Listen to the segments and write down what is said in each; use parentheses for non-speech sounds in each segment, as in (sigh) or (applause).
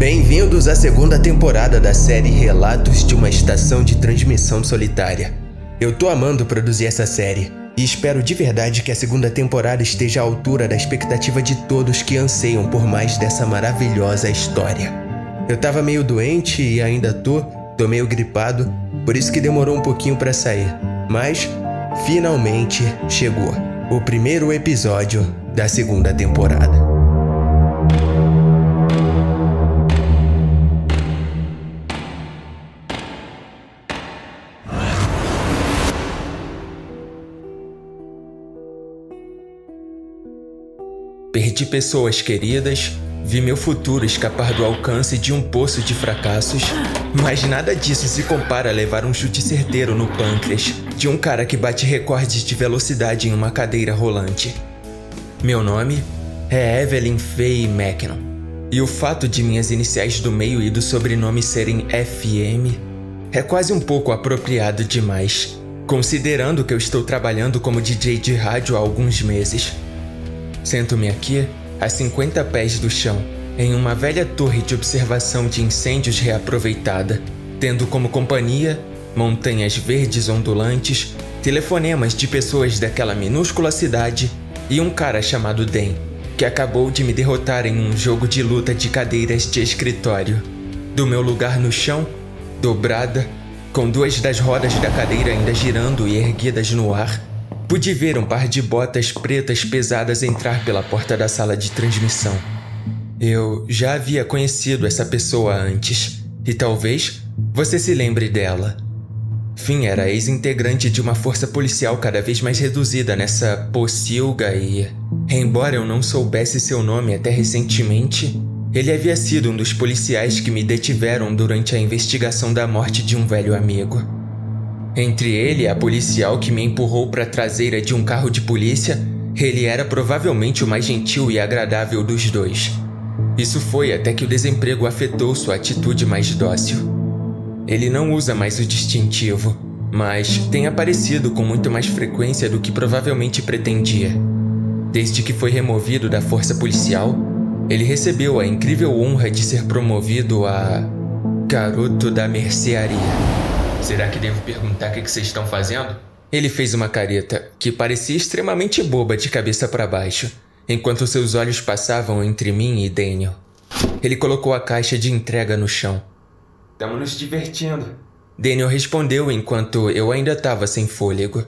Bem-vindos à segunda temporada da série Relatos de uma Estação de Transmissão Solitária. Eu tô amando produzir essa série e espero de verdade que a segunda temporada esteja à altura da expectativa de todos que anseiam por mais dessa maravilhosa história. Eu tava meio doente e ainda tô, tô meio gripado, por isso que demorou um pouquinho para sair, mas finalmente chegou o primeiro episódio da segunda temporada. Perdi pessoas queridas, vi meu futuro escapar do alcance de um poço de fracassos, mas nada disso se compara a levar um chute certeiro no pâncreas de um cara que bate recordes de velocidade em uma cadeira rolante. Meu nome é Evelyn Faye Mackinnon, e o fato de minhas iniciais do meio e do sobrenome serem FM é quase um pouco apropriado demais, considerando que eu estou trabalhando como DJ de rádio há alguns meses. Sento-me aqui, a 50 pés do chão, em uma velha torre de observação de incêndios reaproveitada, tendo como companhia montanhas verdes ondulantes, telefonemas de pessoas daquela minúscula cidade e um cara chamado Den, que acabou de me derrotar em um jogo de luta de cadeiras de escritório. Do meu lugar no chão, dobrada, com duas das rodas da cadeira ainda girando e erguidas no ar, Pude ver um par de botas pretas pesadas entrar pela porta da sala de transmissão. Eu já havia conhecido essa pessoa antes, e talvez você se lembre dela. Finn era ex-integrante de uma força policial cada vez mais reduzida nessa pocilga e, embora eu não soubesse seu nome até recentemente, ele havia sido um dos policiais que me detiveram durante a investigação da morte de um velho amigo. Entre ele e a policial que me empurrou para a traseira de um carro de polícia, ele era provavelmente o mais gentil e agradável dos dois. Isso foi até que o desemprego afetou sua atitude mais dócil. Ele não usa mais o distintivo, mas tem aparecido com muito mais frequência do que provavelmente pretendia. Desde que foi removido da força policial, ele recebeu a incrível honra de ser promovido a garoto da mercearia. Será que devo perguntar o que vocês estão fazendo? Ele fez uma careta que parecia extremamente boba de cabeça para baixo, enquanto seus olhos passavam entre mim e Daniel. Ele colocou a caixa de entrega no chão. Estamos nos divertindo. Daniel respondeu enquanto eu ainda estava sem fôlego.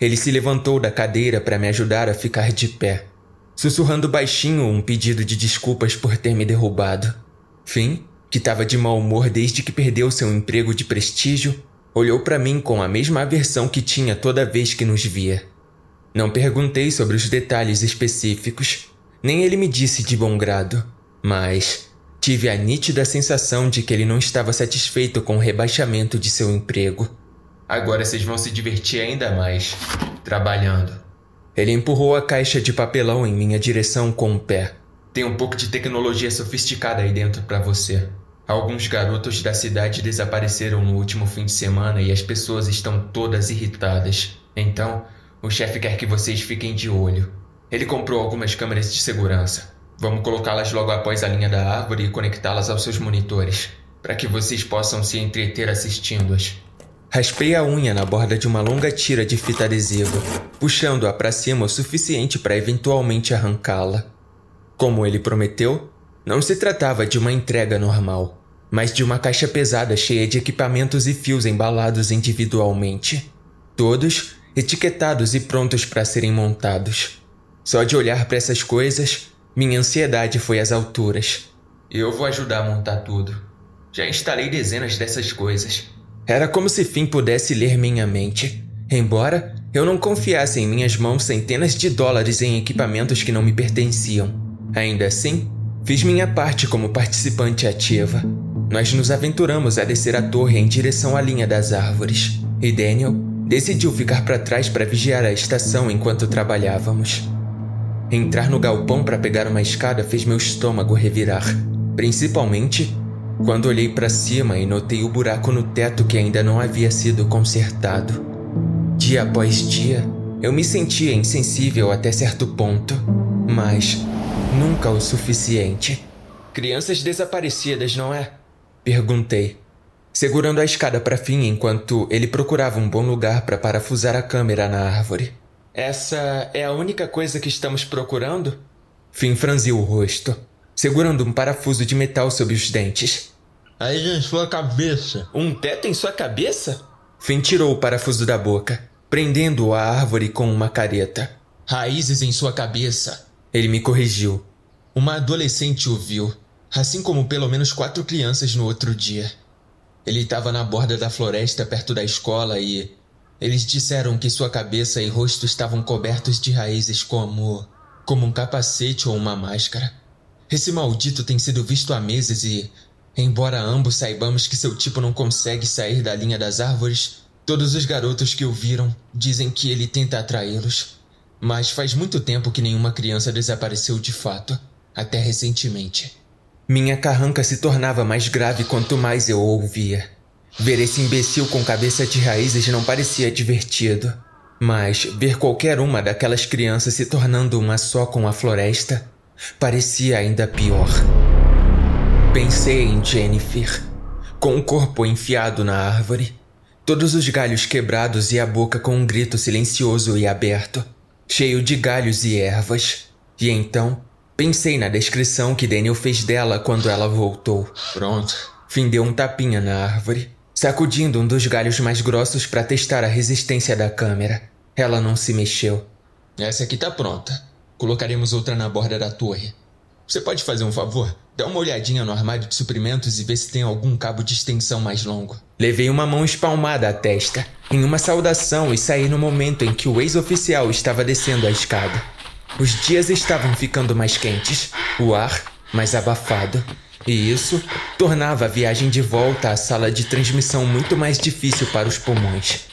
Ele se levantou da cadeira para me ajudar a ficar de pé, sussurrando baixinho um pedido de desculpas por ter me derrubado. Fim, que estava de mau humor desde que perdeu seu emprego de prestígio, Olhou para mim com a mesma aversão que tinha toda vez que nos via. Não perguntei sobre os detalhes específicos, nem ele me disse de bom grado, mas tive a nítida sensação de que ele não estava satisfeito com o rebaixamento de seu emprego. Agora vocês vão se divertir ainda mais, trabalhando. Ele empurrou a caixa de papelão em minha direção com o pé. Tem um pouco de tecnologia sofisticada aí dentro para você. Alguns garotos da cidade desapareceram no último fim de semana e as pessoas estão todas irritadas. Então, o chefe quer que vocês fiquem de olho. Ele comprou algumas câmeras de segurança. Vamos colocá-las logo após a linha da árvore e conectá-las aos seus monitores, para que vocês possam se entreter assistindo-as. Raspei a unha na borda de uma longa tira de fita adesiva, puxando-a para cima o suficiente para eventualmente arrancá-la. Como ele prometeu, não se tratava de uma entrega normal, mas de uma caixa pesada cheia de equipamentos e fios embalados individualmente. Todos etiquetados e prontos para serem montados. Só de olhar para essas coisas, minha ansiedade foi às alturas. Eu vou ajudar a montar tudo. Já instalei dezenas dessas coisas. Era como se Finn pudesse ler minha mente. Embora eu não confiasse em minhas mãos centenas de dólares em equipamentos que não me pertenciam. Ainda assim, Fiz minha parte como participante ativa. Nós nos aventuramos a descer a torre em direção à linha das árvores, e Daniel decidiu ficar para trás para vigiar a estação enquanto trabalhávamos. Entrar no galpão para pegar uma escada fez meu estômago revirar, principalmente quando olhei para cima e notei o buraco no teto que ainda não havia sido consertado. Dia após dia, eu me sentia insensível até certo ponto, mas Nunca o suficiente. Crianças desaparecidas, não é? Perguntei, segurando a escada para fim enquanto ele procurava um bom lugar para parafusar a câmera na árvore. Essa é a única coisa que estamos procurando? Finn franziu o rosto, segurando um parafuso de metal sob os dentes. Aí em sua cabeça. Um teto em sua cabeça? Finn tirou o parafuso da boca, prendendo-o à árvore com uma careta. Raízes em sua cabeça. Ele me corrigiu. Uma adolescente o viu, assim como pelo menos quatro crianças no outro dia. Ele estava na borda da floresta perto da escola e eles disseram que sua cabeça e rosto estavam cobertos de raízes como. como um capacete ou uma máscara. Esse maldito tem sido visto há meses e, embora ambos saibamos que seu tipo não consegue sair da linha das árvores, todos os garotos que o viram dizem que ele tenta atraí-los. Mas faz muito tempo que nenhuma criança desapareceu de fato, até recentemente. Minha carranca se tornava mais grave quanto mais eu ouvia. Ver esse imbecil com cabeça de raízes não parecia divertido. Mas ver qualquer uma daquelas crianças se tornando uma só com a floresta parecia ainda pior. Pensei em Jennifer, com o corpo enfiado na árvore, todos os galhos quebrados e a boca com um grito silencioso e aberto, cheio de galhos e ervas. E então pensei na descrição que Daniel fez dela quando ela voltou. Pronto. Fim deu um tapinha na árvore sacudindo um dos galhos mais grossos para testar a resistência da câmera. Ela não se mexeu. Essa aqui tá pronta. Colocaremos outra na borda da torre. Você pode fazer um favor? Dá uma olhadinha no armário de suprimentos e vê se tem algum cabo de extensão mais longo. Levei uma mão espalmada à testa, em uma saudação, e saí no momento em que o ex-oficial estava descendo a escada. Os dias estavam ficando mais quentes, o ar mais abafado, e isso tornava a viagem de volta à sala de transmissão muito mais difícil para os pulmões.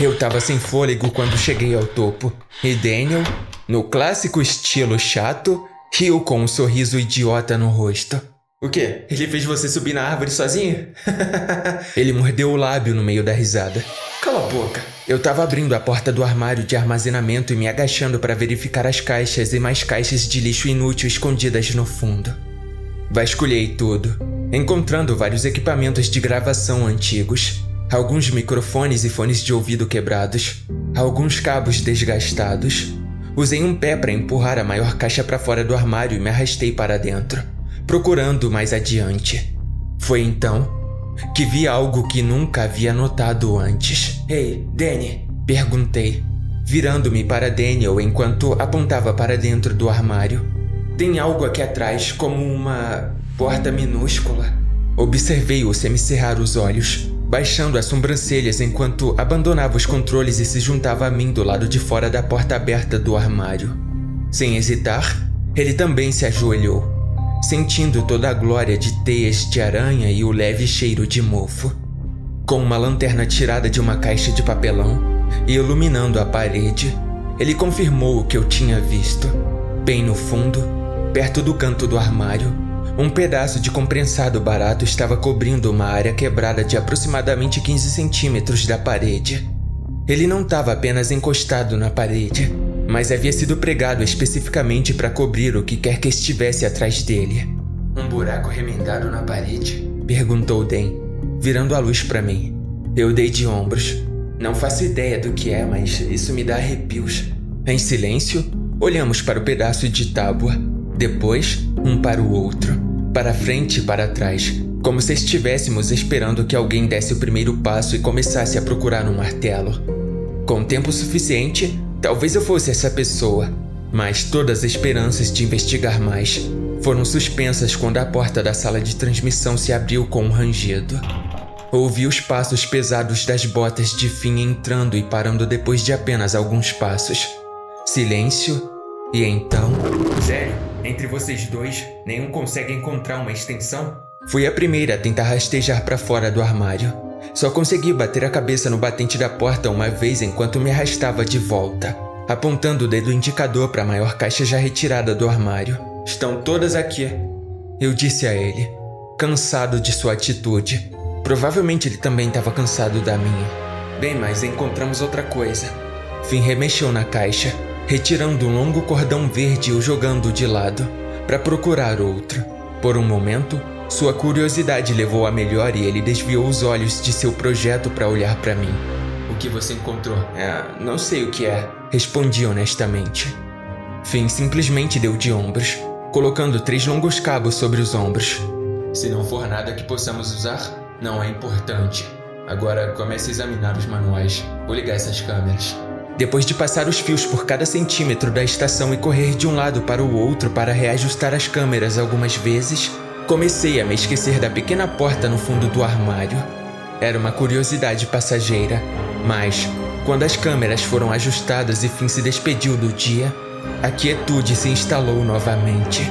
Eu estava sem fôlego quando cheguei ao topo, e Daniel, no clássico estilo chato, riu com um sorriso idiota no rosto. O quê? Ele fez você subir na árvore sozinho? (laughs) Ele mordeu o lábio no meio da risada. Cala a boca. Eu estava abrindo a porta do armário de armazenamento e me agachando para verificar as caixas e mais caixas de lixo inútil escondidas no fundo. Vasculhei tudo, encontrando vários equipamentos de gravação antigos, alguns microfones e fones de ouvido quebrados, alguns cabos desgastados. Usei um pé para empurrar a maior caixa para fora do armário e me arrastei para dentro, procurando mais adiante. Foi então que vi algo que nunca havia notado antes. Ei, Danny, perguntei, virando-me para Daniel enquanto apontava para dentro do armário. Tem algo aqui atrás, como uma porta minúscula. Observei-o semicerrar os olhos, baixando as sobrancelhas enquanto abandonava os controles e se juntava a mim do lado de fora da porta aberta do armário. Sem hesitar, ele também se ajoelhou, sentindo toda a glória de teias de aranha e o leve cheiro de mofo. Com uma lanterna tirada de uma caixa de papelão e iluminando a parede, ele confirmou o que eu tinha visto. Bem no fundo, Perto do canto do armário, um pedaço de comprensado barato estava cobrindo uma área quebrada de aproximadamente 15 centímetros da parede. Ele não estava apenas encostado na parede, mas havia sido pregado especificamente para cobrir o que quer que estivesse atrás dele. Um buraco remendado na parede? perguntou Dan, virando a luz para mim. Eu dei de ombros. Não faço ideia do que é, mas isso me dá arrepios. Em silêncio, olhamos para o pedaço de tábua depois, um para o outro, para frente e para trás, como se estivéssemos esperando que alguém desse o primeiro passo e começasse a procurar um martelo. Com tempo suficiente, talvez eu fosse essa pessoa, mas todas as esperanças de investigar mais foram suspensas quando a porta da sala de transmissão se abriu com um rangido. Ouvi os passos pesados das botas de fim entrando e parando depois de apenas alguns passos. Silêncio, e então. Sério? Entre vocês dois, nenhum consegue encontrar uma extensão? Fui a primeira a tentar rastejar para fora do armário. Só consegui bater a cabeça no batente da porta uma vez enquanto me arrastava de volta, apontando o dedo indicador para a maior caixa já retirada do armário. Estão todas aqui. Eu disse a ele, cansado de sua atitude. Provavelmente ele também estava cansado da minha. Bem, mas encontramos outra coisa. Finn remexeu na caixa retirando um longo cordão verde e o jogando de lado, para procurar outro. Por um momento, sua curiosidade levou a melhor e ele desviou os olhos de seu projeto para olhar para mim. O que você encontrou? É, não sei o que é, respondi honestamente. Finn simplesmente deu de ombros, colocando três longos cabos sobre os ombros. Se não for nada que possamos usar, não é importante. Agora comece a examinar os manuais. Vou ligar essas câmeras. Depois de passar os fios por cada centímetro da estação e correr de um lado para o outro para reajustar as câmeras algumas vezes, comecei a me esquecer da pequena porta no fundo do armário. Era uma curiosidade passageira, mas, quando as câmeras foram ajustadas e Finn se despediu do dia, a quietude se instalou novamente.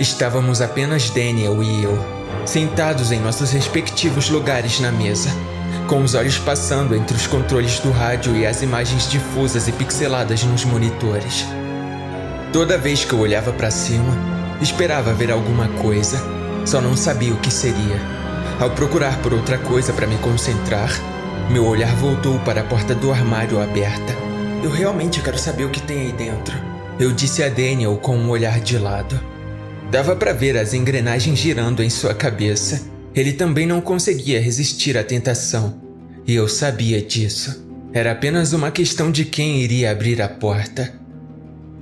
Estávamos apenas Daniel e eu, sentados em nossos respectivos lugares na mesa com os olhos passando entre os controles do rádio e as imagens difusas e pixeladas nos monitores. Toda vez que eu olhava para cima, esperava ver alguma coisa, só não sabia o que seria. Ao procurar por outra coisa para me concentrar, meu olhar voltou para a porta do armário aberta. Eu realmente quero saber o que tem aí dentro. Eu disse a Daniel com um olhar de lado. Dava para ver as engrenagens girando em sua cabeça. Ele também não conseguia resistir à tentação. E eu sabia disso. Era apenas uma questão de quem iria abrir a porta.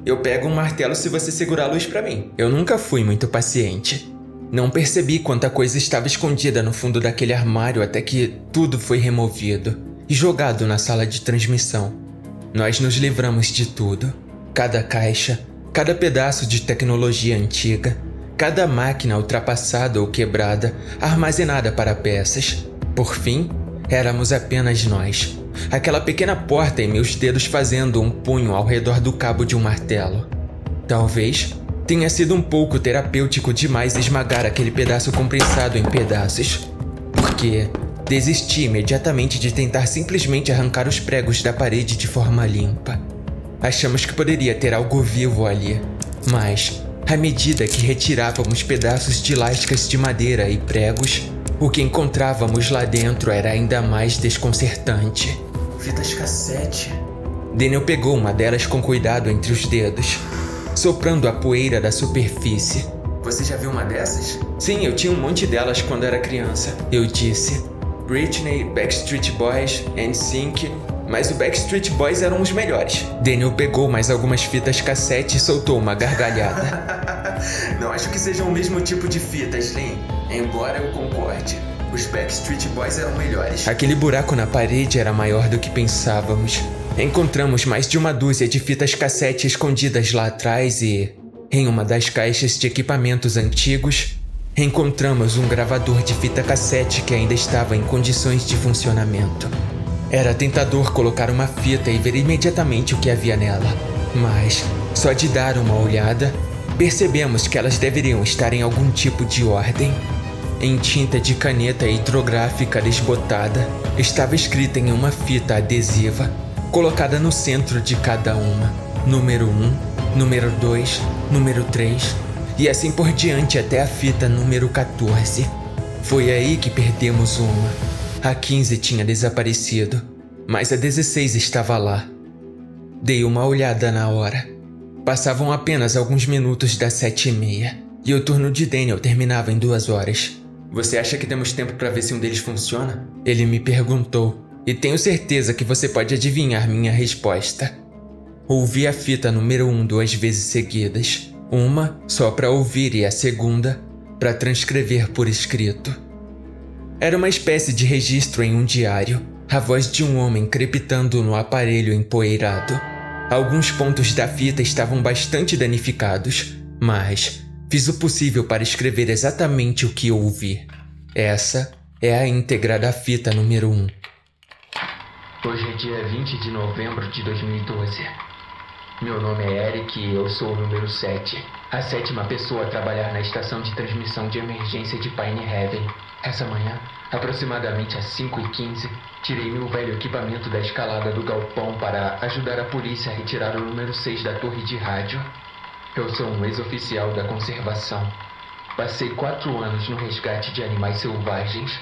Eu pego um martelo se você segurar a luz para mim. Eu nunca fui muito paciente. Não percebi quanta coisa estava escondida no fundo daquele armário até que tudo foi removido e jogado na sala de transmissão. Nós nos livramos de tudo. Cada caixa, cada pedaço de tecnologia antiga, cada máquina ultrapassada ou quebrada, armazenada para peças. Por fim, Éramos apenas nós. Aquela pequena porta e meus dedos fazendo um punho ao redor do cabo de um martelo. Talvez tenha sido um pouco terapêutico demais esmagar aquele pedaço compressado em pedaços. Porque desisti imediatamente de tentar simplesmente arrancar os pregos da parede de forma limpa. Achamos que poderia ter algo vivo ali, mas à medida que retirávamos pedaços de lascas de madeira e pregos, o que encontrávamos lá dentro era ainda mais desconcertante. Fitas cassete. Daniel pegou uma delas com cuidado entre os dedos, soprando a poeira da superfície. Você já viu uma dessas? Sim, eu tinha um monte delas quando era criança. Eu disse. Britney, Backstreet Boys, NSYNC, mas o Backstreet Boys eram os melhores. Daniel pegou mais algumas fitas cassete e soltou uma gargalhada. (laughs) Não acho que sejam o mesmo tipo de fitas, Lynn. Embora eu concorde, os Backstreet Boys eram melhores. Aquele buraco na parede era maior do que pensávamos. Encontramos mais de uma dúzia de fitas cassete escondidas lá atrás e, em uma das caixas de equipamentos antigos, encontramos um gravador de fita cassete que ainda estava em condições de funcionamento. Era tentador colocar uma fita e ver imediatamente o que havia nela, mas, só de dar uma olhada, percebemos que elas deveriam estar em algum tipo de ordem. Em tinta de caneta hidrográfica desbotada, estava escrita em uma fita adesiva, colocada no centro de cada uma: número 1, número 2, número 3 e assim por diante até a fita número 14. Foi aí que perdemos uma. A 15 tinha desaparecido, mas a 16 estava lá. Dei uma olhada na hora. Passavam apenas alguns minutos das sete e meia, e o turno de Daniel terminava em duas horas. Você acha que temos tempo para ver se um deles funciona? Ele me perguntou, e tenho certeza que você pode adivinhar minha resposta. Ouvi a fita número um duas vezes seguidas, uma só para ouvir e a segunda para transcrever por escrito. Era uma espécie de registro em um diário, a voz de um homem crepitando no aparelho empoeirado. Alguns pontos da fita estavam bastante danificados, mas Fiz o possível para escrever exatamente o que ouvi. Essa é a íntegra da fita número 1. Hoje é dia 20 de novembro de 2012. Meu nome é Eric e eu sou o número 7, a sétima pessoa a trabalhar na estação de transmissão de emergência de Pine Heaven. Essa manhã, aproximadamente às 5h15, tirei meu velho equipamento da escalada do galpão para ajudar a polícia a retirar o número 6 da torre de rádio. Eu sou um ex-oficial da conservação. Passei quatro anos no resgate de animais selvagens.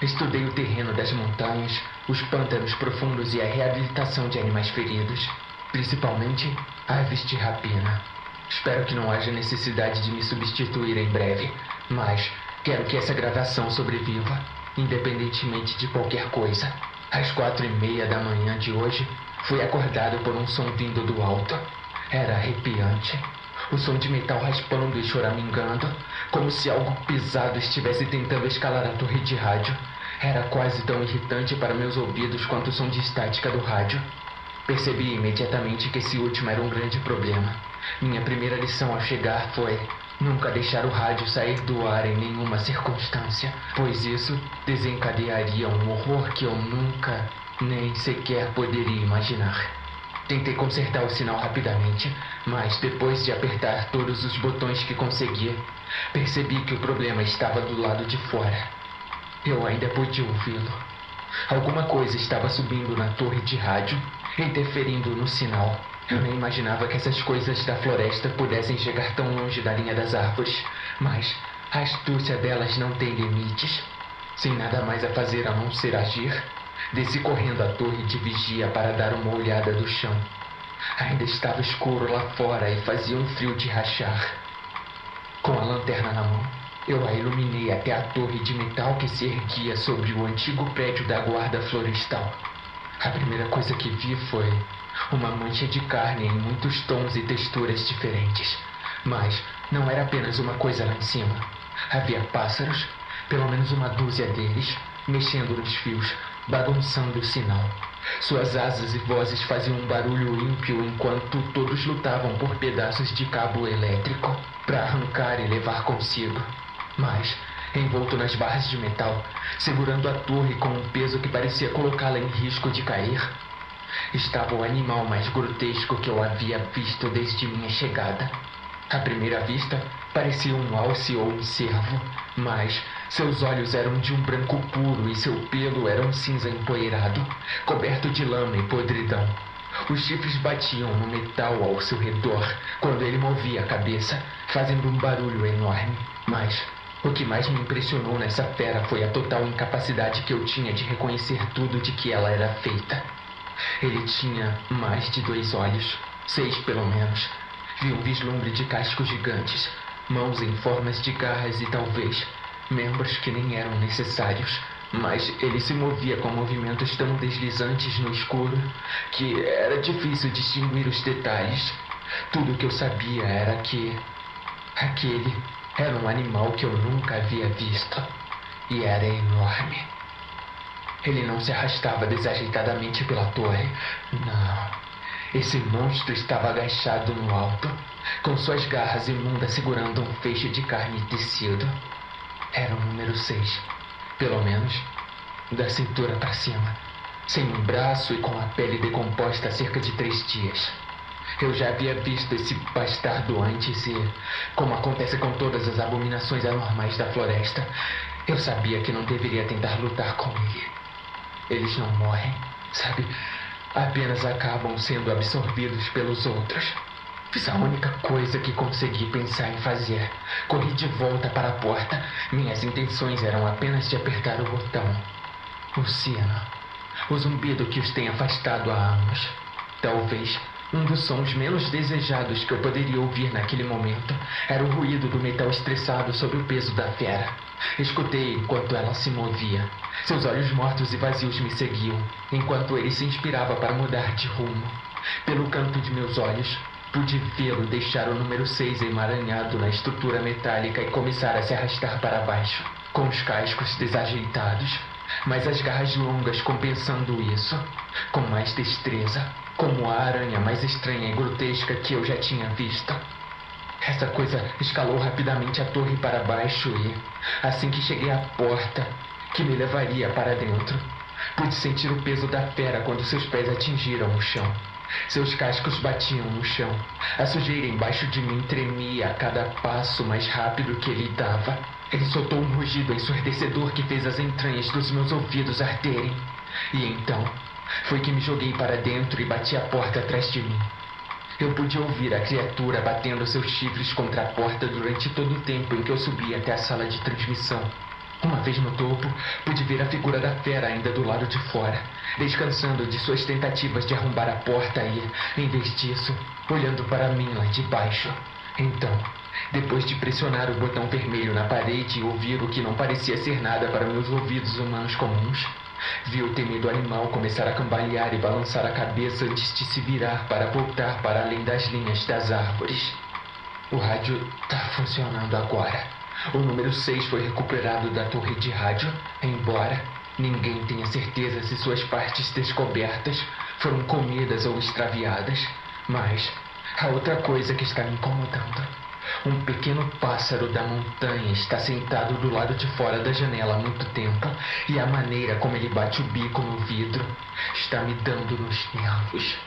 Estudei o terreno das montanhas, os pântanos profundos e a reabilitação de animais feridos, principalmente aves de rapina. Espero que não haja necessidade de me substituir em breve, mas quero que essa gravação sobreviva, independentemente de qualquer coisa. Às quatro e meia da manhã de hoje, fui acordado por um som vindo do alto. Era arrepiante. O som de metal raspando e choramingando, como se algo pesado estivesse tentando escalar a torre de rádio. Era quase tão irritante para meus ouvidos quanto o som de estática do rádio. Percebi imediatamente que esse último era um grande problema. Minha primeira lição ao chegar foi nunca deixar o rádio sair do ar em nenhuma circunstância, pois isso desencadearia um horror que eu nunca nem sequer poderia imaginar. Tentei consertar o sinal rapidamente, mas depois de apertar todos os botões que conseguia, percebi que o problema estava do lado de fora. Eu ainda podia ouvi-lo. Alguma coisa estava subindo na torre de rádio, interferindo no sinal. Eu nem imaginava que essas coisas da floresta pudessem chegar tão longe da linha das árvores, mas a astúcia delas não tem limites. Sem nada mais a fazer a não ser agir, desci correndo a torre de vigia para dar uma olhada do chão. Ainda estava escuro lá fora e fazia um frio de rachar. Com a lanterna na mão, eu a iluminei até a torre de metal que se erguia sobre o antigo prédio da guarda florestal. A primeira coisa que vi foi uma mancha de carne em muitos tons e texturas diferentes. Mas não era apenas uma coisa lá em cima. Havia pássaros, pelo menos uma dúzia deles, mexendo nos fios, bagunçando o sinal. Suas asas e vozes faziam um barulho ímpio enquanto todos lutavam por pedaços de cabo elétrico para arrancar e levar consigo. Mas, envolto nas barras de metal, segurando a torre com um peso que parecia colocá-la em risco de cair, estava o animal mais grotesco que eu havia visto desde minha chegada. À primeira vista, parecia um alce ou um cervo, mas seus olhos eram de um branco puro e seu pelo era um cinza empoeirado, coberto de lama e podridão. Os chifres batiam no metal ao seu redor quando ele movia a cabeça, fazendo um barulho enorme. Mas o que mais me impressionou nessa fera foi a total incapacidade que eu tinha de reconhecer tudo de que ela era feita. Ele tinha mais de dois olhos, seis pelo menos. Vi um vislumbre de cascos gigantes, mãos em formas de garras e talvez membros que nem eram necessários. Mas ele se movia com movimentos tão deslizantes no escuro que era difícil distinguir os detalhes. Tudo o que eu sabia era que aquele era um animal que eu nunca havia visto e era enorme. Ele não se arrastava desajeitadamente pela torre. Não. Esse monstro estava agachado no alto, com suas garras imundas segurando um feixe de carne tecido. Era o número seis, pelo menos da cintura para cima, sem um braço e com a pele decomposta há cerca de três dias. Eu já havia visto esse bastardo antes e, como acontece com todas as abominações anormais da floresta, eu sabia que não deveria tentar lutar com ele. Eles não morrem, sabe? Apenas acabam sendo absorvidos pelos outros. Fiz a única coisa que consegui pensar em fazer. Corri de volta para a porta. Minhas intenções eram apenas de apertar o botão. O sino. O zumbido que os tem afastado há anos. Talvez um dos sons menos desejados que eu poderia ouvir naquele momento era o ruído do metal estressado sob o peso da fera. Escutei enquanto ela se movia. Seus olhos mortos e vazios me seguiam, enquanto ele se inspirava para mudar de rumo. Pelo canto de meus olhos, pude vê-lo deixar o número 6 emaranhado na estrutura metálica e começar a se arrastar para baixo, com os cascos desajeitados, mas as garras longas compensando isso, com mais destreza como a aranha mais estranha e grotesca que eu já tinha visto. Essa coisa escalou rapidamente a torre para baixo e, assim que cheguei à porta, que me levaria para dentro, pude sentir o peso da fera quando seus pés atingiram o chão. Seus cascos batiam no chão. A sujeira embaixo de mim tremia a cada passo mais rápido que ele dava. Ele soltou um rugido ensurdecedor que fez as entranhas dos meus ouvidos arderem. E então, foi que me joguei para dentro e bati a porta atrás de mim. Eu pude ouvir a criatura batendo seus chifres contra a porta durante todo o tempo em que eu subia até a sala de transmissão. Uma vez no topo, pude ver a figura da fera ainda do lado de fora, descansando de suas tentativas de arrombar a porta e, em vez disso, olhando para mim lá de baixo. Então, depois de pressionar o botão vermelho na parede e ouvir o que não parecia ser nada para meus ouvidos humanos comuns, vi o temido animal começar a cambalear e balançar a cabeça antes de se virar para voltar para além das linhas das árvores. O rádio está funcionando agora. O número 6 foi recuperado da torre de rádio, embora ninguém tenha certeza se suas partes descobertas foram comidas ou extraviadas. Mas há outra coisa que está me incomodando. Um pequeno pássaro da montanha está sentado do lado de fora da janela há muito tempo e a maneira como ele bate o bico no vidro está me dando nos nervos.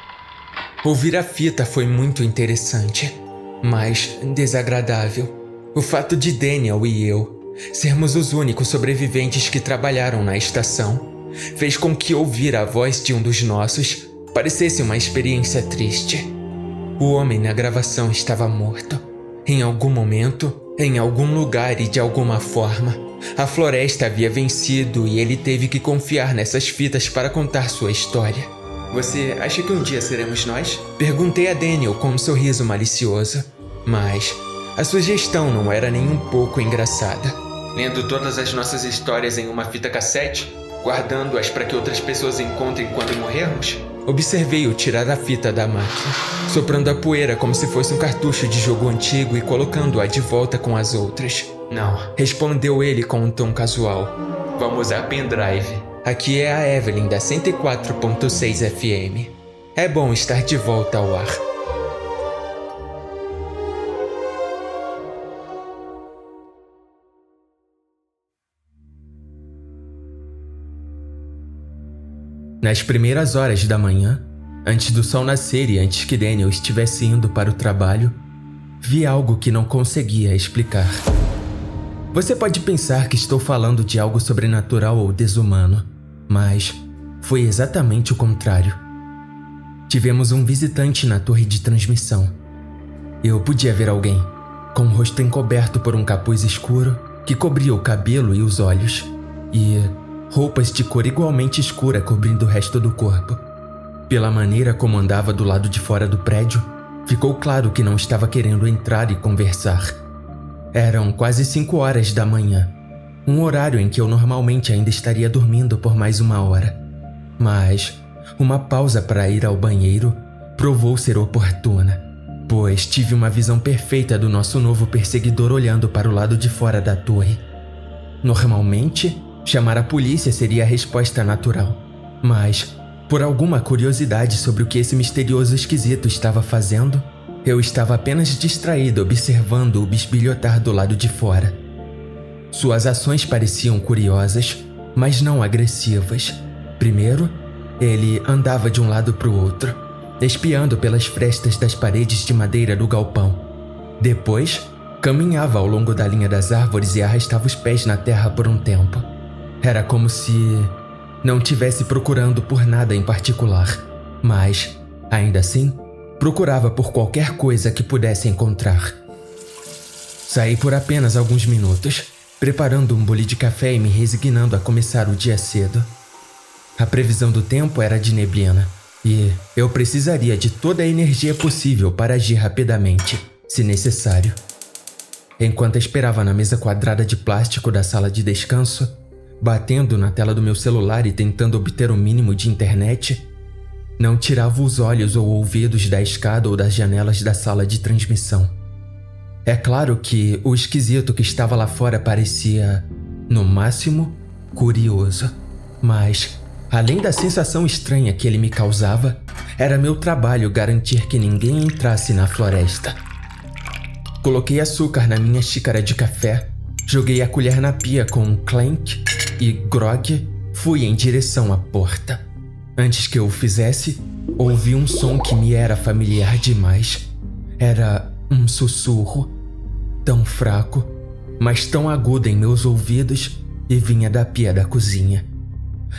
Ouvir a fita foi muito interessante, mas desagradável. O fato de Daniel e eu sermos os únicos sobreviventes que trabalharam na estação fez com que ouvir a voz de um dos nossos parecesse uma experiência triste. O homem na gravação estava morto. Em algum momento, em algum lugar e de alguma forma, a floresta havia vencido e ele teve que confiar nessas fitas para contar sua história. Você acha que um dia seremos nós? Perguntei a Daniel com um sorriso malicioso, mas a sugestão não era nem um pouco engraçada. Lendo todas as nossas histórias em uma fita cassete, guardando-as para que outras pessoas encontrem quando morrermos? Observei-o tirar a fita da máquina, soprando a poeira como se fosse um cartucho de jogo antigo e colocando-a de volta com as outras. Não, respondeu ele com um tom casual. Vamos usar pendrive. Aqui é a Evelyn da 104.6 FM. É bom estar de volta ao ar. Nas primeiras horas da manhã, antes do sol nascer e antes que Daniel estivesse indo para o trabalho, vi algo que não conseguia explicar. Você pode pensar que estou falando de algo sobrenatural ou desumano, mas foi exatamente o contrário. Tivemos um visitante na torre de transmissão. Eu podia ver alguém, com o rosto encoberto por um capuz escuro que cobria o cabelo e os olhos, e roupas de cor igualmente escura cobrindo o resto do corpo. Pela maneira como andava do lado de fora do prédio, ficou claro que não estava querendo entrar e conversar. Eram quase cinco horas da manhã, um horário em que eu normalmente ainda estaria dormindo por mais uma hora. Mas uma pausa para ir ao banheiro provou ser oportuna, pois tive uma visão perfeita do nosso novo perseguidor olhando para o lado de fora da torre. Normalmente, Chamar a polícia seria a resposta natural. Mas, por alguma curiosidade sobre o que esse misterioso esquisito estava fazendo, eu estava apenas distraído observando o bisbilhotar do lado de fora. Suas ações pareciam curiosas, mas não agressivas. Primeiro, ele andava de um lado para o outro, espiando pelas frestas das paredes de madeira do galpão. Depois, caminhava ao longo da linha das árvores e arrastava os pés na terra por um tempo. Era como se não tivesse procurando por nada em particular, mas, ainda assim, procurava por qualquer coisa que pudesse encontrar. Saí por apenas alguns minutos, preparando um bule de café e me resignando a começar o dia cedo. A previsão do tempo era de neblina, e eu precisaria de toda a energia possível para agir rapidamente, se necessário. Enquanto esperava na mesa quadrada de plástico da sala de descanso, batendo na tela do meu celular e tentando obter o mínimo de internet, não tirava os olhos ou ouvidos da escada ou das janelas da sala de transmissão. É claro que o esquisito que estava lá fora parecia, no máximo, curioso, mas, além da sensação estranha que ele me causava, era meu trabalho garantir que ninguém entrasse na floresta. Coloquei açúcar na minha xícara de café, joguei a colher na pia com um clank e, grog, fui em direção à porta. Antes que eu o fizesse, ouvi um som que me era familiar demais. Era um sussurro, tão fraco, mas tão agudo em meus ouvidos e vinha da pia da cozinha.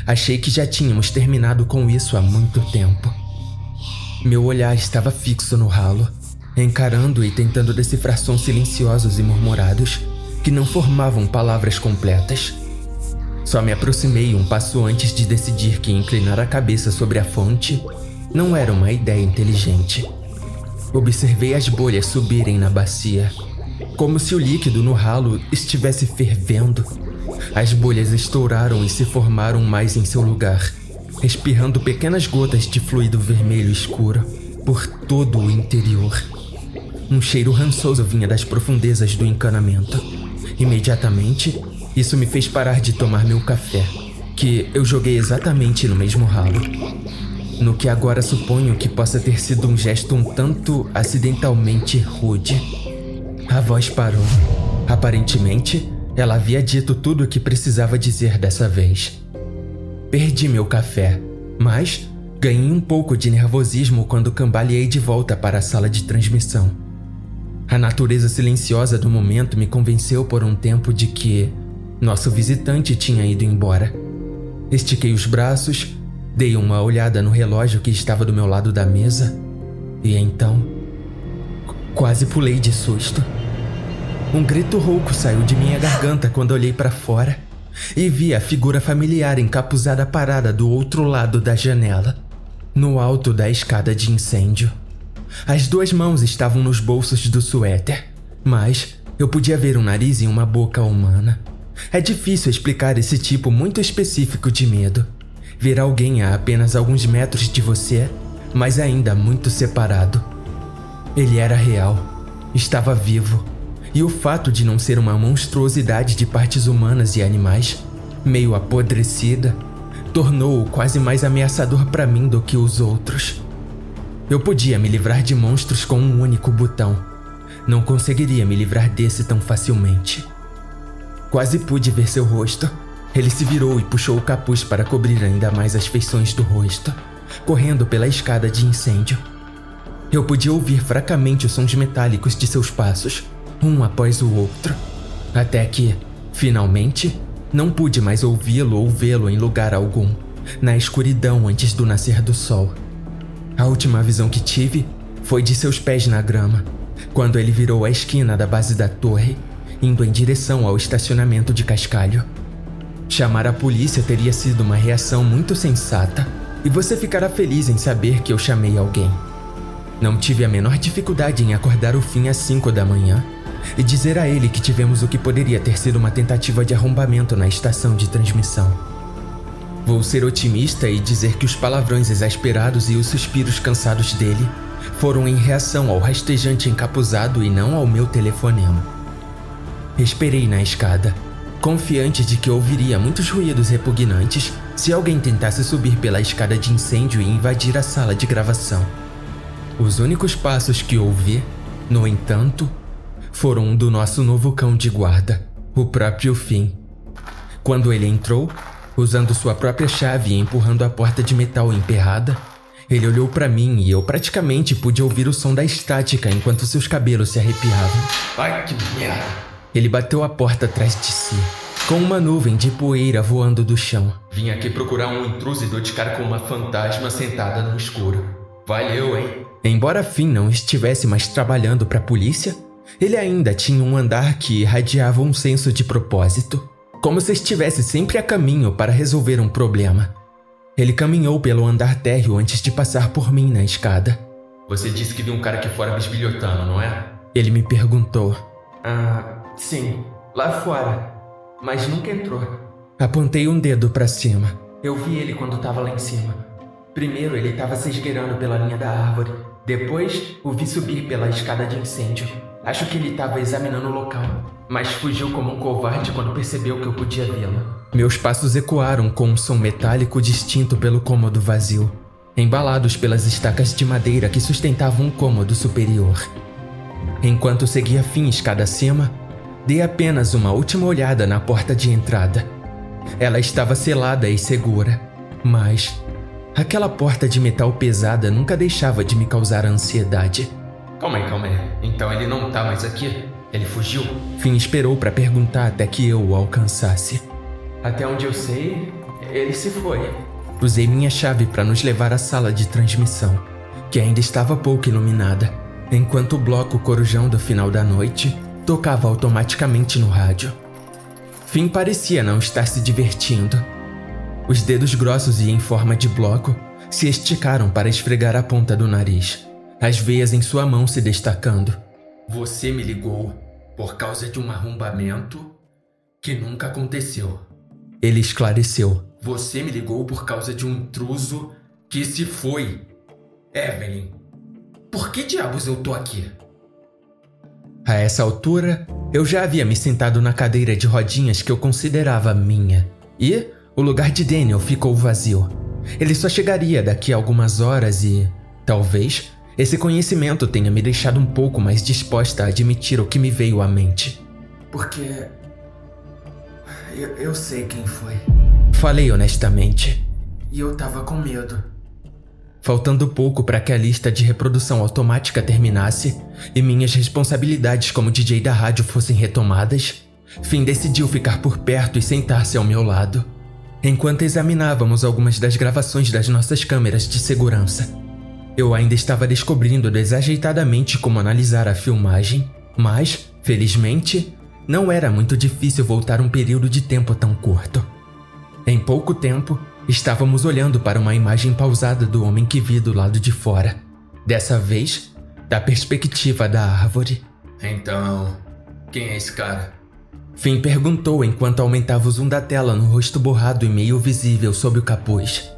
Achei que já tínhamos terminado com isso há muito tempo. Meu olhar estava fixo no ralo, encarando e tentando decifrar sons silenciosos e murmurados que não formavam palavras completas. Só me aproximei um passo antes de decidir que inclinar a cabeça sobre a fonte não era uma ideia inteligente. observei as bolhas subirem na bacia, como se o líquido no ralo estivesse fervendo. As bolhas estouraram e se formaram mais em seu lugar, espirrando pequenas gotas de fluido vermelho escuro por todo o interior. Um cheiro rançoso vinha das profundezas do encanamento. Imediatamente, isso me fez parar de tomar meu café, que eu joguei exatamente no mesmo ralo. No que agora suponho que possa ter sido um gesto um tanto acidentalmente rude. A voz parou. Aparentemente, ela havia dito tudo o que precisava dizer dessa vez. Perdi meu café, mas ganhei um pouco de nervosismo quando cambaleei de volta para a sala de transmissão. A natureza silenciosa do momento me convenceu por um tempo de que nosso visitante tinha ido embora. Estiquei os braços, dei uma olhada no relógio que estava do meu lado da mesa e então quase pulei de susto. Um grito rouco saiu de minha garganta quando olhei para fora e vi a figura familiar encapuzada parada do outro lado da janela, no alto da escada de incêndio. As duas mãos estavam nos bolsos do suéter, mas eu podia ver um nariz e uma boca humana. É difícil explicar esse tipo muito específico de medo. Ver alguém a apenas alguns metros de você, mas ainda muito separado. Ele era real, estava vivo e o fato de não ser uma monstruosidade de partes humanas e animais, meio apodrecida, tornou-o quase mais ameaçador para mim do que os outros. Eu podia me livrar de monstros com um único botão. Não conseguiria me livrar desse tão facilmente. Quase pude ver seu rosto. Ele se virou e puxou o capuz para cobrir ainda mais as feições do rosto, correndo pela escada de incêndio. Eu podia ouvir fracamente os sons metálicos de seus passos um após o outro, até que, finalmente, não pude mais ouvi-lo ou vê-lo em lugar algum, na escuridão antes do nascer do sol. A última visão que tive foi de seus pés na grama, quando ele virou a esquina da base da torre, indo em direção ao estacionamento de cascalho. Chamar a polícia teria sido uma reação muito sensata, e você ficará feliz em saber que eu chamei alguém. Não tive a menor dificuldade em acordar o fim às 5 da manhã e dizer a ele que tivemos o que poderia ter sido uma tentativa de arrombamento na estação de transmissão. Vou ser otimista e dizer que os palavrões exasperados e os suspiros cansados dele foram em reação ao rastejante encapuzado e não ao meu telefonema. Esperei na escada, confiante de que ouviria muitos ruídos repugnantes se alguém tentasse subir pela escada de incêndio e invadir a sala de gravação. Os únicos passos que ouvi, no entanto, foram do nosso novo cão de guarda, o próprio Finn. Quando ele entrou, usando sua própria chave e empurrando a porta de metal emperrada, ele olhou para mim e eu praticamente pude ouvir o som da estática enquanto seus cabelos se arrepiavam. Ai, que merda! Ele bateu a porta atrás de si, com uma nuvem de poeira voando do chão. Vim aqui procurar um intruso e dou de cara com uma fantasma sentada no escuro. Valeu, hein? Embora Finn não estivesse mais trabalhando para a polícia, ele ainda tinha um andar que irradiava um senso de propósito, como se estivesse sempre a caminho para resolver um problema. Ele caminhou pelo andar térreo antes de passar por mim na escada. Você disse que viu um cara aqui fora bisbilhotando, não é? Ele me perguntou. Ah, sim, lá fora. Mas nunca entrou. Apontei um dedo para cima. Eu vi ele quando estava lá em cima. Primeiro ele estava se esgueirando pela linha da árvore. Depois o vi subir pela escada de incêndio. Acho que ele estava examinando o local, mas fugiu como um covarde quando percebeu que eu podia vê-lo. Meus passos ecoaram com um som metálico distinto pelo cômodo vazio, embalados pelas estacas de madeira que sustentavam um cômodo superior. Enquanto seguia fim escada acima, dei apenas uma última olhada na porta de entrada. Ela estava selada e segura, mas aquela porta de metal pesada nunca deixava de me causar ansiedade. Calma aí, calma aí. Então ele não tá mais aqui? Ele fugiu? Finn esperou para perguntar até que eu o alcançasse. Até onde eu sei, ele se foi. Usei minha chave para nos levar à sala de transmissão, que ainda estava pouco iluminada, enquanto o bloco corujão do final da noite tocava automaticamente no rádio. Finn parecia não estar se divertindo. Os dedos grossos e em forma de bloco se esticaram para esfregar a ponta do nariz as veias em sua mão se destacando. Você me ligou por causa de um arrombamento que nunca aconteceu. Ele esclareceu. Você me ligou por causa de um intruso que se foi. Evelyn, por que diabos eu tô aqui? A essa altura, eu já havia me sentado na cadeira de rodinhas que eu considerava minha. E o lugar de Daniel ficou vazio. Ele só chegaria daqui a algumas horas e, talvez, esse conhecimento tenha me deixado um pouco mais disposta a admitir o que me veio à mente. Porque. Eu, eu sei quem foi. Falei honestamente. E eu tava com medo. Faltando pouco para que a lista de reprodução automática terminasse e minhas responsabilidades como DJ da rádio fossem retomadas, Finn decidiu ficar por perto e sentar-se ao meu lado, enquanto examinávamos algumas das gravações das nossas câmeras de segurança. Eu ainda estava descobrindo desajeitadamente como analisar a filmagem, mas, felizmente, não era muito difícil voltar um período de tempo tão curto. Em pouco tempo, estávamos olhando para uma imagem pausada do homem que vi do lado de fora. Dessa vez, da perspectiva da árvore. Então, quem é esse cara? Finn perguntou enquanto aumentava o zoom da tela no rosto borrado e meio visível sob o capuz.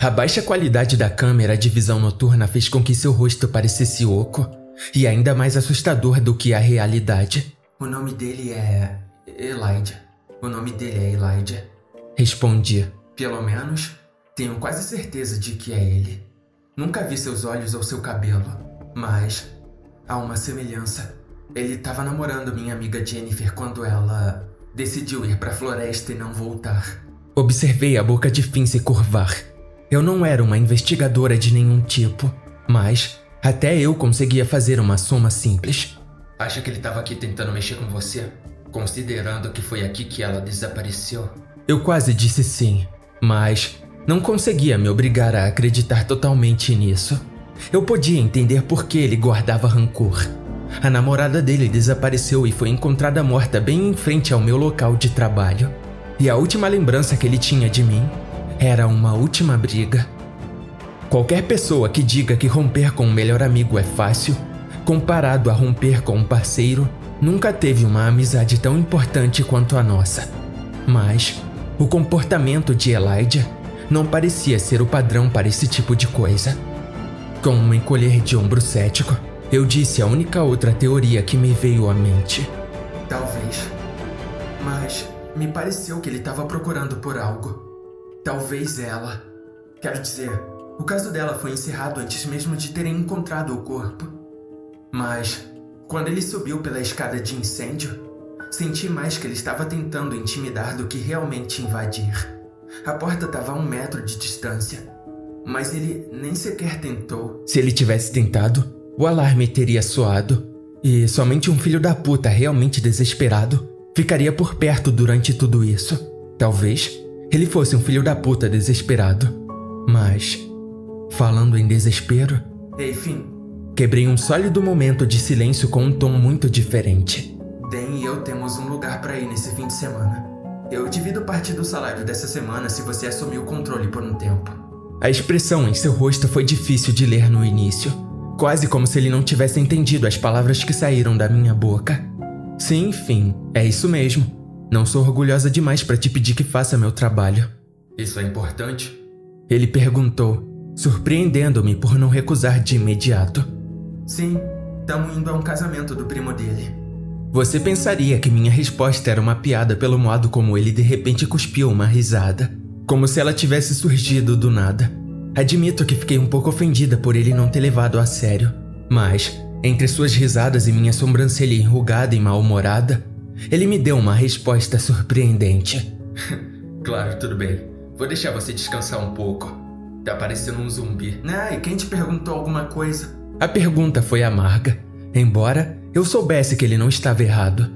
A baixa qualidade da câmera de visão noturna fez com que seu rosto parecesse oco e ainda mais assustador do que a realidade. O nome dele é. Elijah. O nome dele é Elijah. Respondi. Pelo menos, tenho quase certeza de que é ele. Nunca vi seus olhos ou seu cabelo, mas há uma semelhança. Ele estava namorando minha amiga Jennifer quando ela decidiu ir para a floresta e não voltar. Observei a boca de Finn se curvar. Eu não era uma investigadora de nenhum tipo, mas até eu conseguia fazer uma soma simples. Acha que ele estava aqui tentando mexer com você? Considerando que foi aqui que ela desapareceu? Eu quase disse sim, mas não conseguia me obrigar a acreditar totalmente nisso. Eu podia entender por que ele guardava rancor. A namorada dele desapareceu e foi encontrada morta bem em frente ao meu local de trabalho. E a última lembrança que ele tinha de mim era uma última briga. Qualquer pessoa que diga que romper com um melhor amigo é fácil comparado a romper com um parceiro, nunca teve uma amizade tão importante quanto a nossa. Mas o comportamento de Elijah não parecia ser o padrão para esse tipo de coisa. Com um encolher de ombro cético, eu disse a única outra teoria que me veio à mente. Talvez. Mas me pareceu que ele estava procurando por algo. Talvez ela. Quero dizer, o caso dela foi encerrado antes mesmo de terem encontrado o corpo. Mas, quando ele subiu pela escada de incêndio, senti mais que ele estava tentando intimidar do que realmente invadir. A porta estava a um metro de distância, mas ele nem sequer tentou. Se ele tivesse tentado, o alarme teria soado, e somente um filho da puta realmente desesperado ficaria por perto durante tudo isso. Talvez ele fosse um filho da puta desesperado. Mas, falando em desespero. Ei, Finn, Quebrei um sólido momento de silêncio com um tom muito diferente. Dan e eu temos um lugar para ir nesse fim de semana. Eu divido parte do salário dessa semana se você assumir o controle por um tempo. A expressão em seu rosto foi difícil de ler no início, quase como se ele não tivesse entendido as palavras que saíram da minha boca. Sim, enfim, é isso mesmo. Não sou orgulhosa demais para te pedir que faça meu trabalho. Isso é importante? Ele perguntou, surpreendendo-me por não recusar de imediato. Sim, estamos indo a um casamento do primo dele. Você pensaria que minha resposta era uma piada pelo modo como ele de repente cuspiu uma risada, como se ela tivesse surgido do nada. Admito que fiquei um pouco ofendida por ele não ter levado a sério, mas, entre suas risadas e minha sobrancelha enrugada e mal-humorada, ele me deu uma resposta surpreendente. (laughs) claro, tudo bem. Vou deixar você descansar um pouco. Tá parecendo um zumbi. Ah, e quem te perguntou alguma coisa? A pergunta foi amarga, embora eu soubesse que ele não estava errado.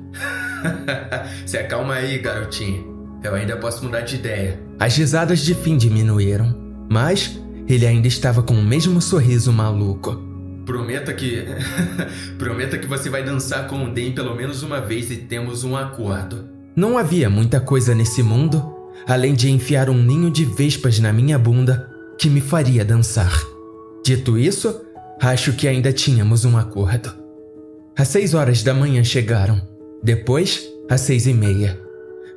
(laughs) Se acalma aí, garotinho. Eu ainda posso mudar de ideia. As risadas de fim diminuíram, mas ele ainda estava com o mesmo sorriso maluco. Prometa que. (laughs) Prometa que você vai dançar com o Den pelo menos uma vez e temos um acordo. Não havia muita coisa nesse mundo, além de enfiar um ninho de vespas na minha bunda, que me faria dançar. Dito isso, Acho que ainda tínhamos um acordo. Às seis horas da manhã chegaram. Depois, às seis e meia.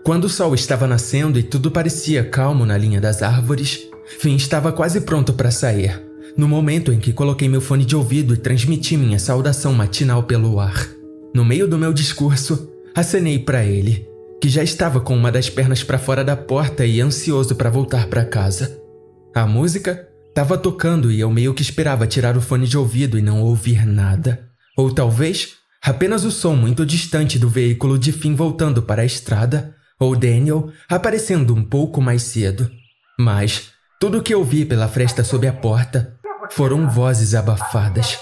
Quando o sol estava nascendo e tudo parecia calmo na linha das árvores, Finn estava quase pronto para sair. No momento em que coloquei meu fone de ouvido e transmiti minha saudação matinal pelo ar. No meio do meu discurso, acenei para ele, que já estava com uma das pernas para fora da porta e ansioso para voltar para casa. A música estava tocando e eu meio que esperava tirar o fone de ouvido e não ouvir nada. Ou talvez apenas o som muito distante do veículo de fim voltando para a estrada, ou Daniel aparecendo um pouco mais cedo. Mas tudo o que eu vi pela fresta sob a porta foram vozes abafadas.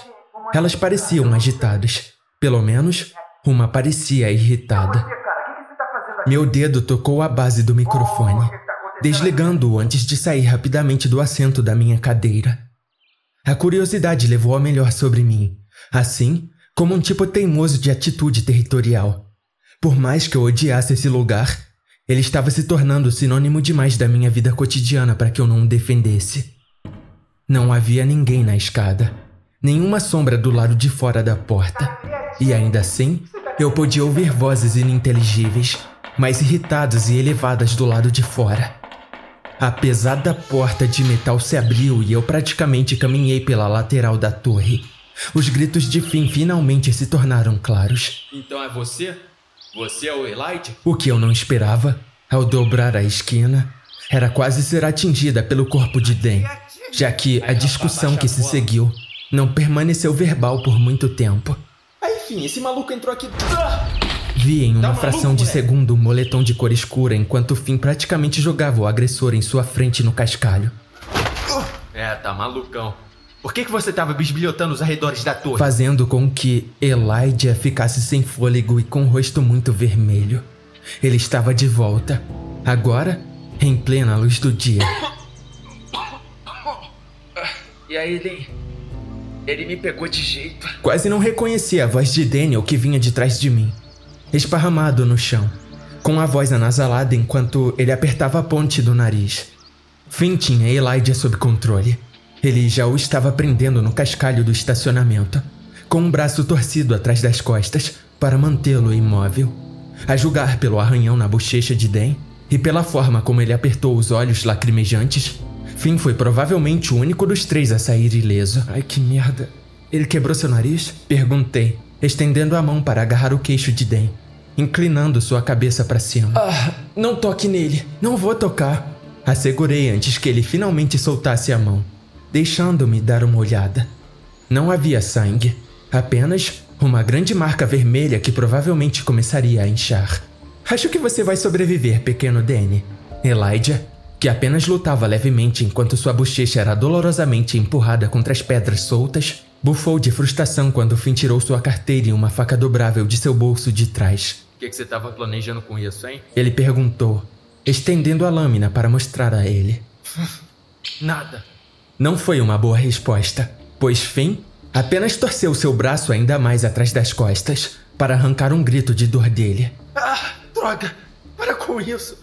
Elas pareciam agitadas. Pelo menos, uma parecia irritada. Meu dedo tocou a base do microfone, desligando-o antes de sair rapidamente do assento da minha cadeira. A curiosidade levou a melhor sobre mim, assim como um tipo teimoso de atitude territorial. Por mais que eu odiasse esse lugar, ele estava se tornando sinônimo demais da minha vida cotidiana para que eu não o defendesse. Não havia ninguém na escada, nenhuma sombra do lado de fora da porta, e ainda assim eu podia ouvir vozes ininteligíveis, mais irritadas e elevadas do lado de fora. A pesada porta de metal se abriu e eu praticamente caminhei pela lateral da torre. Os gritos de fim finalmente se tornaram claros. Então é você? Você é o Elijah? O que eu não esperava, ao dobrar a esquina, era quase ser atingida pelo corpo de Dan, já que a discussão que se seguiu não permaneceu verbal por muito tempo. Aí, enfim, esse maluco entrou aqui. Vi em uma fração de segundo um moletom de cor escura enquanto Finn praticamente jogava o agressor em sua frente no cascalho. É, tá malucão. Por que, que você estava bisbilhotando os arredores da torre? Fazendo com que Elijah ficasse sem fôlego e com o rosto muito vermelho. Ele estava de volta. Agora, em plena luz do dia. E aí, ele. Ele me pegou de jeito. Quase não reconheci a voz de Daniel que vinha de trás de mim, esparramado no chão, com a voz anasalada enquanto ele apertava a ponte do nariz. Finn tinha Elijah sob controle. Ele já o estava prendendo no cascalho do estacionamento, com um braço torcido atrás das costas para mantê-lo imóvel. A julgar pelo arranhão na bochecha de Dan e pela forma como ele apertou os olhos lacrimejantes, Finn foi provavelmente o único dos três a sair ileso. Ai que merda. Ele quebrou seu nariz? Perguntei, estendendo a mão para agarrar o queixo de Dan, inclinando sua cabeça para cima. Ah, não toque nele. Não vou tocar. Assegurei antes que ele finalmente soltasse a mão deixando-me dar uma olhada. Não havia sangue, apenas uma grande marca vermelha que provavelmente começaria a inchar. Acho que você vai sobreviver, pequeno Danny. Elijah, que apenas lutava levemente enquanto sua bochecha era dolorosamente empurrada contra as pedras soltas, bufou de frustração quando Finn tirou sua carteira e uma faca dobrável de seu bolso de trás. O que, que você estava planejando com isso, hein? Ele perguntou, estendendo a lâmina para mostrar a ele. (laughs) Nada. Não foi uma boa resposta, pois Finn apenas torceu seu braço ainda mais atrás das costas para arrancar um grito de dor dele. Ah, droga! Para com isso!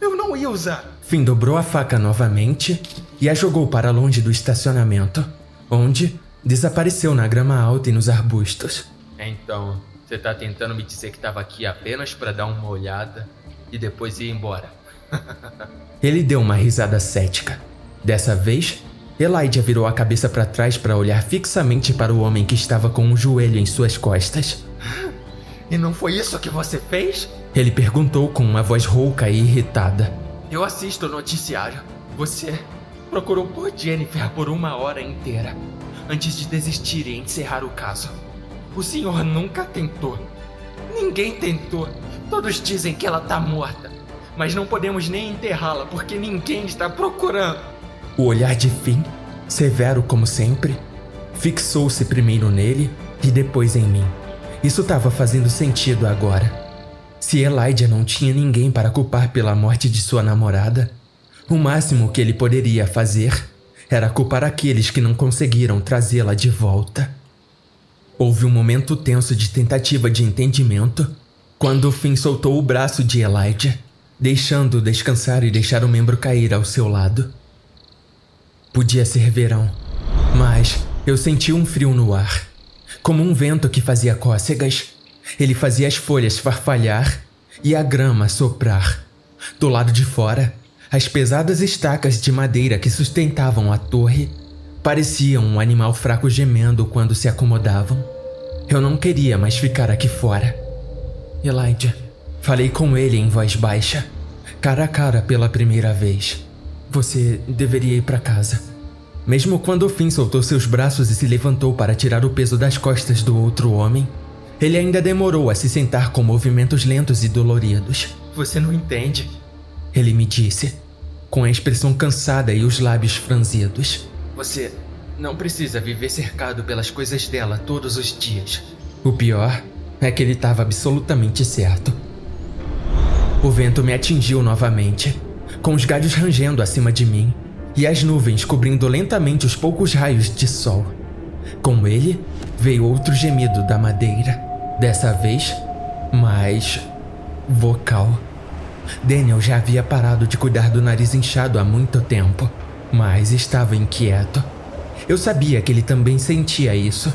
Eu não ia usar! Finn dobrou a faca novamente e a jogou para longe do estacionamento, onde desapareceu na grama alta e nos arbustos. Então, você tá tentando me dizer que estava aqui apenas para dar uma olhada e depois ir embora? (laughs) Ele deu uma risada cética. Dessa vez, Elijah virou a cabeça para trás para olhar fixamente para o homem que estava com um joelho em suas costas. E não foi isso que você fez? Ele perguntou com uma voz rouca e irritada. Eu assisto o noticiário. Você procurou por Jennifer por uma hora inteira antes de desistir e encerrar o caso. O senhor nunca tentou. Ninguém tentou. Todos dizem que ela tá morta. Mas não podemos nem enterrá-la porque ninguém está procurando. O olhar de Finn, severo como sempre, fixou-se primeiro nele e depois em mim. Isso estava fazendo sentido agora. Se Elijah não tinha ninguém para culpar pela morte de sua namorada, o máximo que ele poderia fazer era culpar aqueles que não conseguiram trazê-la de volta. Houve um momento tenso de tentativa de entendimento quando Finn soltou o braço de Elijah, deixando-o descansar e deixar o membro cair ao seu lado. Podia ser verão, mas Eu senti um frio no ar, como um vento que fazia cócegas. Ele fazia as folhas farfalhar e a grama soprar. Do lado de fora, as pesadas estacas de madeira que sustentavam a torre pareciam um animal fraco gemendo quando se acomodavam. Eu não queria mais ficar aqui fora. Elijah, falei com ele em voz baixa, cara a cara pela primeira vez. Você deveria ir para casa. Mesmo quando o Finn soltou seus braços e se levantou para tirar o peso das costas do outro homem, ele ainda demorou a se sentar com movimentos lentos e doloridos. Você não entende, ele me disse, com a expressão cansada e os lábios franzidos. Você não precisa viver cercado pelas coisas dela todos os dias. O pior é que ele estava absolutamente certo. O vento me atingiu novamente, com os galhos rangendo acima de mim e as nuvens cobrindo lentamente os poucos raios de sol. Com ele veio outro gemido da madeira, dessa vez mais vocal. Daniel já havia parado de cuidar do nariz inchado há muito tempo, mas estava inquieto. Eu sabia que ele também sentia isso.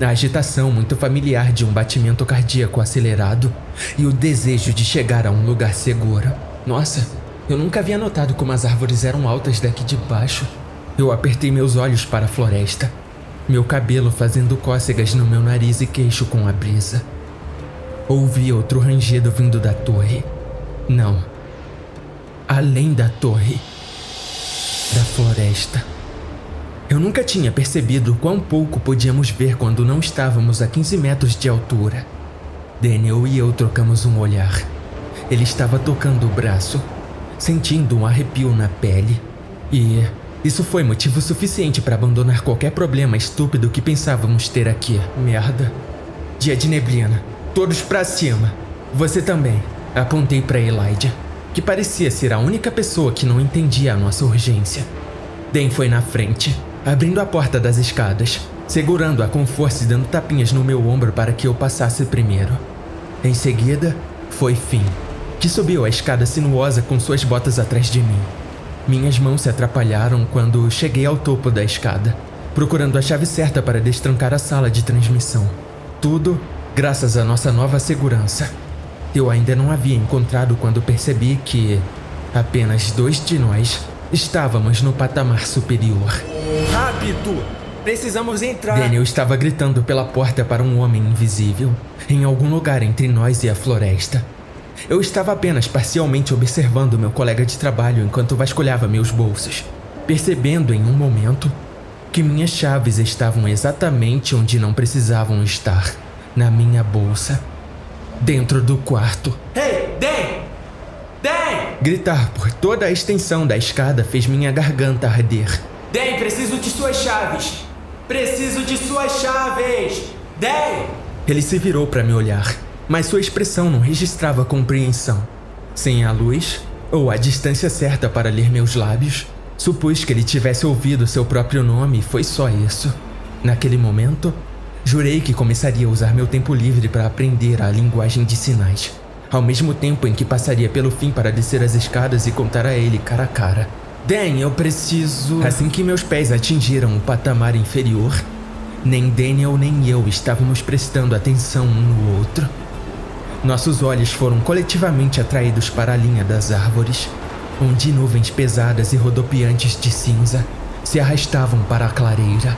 A agitação muito familiar de um batimento cardíaco acelerado e o desejo de chegar a um lugar seguro. Nossa, eu nunca havia notado como as árvores eram altas daqui de baixo. Eu apertei meus olhos para a floresta, meu cabelo fazendo cócegas no meu nariz e queixo com a brisa. Ouvi outro rangido vindo da torre. Não. Além da torre. Da floresta. Eu nunca tinha percebido quão pouco podíamos ver quando não estávamos a 15 metros de altura. Daniel e eu trocamos um olhar. Ele estava tocando o braço sentindo um arrepio na pele. E isso foi motivo suficiente para abandonar qualquer problema estúpido que pensávamos ter aqui. Merda. Dia de neblina. Todos para cima. Você também. Apontei para Elijah, que parecia ser a única pessoa que não entendia a nossa urgência. Den foi na frente, abrindo a porta das escadas, segurando-a com força e dando tapinhas no meu ombro para que eu passasse primeiro. Em seguida, foi Finn que subiu a escada sinuosa com suas botas atrás de mim. Minhas mãos se atrapalharam quando cheguei ao topo da escada, procurando a chave certa para destrancar a sala de transmissão. Tudo graças à nossa nova segurança. Eu ainda não havia encontrado quando percebi que apenas dois de nós estávamos no patamar superior. Rápido! Precisamos entrar! Daniel estava gritando pela porta para um homem invisível, em algum lugar entre nós e a floresta. Eu estava apenas parcialmente observando meu colega de trabalho enquanto vasculhava meus bolsos, percebendo em um momento que minhas chaves estavam exatamente onde não precisavam estar na minha bolsa, dentro do quarto. Hey, Dan! Dan! Gritar por toda a extensão da escada fez minha garganta arder. Dan, preciso de suas chaves! Preciso de suas chaves! Dan! Ele se virou para me olhar mas sua expressão não registrava compreensão. Sem a luz, ou a distância certa para ler meus lábios, supus que ele tivesse ouvido seu próprio nome e foi só isso. Naquele momento, jurei que começaria a usar meu tempo livre para aprender a linguagem de sinais, ao mesmo tempo em que passaria pelo fim para descer as escadas e contar a ele cara a cara. Dan, eu preciso. Assim que meus pés atingiram o patamar inferior, nem Daniel nem eu estávamos prestando atenção um no outro. Nossos olhos foram coletivamente atraídos para a linha das árvores, onde nuvens pesadas e rodopiantes de cinza se arrastavam para a clareira,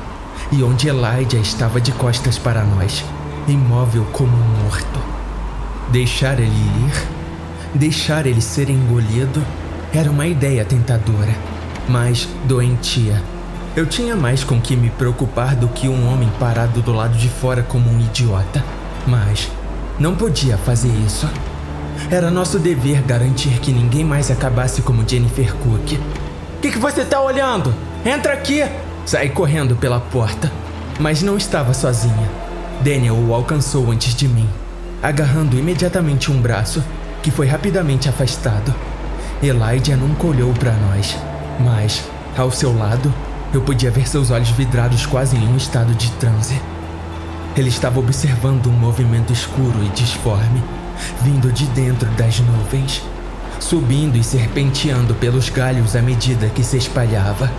e onde Elijah estava de costas para nós, imóvel como um morto. Deixar ele ir, deixar ele ser engolido, era uma ideia tentadora, mas doentia. Eu tinha mais com que me preocupar do que um homem parado do lado de fora como um idiota. Mas não podia fazer isso. Era nosso dever garantir que ninguém mais acabasse como Jennifer Cook. O que, que você tá olhando? Entra aqui! Saí correndo pela porta, mas não estava sozinha. Daniel o alcançou antes de mim, agarrando imediatamente um braço, que foi rapidamente afastado. Elijah nunca olhou para nós, mas, ao seu lado, eu podia ver seus olhos vidrados quase em um estado de transe. Ele estava observando um movimento escuro e disforme, vindo de dentro das nuvens, subindo e serpenteando pelos galhos à medida que se espalhava.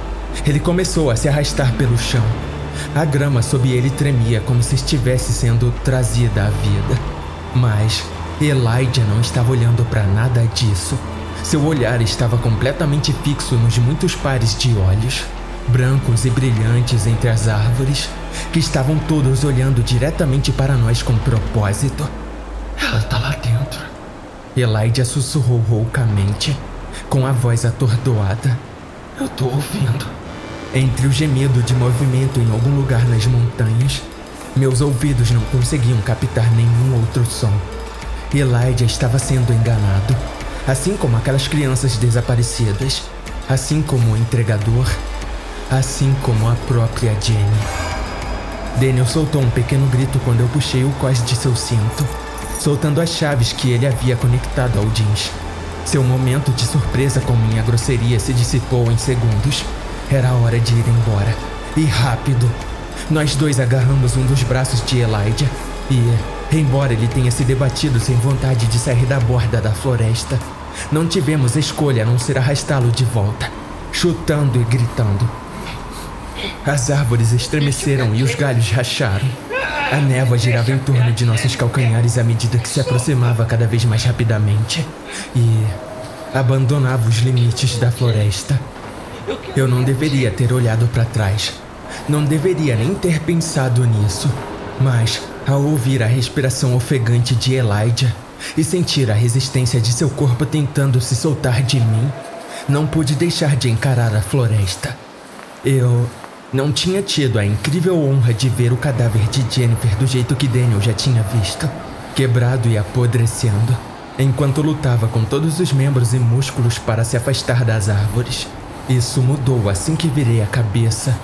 Ele começou a se arrastar pelo chão, A grama sob ele tremia como se estivesse sendo trazida à vida. Mas Elijah não estava olhando para nada disso. Seu olhar estava completamente fixo nos muitos pares de olhos, brancos e brilhantes entre as árvores, que estavam todos olhando diretamente para nós com propósito. Ela está lá dentro. Elijah sussurrou roucamente, com a voz atordoada. Eu tô ouvindo. Entre o gemido de movimento em algum lugar nas montanhas, meus ouvidos não conseguiam captar nenhum outro som. Elijah estava sendo enganado, assim como aquelas crianças desaparecidas, assim como o entregador, assim como a própria Jenny. Daniel soltou um pequeno grito quando eu puxei o cós de seu cinto, soltando as chaves que ele havia conectado ao jeans. Seu momento de surpresa com minha grosseria se dissipou em segundos. Era hora de ir embora. E rápido. Nós dois agarramos um dos braços de Elijah e, embora ele tenha se debatido sem vontade de sair da borda da floresta, não tivemos escolha a não ser arrastá-lo de volta, chutando e gritando. As árvores estremeceram e os galhos racharam. A névoa girava em torno de nossos calcanhares à medida que se aproximava cada vez mais rapidamente e abandonava os limites da floresta. Eu não deveria ter olhado para trás. Não deveria nem ter pensado nisso. Mas, ao ouvir a respiração ofegante de Elijah e sentir a resistência de seu corpo tentando se soltar de mim, não pude deixar de encarar a floresta. Eu não tinha tido a incrível honra de ver o cadáver de Jennifer do jeito que Daniel já tinha visto, quebrado e apodrecendo, enquanto lutava com todos os membros e músculos para se afastar das árvores. Isso mudou assim que virei a cabeça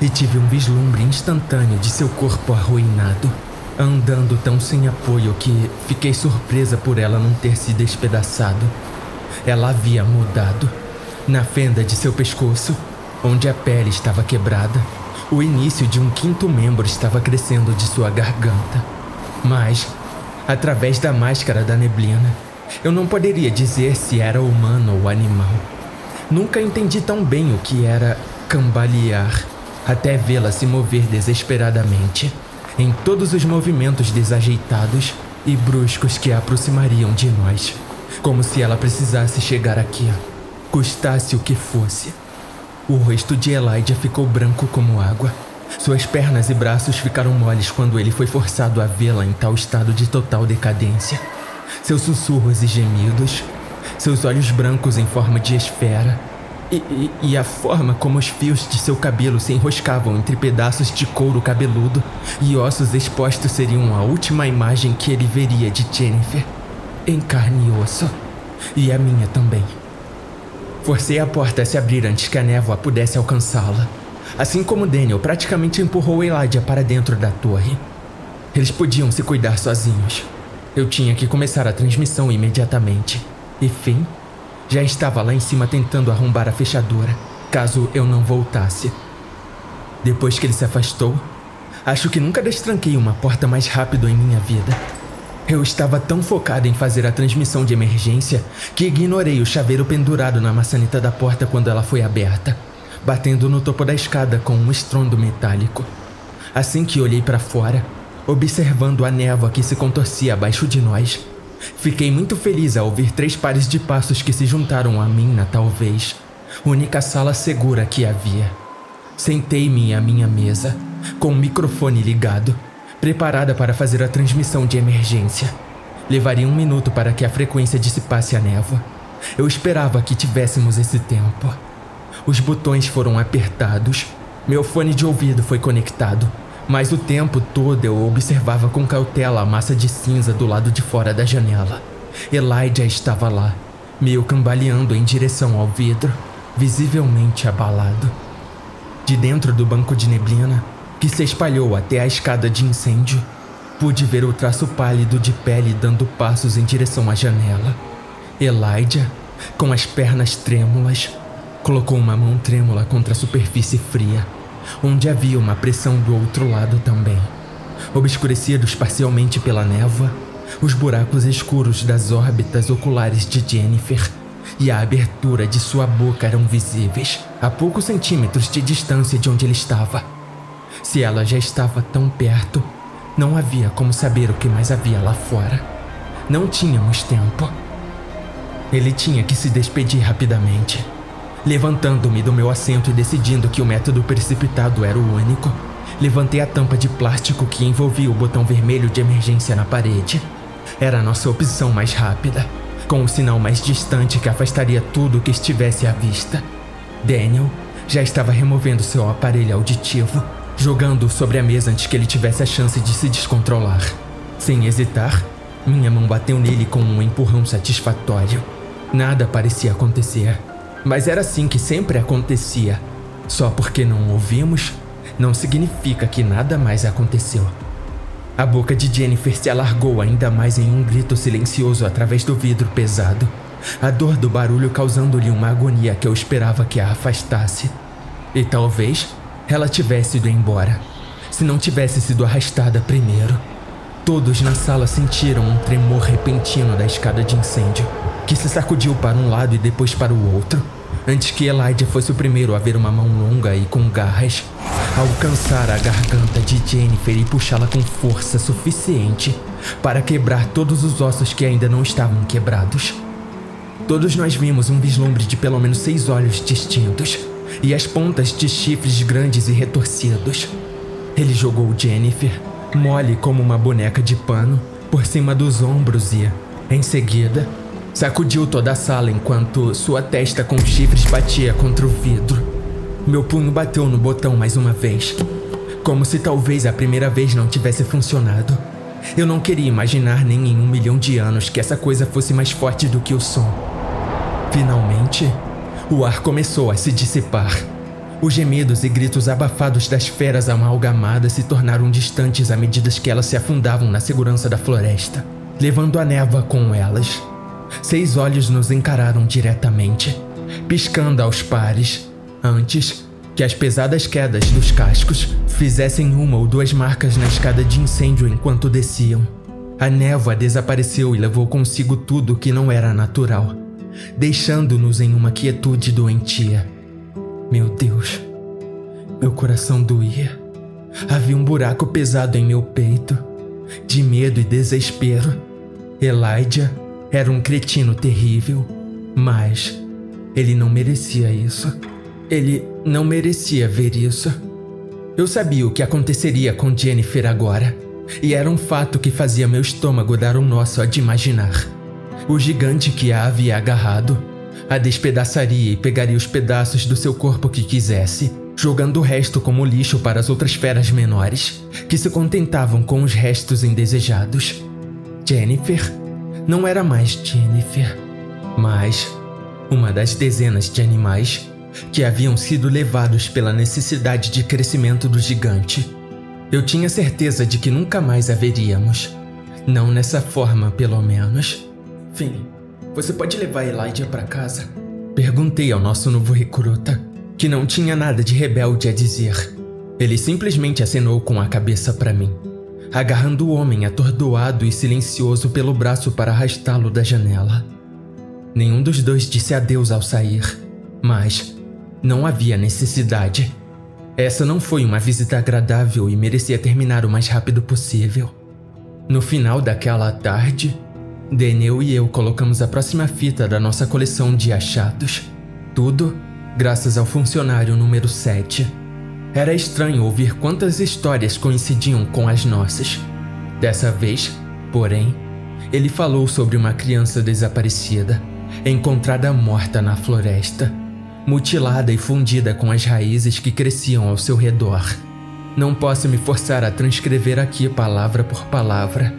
e tive um vislumbre instantâneo de seu corpo arruinado, andando tão sem apoio que fiquei surpresa por ela não ter se despedaçado. Ela havia mudado. Na fenda de seu pescoço, onde a pele estava quebrada, o início de um quinto membro estava crescendo de sua garganta. Mas, através da máscara da neblina, eu não poderia dizer se era humano ou animal. Nunca entendi tão bem o que era cambalear, até vê-la se mover desesperadamente, em todos os movimentos desajeitados e bruscos que a aproximariam de nós, como se ela precisasse chegar aqui, custasse o que fosse. O rosto de Elijah ficou branco como água. Suas pernas e braços ficaram moles quando ele foi forçado a vê-la em tal estado de total decadência. Seus sussurros e gemidos, seus olhos brancos em forma de esfera, e, e, e, a forma como os fios de seu cabelo se enroscavam entre pedaços de couro cabeludo e ossos expostos seriam a última imagem que ele veria de Jennifer, em carne e osso, e a minha também. Forcei a porta a se abrir antes que a névoa pudesse alcançá-la. Assim como Daniel praticamente empurrou Elijah para dentro da torre. Eles podiam se cuidar sozinhos. Eu tinha que começar a transmissão imediatamente. E Finn já estava lá em cima tentando arrombar a fechadura, caso eu não voltasse. Depois que ele se afastou, acho que nunca destranquei uma porta mais rápido em minha vida. Eu estava tão focado em fazer a transmissão de emergência que ignorei o chaveiro pendurado na maçaneta da porta quando ela foi aberta, batendo no topo da escada com um estrondo metálico. Assim que olhei para fora, observando a névoa que se contorcia abaixo de nós, fiquei muito feliz ao ouvir três pares de passos que se juntaram a mim na talvez única sala segura que havia. Sentei-me à minha mesa, com o microfone ligado preparada para fazer a transmissão de emergência. Levaria um minuto para que a frequência dissipasse a névoa. Eu esperava que tivéssemos esse tempo. Os botões foram apertados, meu fone de ouvido foi conectado, mas o tempo todo eu observava com cautela a massa de cinza do lado de fora da janela. Elijah estava lá, meio cambaleando em direção ao vidro, visivelmente abalado. De dentro do banco de neblina, que se espalhou até a escada de incêndio. Pude ver o traço pálido de pele dando passos em direção à janela. Elijah, com as pernas trêmulas, colocou uma mão trêmula contra a superfície fria, onde havia uma pressão do outro lado também. Obscurecidos parcialmente pela névoa, os buracos escuros das órbitas oculares de Jennifer e a abertura de sua boca eram visíveis, a poucos centímetros de distância de onde ele estava. Se ela já estava tão perto, não havia como saber o que mais havia lá fora. Não tínhamos tempo. Ele tinha que se despedir rapidamente. Levantando-me do meu assento e decidindo que o método precipitado era o único, levantei a tampa de plástico que envolvia o botão vermelho de emergência na parede. Era a nossa opção mais rápida, com o sinal mais distante que afastaria tudo que estivesse à vista. Daniel já estava removendo seu aparelho auditivo, jogando-o sobre a mesa antes que ele tivesse a chance de se descontrolar. Sem hesitar, minha mão bateu nele com um empurrão satisfatório. Nada parecia acontecer, mas era assim que sempre acontecia. Só porque não ouvimos, não significa que nada mais aconteceu. A boca de Jennifer se alargou ainda mais em um grito silencioso através do vidro pesado, a dor do barulho causando-lhe uma agonia que eu esperava que a afastasse. E talvez ela tivesse ido embora, se não tivesse sido arrastada primeiro. Todos na sala sentiram um tremor repentino da escada de incêndio, que se sacudiu para um lado e depois para o outro, antes que Elijah fosse o primeiro a ver uma mão longa e com garras alcançar a garganta de Jennifer e puxá-la com força suficiente para quebrar todos os ossos que ainda não estavam quebrados. Todos nós vimos um vislumbre de pelo menos seis olhos distintos e as pontas de chifres grandes e retorcidos. Ele jogou Jennifer, mole como uma boneca de pano, por cima dos ombros e, em seguida, sacudiu toda a sala enquanto sua testa com chifres batia contra o vidro. Meu punho bateu no botão mais uma vez, como se talvez a primeira vez não tivesse funcionado. Eu não queria imaginar nem em um milhão de anos que essa coisa fosse mais forte do que o som. Finalmente, o ar começou a se dissipar. Os gemidos e gritos abafados das feras amalgamadas se tornaram distantes à medida que elas se afundavam na segurança da floresta, levando a névoa com elas. Seis olhos nos encararam diretamente, piscando aos pares, antes que as pesadas quedas dos cascos fizessem uma ou duas marcas na escada de incêndio enquanto desciam. A névoa desapareceu e levou consigo tudo que não era natural, deixando-nos em uma quietude doentia. Meu Deus, meu coração doía. Havia um buraco pesado em meu peito, de medo e desespero. Elijah era um cretino terrível, mas ele não merecia isso. Ele não merecia ver isso. Eu sabia o que aconteceria com Jennifer agora, e era um fato que fazia meu estômago dar um nó só de imaginar. O gigante que a havia agarrado a despedaçaria e pegaria os pedaços do seu corpo que quisesse, jogando o resto como lixo para as outras feras menores, que se contentavam com os restos indesejados. Jennifer não era mais Jennifer, mas uma das dezenas de animais que haviam sido levados pela necessidade de crescimento do gigante. Eu tinha certeza de que nunca mais a veríamos. Não nessa forma, pelo menos. Fim. Você pode levar Elijah para casa? Perguntei ao nosso novo recruta, que não tinha nada de rebelde a dizer. Ele simplesmente acenou com a cabeça para mim, agarrando o homem atordoado e silencioso pelo braço para arrastá-lo da janela. Nenhum dos dois disse adeus ao sair, mas não havia necessidade. Essa não foi uma visita agradável e merecia terminar o mais rápido possível. No final daquela tarde, Deneu e eu colocamos a próxima fita da nossa coleção de achados. Tudo graças ao funcionário número 7. Era estranho ouvir quantas histórias coincidiam com as nossas. Dessa vez, porém, ele falou sobre uma criança desaparecida, encontrada morta na floresta, mutilada e fundida com as raízes que cresciam ao seu redor. Não posso me forçar a transcrever aqui palavra por palavra,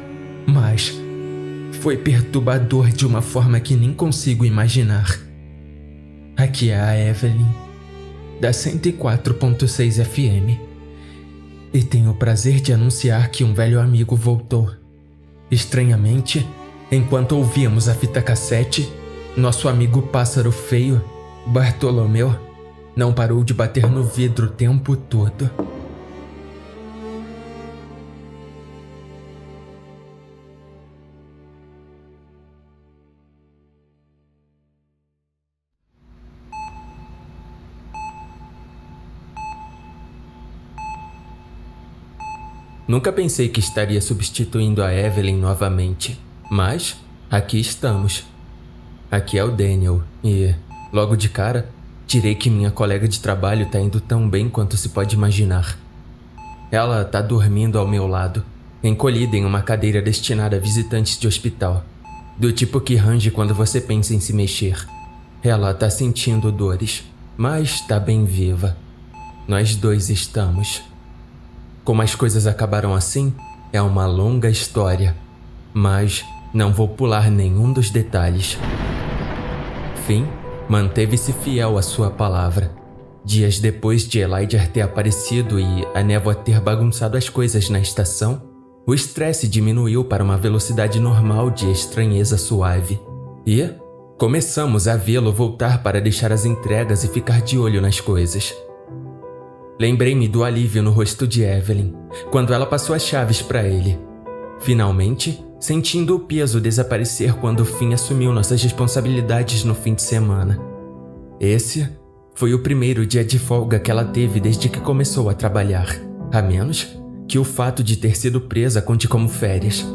mas foi perturbador de uma forma que nem consigo imaginar. Aqui é a Evelyn, da 104.6 FM, e tenho o prazer de anunciar que um velho amigo voltou. Estranhamente, enquanto ouvíamos a fita cassete, nosso amigo pássaro feio, Bartolomeu, não parou de bater no vidro o tempo todo. Nunca pensei que estaria substituindo a Evelyn novamente, mas aqui estamos. Aqui é o Daniel e, logo de cara, direi que minha colega de trabalho está indo tão bem quanto se pode imaginar. Ela está dormindo ao meu lado, encolhida em uma cadeira destinada a visitantes de hospital, do tipo que range quando você pensa em se mexer. Ela está sentindo dores, mas está bem viva. Nós dois estamos. Como as coisas acabaram assim, é uma longa história, mas não vou pular nenhum dos detalhes. Fim manteve-se fiel à sua palavra. Dias depois de Elijah ter aparecido e a névoa ter bagunçado as coisas na estação, o estresse diminuiu para uma velocidade normal de estranheza suave. E começamos a vê-lo voltar para deixar as entregas e ficar de olho nas coisas. Lembrei-me do alívio no rosto de Evelyn quando ela passou as chaves para ele. Finalmente, sentindo o peso desaparecer quando o fim assumiu nossas responsabilidades no fim de semana. Esse foi o primeiro dia de folga que ela teve desde que começou a trabalhar, a menos que o fato de ter sido presa conte como férias.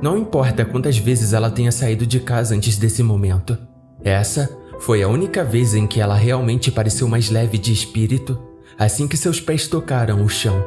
Não importa quantas vezes ela tenha saído de casa antes desse momento, essa foi a única vez em que ela realmente pareceu mais leve de espírito assim que seus pés tocaram o chão.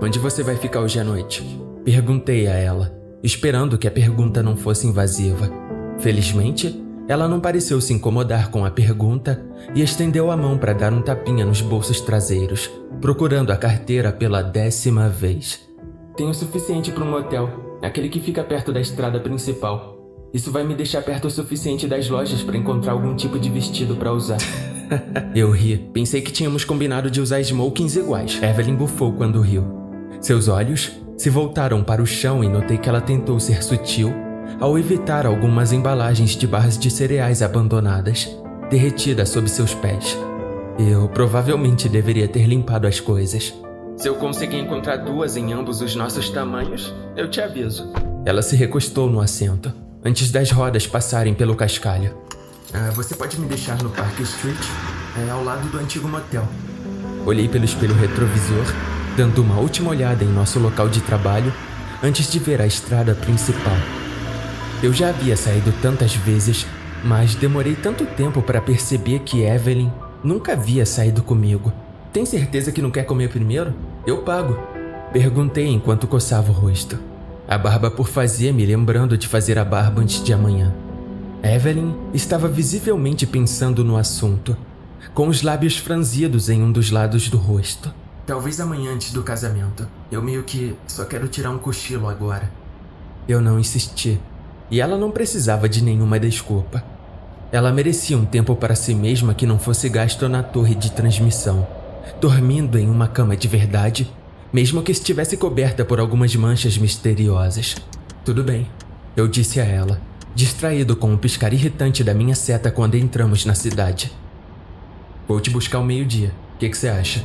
Onde você vai ficar hoje à noite? Perguntei a ela, esperando que a pergunta não fosse invasiva. Felizmente, ela não pareceu se incomodar com a pergunta e estendeu a mão para dar um tapinha nos bolsos traseiros, procurando a carteira pela décima vez. Tenho o suficiente para um hotel, aquele que fica perto da estrada principal. Isso vai me deixar perto o suficiente das lojas para encontrar algum tipo de vestido para usar. (laughs) Eu ri. Pensei que tínhamos combinado de usar smokings iguais. Evelyn bufou quando riu. Seus olhos se voltaram para o chão e notei que ela tentou ser sutil ao evitar algumas embalagens de barras de cereais abandonadas, derretidas sob seus pés. Eu provavelmente deveria ter limpado as coisas. Se eu conseguir encontrar duas em ambos os nossos tamanhos, eu te aviso. Ela se recostou no assento, antes das rodas passarem pelo cascalho. Ah, você pode me deixar no Park Street? É ao lado do antigo motel. Olhei pelo espelho retrovisor, dando uma última olhada em nosso local de trabalho antes de ver a estrada principal. Eu já havia saído tantas vezes, mas demorei tanto tempo para perceber que Evelyn nunca havia saído comigo. Tem certeza que não quer comer primeiro? Eu pago. Perguntei enquanto coçava o rosto. A barba por fazer me lembrando de fazer a barba antes de amanhã. Evelyn estava visivelmente pensando no assunto, com os lábios franzidos em um dos lados do rosto. Talvez amanhã antes do casamento. Eu meio que só quero tirar um cochilo agora. Eu não insisti, e ela não precisava de nenhuma desculpa. Ela merecia um tempo para si mesma que não fosse gasto na torre de transmissão, dormindo em uma cama de verdade, mesmo que estivesse coberta por algumas manchas misteriosas. Tudo bem, eu disse a ela distraído com o piscar irritante da minha seta quando entramos na cidade. Vou te buscar ao meio-dia. O que, que você acha?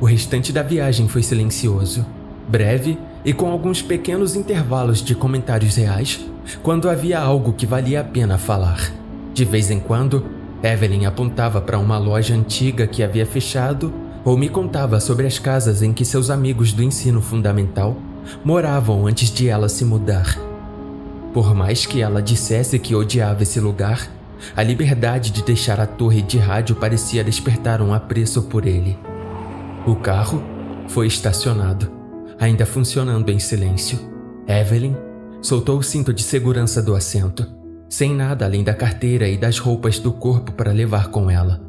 O restante da viagem foi silencioso, breve e com alguns pequenos intervalos de comentários reais quando havia algo que valia a pena falar. De vez em quando, Evelyn apontava para uma loja antiga que havia fechado ou me contava sobre as casas em que seus amigos do ensino fundamental moravam antes de ela se mudar. Por mais que ela dissesse que odiava esse lugar, a liberdade de deixar a torre de rádio parecia despertar um apreço por ele. O carro foi estacionado, ainda funcionando em silêncio. Evelyn soltou o cinto de segurança do assento, sem nada além da carteira e das roupas do corpo para levar com ela.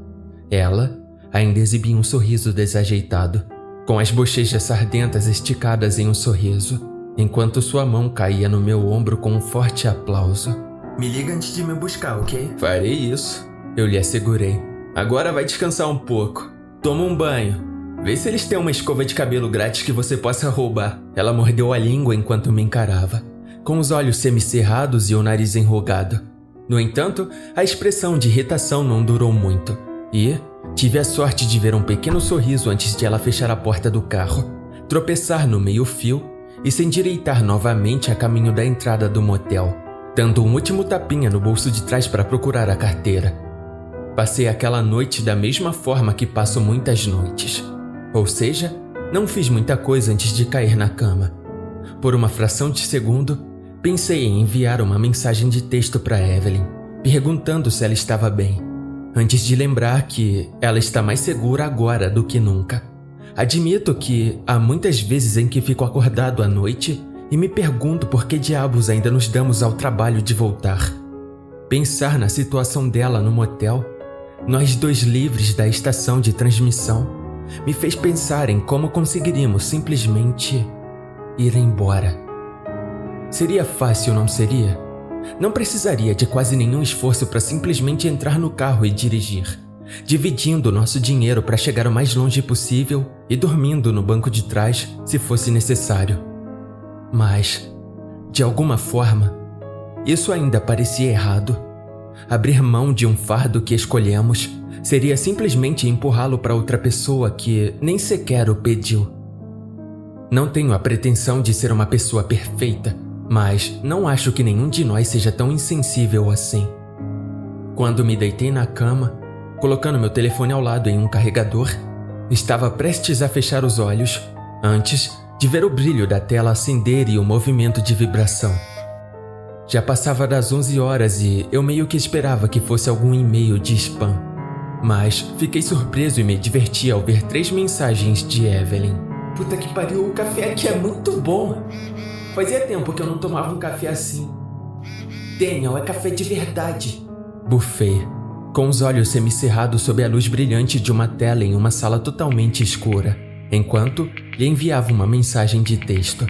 Ela ainda exibia um sorriso desajeitado, com as bochechas sardentas esticadas em um sorriso enquanto sua mão caía no meu ombro com um forte aplauso. Me liga antes de me buscar, ok? Farei isso. Eu lhe assegurei. Agora vai descansar um pouco. Toma um banho. Vê se eles têm uma escova de cabelo grátis que você possa roubar. Ela mordeu a língua enquanto me encarava, com os olhos semicerrados e o nariz enrugado. No entanto, a expressão de irritação não durou muito. E tive a sorte de ver um pequeno sorriso antes de ela fechar a porta do carro, tropeçar no meio-fio e se endireitar novamente a caminho da entrada do motel, dando um último tapinha no bolso de trás para procurar a carteira. Passei aquela noite da mesma forma que passo muitas noites, ou seja, Não fiz muita coisa antes de cair na cama. Por uma fração de segundo, pensei em enviar uma mensagem de texto para Evelyn, perguntando se ela estava bem, antes de lembrar que ela está mais segura agora do que nunca. Admito que há muitas vezes em que fico acordado à noite e me pergunto por que diabos ainda nos damos ao trabalho de voltar. Pensar na situação dela no motel, nós dois livres da estação de transmissão, me fez pensar em como conseguiríamos simplesmente ir embora. Seria fácil, não seria? Não precisaria de quase nenhum esforço para simplesmente entrar no carro e dirigir, dividindo nosso dinheiro para chegar o mais longe possível e dormindo no banco de trás se fosse necessário. Mas, de alguma forma, isso ainda parecia errado. Abrir mão de um fardo que escolhemos seria simplesmente empurrá-lo para outra pessoa que nem sequer o pediu. Não tenho a pretensão de ser uma pessoa perfeita, mas não acho que nenhum de nós seja tão insensível assim. Quando me deitei na cama, colocando meu telefone ao lado em um carregador, estava prestes a fechar os olhos antes de ver o brilho da tela acender e o movimento de vibração. Já passava das 11 horas e eu meio que esperava que fosse algum e-mail de spam. Mas fiquei surpreso e me diverti ao ver três mensagens de Evelyn. Puta que pariu, o café aqui é muito bom. Fazia tempo que eu não tomava um café assim. Daniel, é café de verdade. Bufei, com os olhos semicerrados sob a luz brilhante de uma tela em uma sala totalmente escura, enquanto lhe enviava uma mensagem de texto.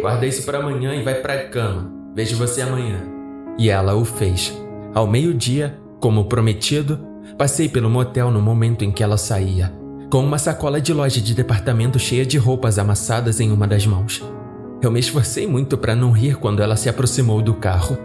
Guarda isso para amanhã e vai pra cama. Vejo você amanhã. E ela o fez. Ao meio-dia, como prometido, Passei pelo motel no momento em que ela saía, com uma sacola de loja de departamento cheia de roupas amassadas em uma das mãos. Eu me esforcei muito para não rir quando ela se aproximou do carro.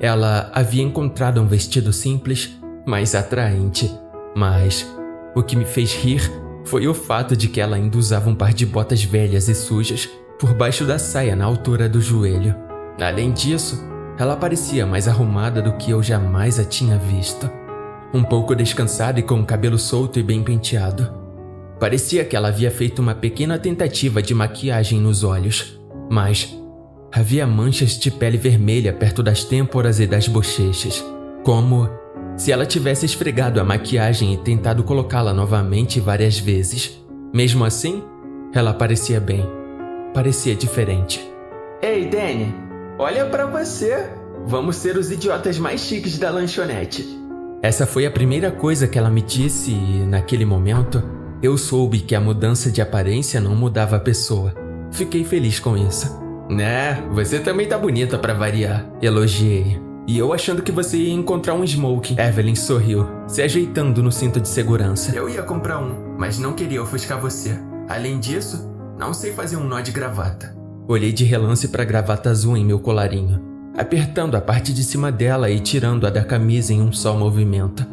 Ela havia encontrado um vestido simples, mas atraente, mas o que me fez rir foi o fato de que ela ainda usava um par de botas velhas e sujas por baixo da saia na altura do joelho. Além disso, ela parecia mais arrumada do que eu jamais a tinha visto um pouco descansada e com o cabelo solto e bem penteado. Parecia que ela havia feito uma pequena tentativa de maquiagem nos olhos, mas havia manchas de pele vermelha perto das têmporas e das bochechas, como se ela tivesse esfregado a maquiagem e tentado colocá-la novamente várias vezes. Mesmo assim, ela parecia bem. Parecia diferente. Ei, Danny, olha para você. Vamos ser os idiotas mais chiques da lanchonete. Essa foi a primeira coisa que ela me disse e, naquele momento, eu soube que a mudança de aparência não mudava a pessoa. Fiquei feliz com isso. Né, você também tá bonita para variar, elogiei. E eu achando que você ia encontrar um smoke. Evelyn sorriu, se ajeitando no cinto de segurança. Eu ia comprar um, mas não queria ofuscar você. Além disso, não sei fazer um nó de gravata. Olhei de relance para a gravata azul em meu colarinho apertando a parte de cima dela e tirando-a da camisa em um só movimento.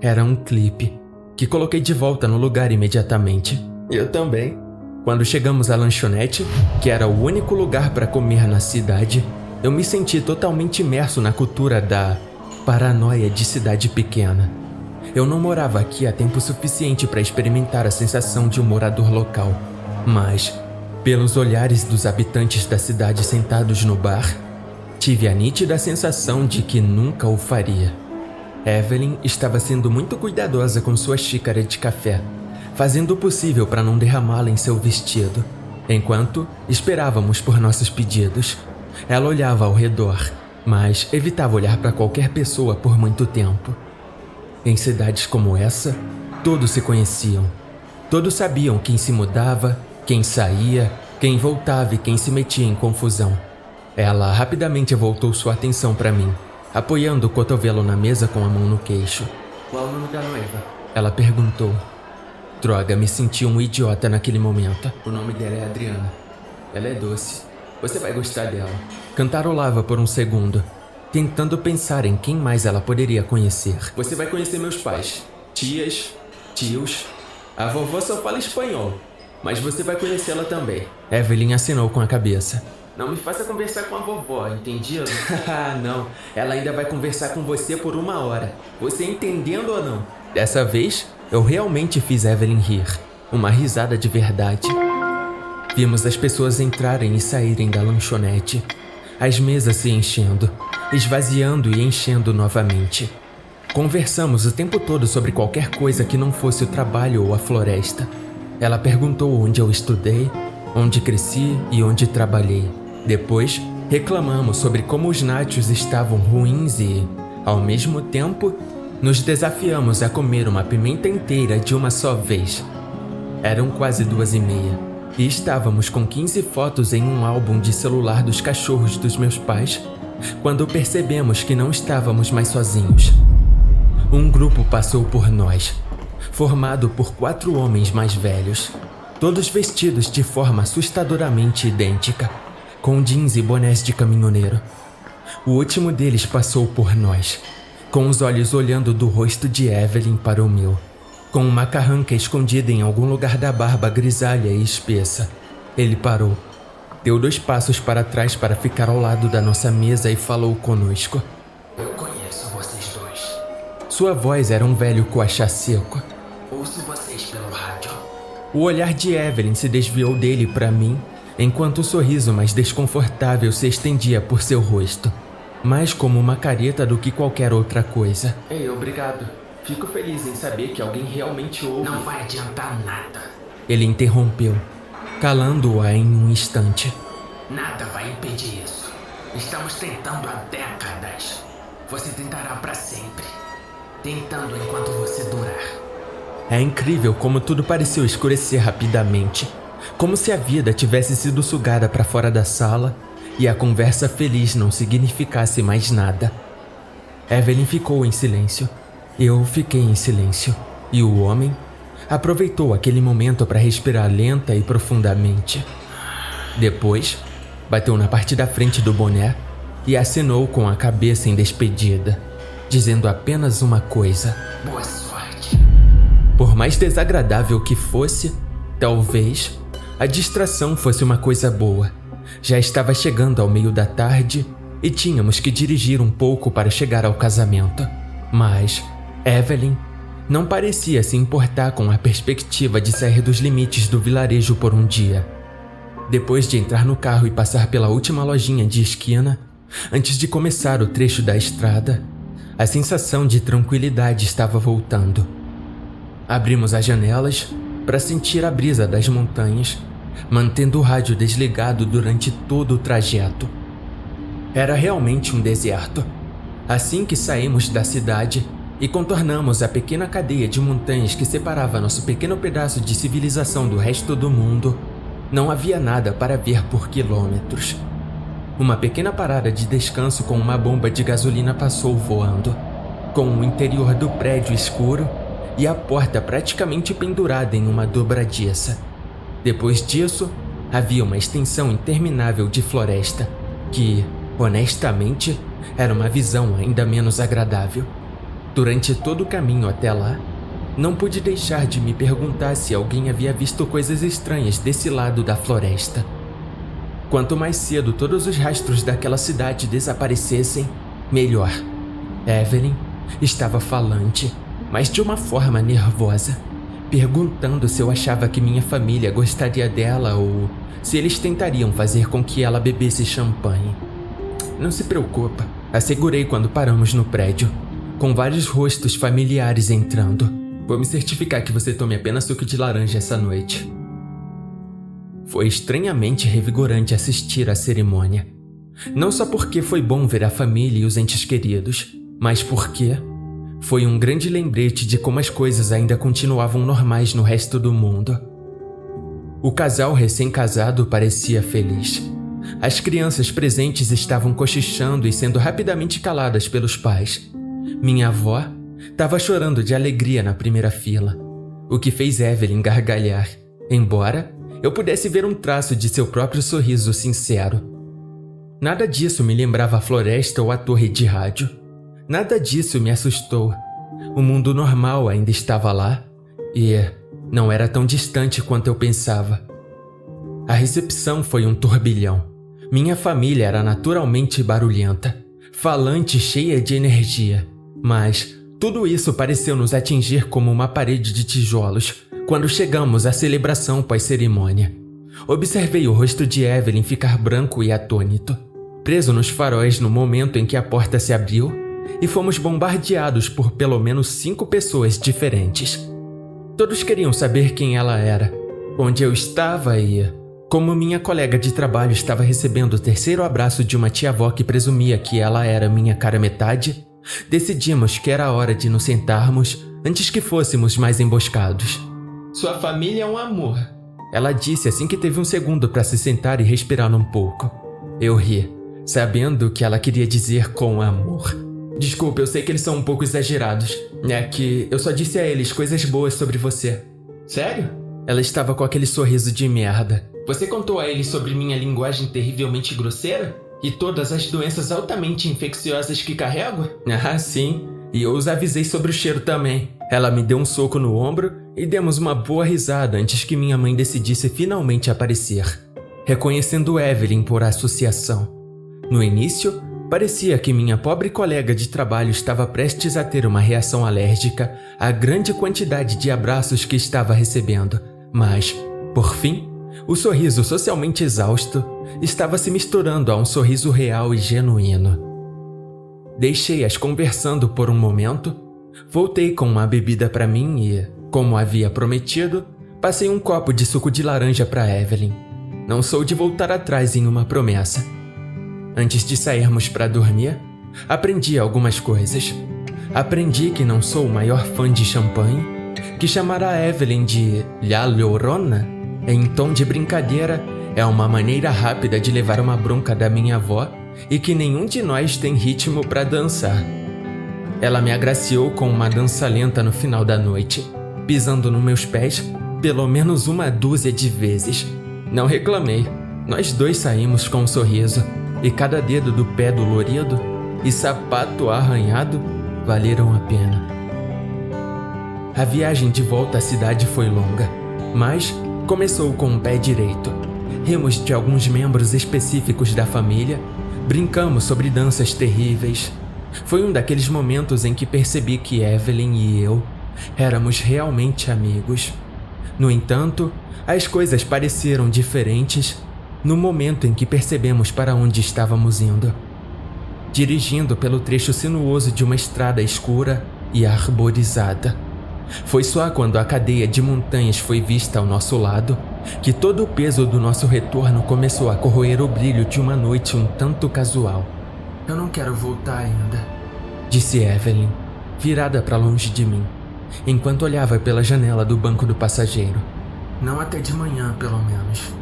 Era um clipe, que coloquei de volta no lugar imediatamente. Eu também. Quando chegamos à lanchonete, que era o único lugar para comer na cidade, eu me senti totalmente imerso na cultura da paranoia de cidade pequena. Eu não morava aqui há tempo suficiente para experimentar a sensação de um morador local, mas, pelos olhares dos habitantes da cidade sentados no bar, Tive a nítida sensação de que nunca o faria. Evelyn estava sendo muito cuidadosa com sua xícara de café, fazendo o possível para não derramá-la em seu vestido, enquanto esperávamos por nossos pedidos. Ela olhava ao redor, mas evitava olhar para qualquer pessoa por muito tempo. Em cidades como essa, todos se conheciam. Todos sabiam quem se mudava, quem saía, quem voltava e quem se metia em confusão. Ela rapidamente voltou sua atenção para mim, apoiando o cotovelo na mesa com a mão no queixo. Qual o nome da noiva? Ela perguntou. Droga, me senti um idiota naquele momento. O nome dela é Adriana. Ela é doce. Você vai gostar dela. Cantarolava por um segundo, tentando pensar em quem mais ela poderia conhecer. Você vai conhecer meus pais, tias, tios. A vovó só fala espanhol, mas você vai conhecê-la também. Evelyn assinou com a cabeça. Não me faça conversar com a vovó, entendido? (laughs) Ah, não. Ela ainda vai conversar com você por uma hora. Você entendendo ou não? Dessa vez, eu realmente fiz Evelyn rir. Uma risada de verdade. Vimos as pessoas entrarem e saírem da lanchonete, as mesas se enchendo, esvaziando e enchendo novamente. Conversamos o tempo todo sobre qualquer coisa que não fosse o trabalho ou a floresta. Ela perguntou onde eu estudei, onde cresci e onde trabalhei. Depois, reclamamos sobre como os nachos estavam ruins e, ao mesmo tempo, nos desafiamos a comer uma pimenta inteira de uma só vez. Eram quase duas e meia e estávamos com 15 fotos em um álbum de celular dos cachorros dos meus pais quando percebemos que não estávamos mais sozinhos. Um grupo passou por nós, formado por quatro homens mais velhos, todos vestidos de forma assustadoramente idêntica, com jeans e bonés de caminhoneiro. O último deles passou por nós, com os olhos olhando do rosto de Evelyn para o meu, com uma carranca escondida em algum lugar da barba grisalha e espessa. Ele parou, deu dois passos para trás para ficar ao lado da nossa mesa e falou conosco. Eu conheço vocês dois. Sua voz era um velho coachá seco. Ouço vocês pelo rádio. O olhar de Evelyn se desviou dele para mim, enquanto o sorriso mais desconfortável se estendia por seu rosto, mais como uma careta do que qualquer outra coisa. Ei, obrigado. Fico feliz em saber que alguém realmente ouve. Não vai adiantar nada. Ele interrompeu, calando-a em um instante. Nada vai impedir isso. Estamos tentando há décadas. Você tentará para sempre. Tentando enquanto você durar. É incrível como tudo pareceu escurecer rapidamente, como se a vida tivesse sido sugada para fora da sala e a conversa feliz não significasse mais nada. Evelyn ficou em silêncio. Eu fiquei em silêncio. E o homem aproveitou aquele momento para respirar lenta e profundamente. Depois, bateu na parte da frente do boné e acenou com a cabeça em despedida, dizendo apenas uma coisa. Boa sorte. Por mais desagradável que fosse, talvez a distração fosse uma coisa boa. Já estava chegando ao meio da tarde e tínhamos que dirigir um pouco para chegar ao casamento. Mas Evelyn não parecia se importar com a perspectiva de sair dos limites do vilarejo por um dia. Depois de entrar no carro e passar pela última lojinha de esquina, antes de começar o trecho da estrada, a sensação de tranquilidade estava voltando. Abrimos as janelas para sentir a brisa das montanhas, mantendo o rádio desligado durante todo o trajeto. Era realmente um deserto. Assim que saímos da cidade e contornamos a pequena cadeia de montanhas que separava nosso pequeno pedaço de civilização do resto do mundo, não havia nada para ver por quilômetros. Uma pequena parada de descanso com uma bomba de gasolina passou voando, com o interior do prédio escuro e a porta praticamente pendurada em uma dobradiça. Depois disso, havia uma extensão interminável de floresta, que, honestamente, era uma visão ainda menos agradável. Durante todo o caminho até lá, não pude deixar de me perguntar se alguém havia visto coisas estranhas desse lado da floresta. Quanto mais cedo todos os rastros daquela cidade desaparecessem, melhor. Evelyn estava falante, mas de uma forma nervosa, perguntando se eu achava que minha família gostaria dela ou se eles tentariam fazer com que ela bebesse champanhe. Não se preocupa, assegurei quando paramos no prédio, com vários rostos familiares entrando. Vou me certificar que você tome apenas suco de laranja essa noite. Foi estranhamente revigorante assistir à cerimônia. Não só porque foi bom ver a família e os entes queridos, mas porque foi um grande lembrete de como as coisas ainda continuavam normais no resto do mundo. O casal recém-casado parecia feliz. As crianças presentes estavam cochichando e sendo rapidamente caladas pelos pais. Minha avó estava chorando de alegria na primeira fila, o que fez Evelyn gargalhar, embora eu pudesse ver um traço de seu próprio sorriso sincero. Nada disso me lembrava a floresta ou a torre de rádio. Nada disso me assustou. O mundo normal ainda estava lá e não era tão distante quanto eu pensava. A recepção foi um turbilhão. Minha família era naturalmente barulhenta, falante e cheia de energia, mas tudo isso pareceu nos atingir como uma parede de tijolos quando chegamos à celebração pós-cerimônia. observei o rosto de Evelyn ficar branco e atônito, preso nos faróis no momento em que a porta se abriu e fomos bombardeados por pelo menos cinco pessoas diferentes. Todos queriam saber quem ela era, onde eu estava e como minha colega de trabalho estava recebendo o terceiro abraço de uma tia-avó que presumia que ela era minha cara metade, decidimos que era hora de nos sentarmos antes que fôssemos mais emboscados. Sua família é um amor, ela disse assim que teve um segundo para se sentar e respirar um pouco. Eu ri, sabendo que ela queria dizer com amor. Desculpa, eu sei que eles são um pouco exagerados. É que eu só disse a eles coisas boas sobre você. Sério? Ela estava com aquele sorriso de merda. Você contou a eles sobre minha linguagem terrivelmente grosseira? E todas as doenças altamente infecciosas que carrego? (laughs) Ah, sim. E eu os avisei sobre o cheiro também. Ela me deu um soco no ombro e demos uma boa risada antes que minha mãe decidisse finalmente aparecer, reconhecendo Evelyn por associação. No início, parecia que minha pobre colega de trabalho estava prestes a ter uma reação alérgica à grande quantidade de abraços que estava recebendo, mas, por fim, o sorriso socialmente exausto estava se misturando a um sorriso real e genuíno. Deixei-as conversando por um momento, voltei com uma bebida para mim e, como havia prometido, passei um copo de suco de laranja para Evelyn. Não sou de voltar atrás em uma promessa. Antes de sairmos para dormir, aprendi algumas coisas. Aprendi que não sou o maior fã de champanhe, que chamar a Evelyn de La Llorona em tom de brincadeira é uma maneira rápida de levar uma bronca da minha avó e que nenhum de nós tem ritmo para dançar. Ela me agraciou com uma dança lenta no final da noite pisando nos meus pés pelo menos uma dúzia de vezes. Não reclamei. Nós dois saímos com um sorriso, e cada dedo do pé dolorido e sapato arranhado valeram a pena. A viagem de volta à cidade foi longa, mas começou com o pé direito. Rimos de alguns membros específicos da família, brincamos sobre danças terríveis. Foi um daqueles momentos em que percebi que Evelyn e eu Éramos realmente amigos. No entanto, as coisas pareceram diferentes no momento em que percebemos para onde estávamos indo. Dirigindo pelo trecho sinuoso de uma estrada escura e arborizada. Foi só quando a cadeia de montanhas foi vista ao nosso lado que todo o peso do nosso retorno começou a corroer o brilho de uma noite um tanto casual. Eu não quero voltar ainda, disse Evelyn, virada para longe de mim enquanto olhava pela janela do banco do passageiro. Não até de manhã, pelo menos.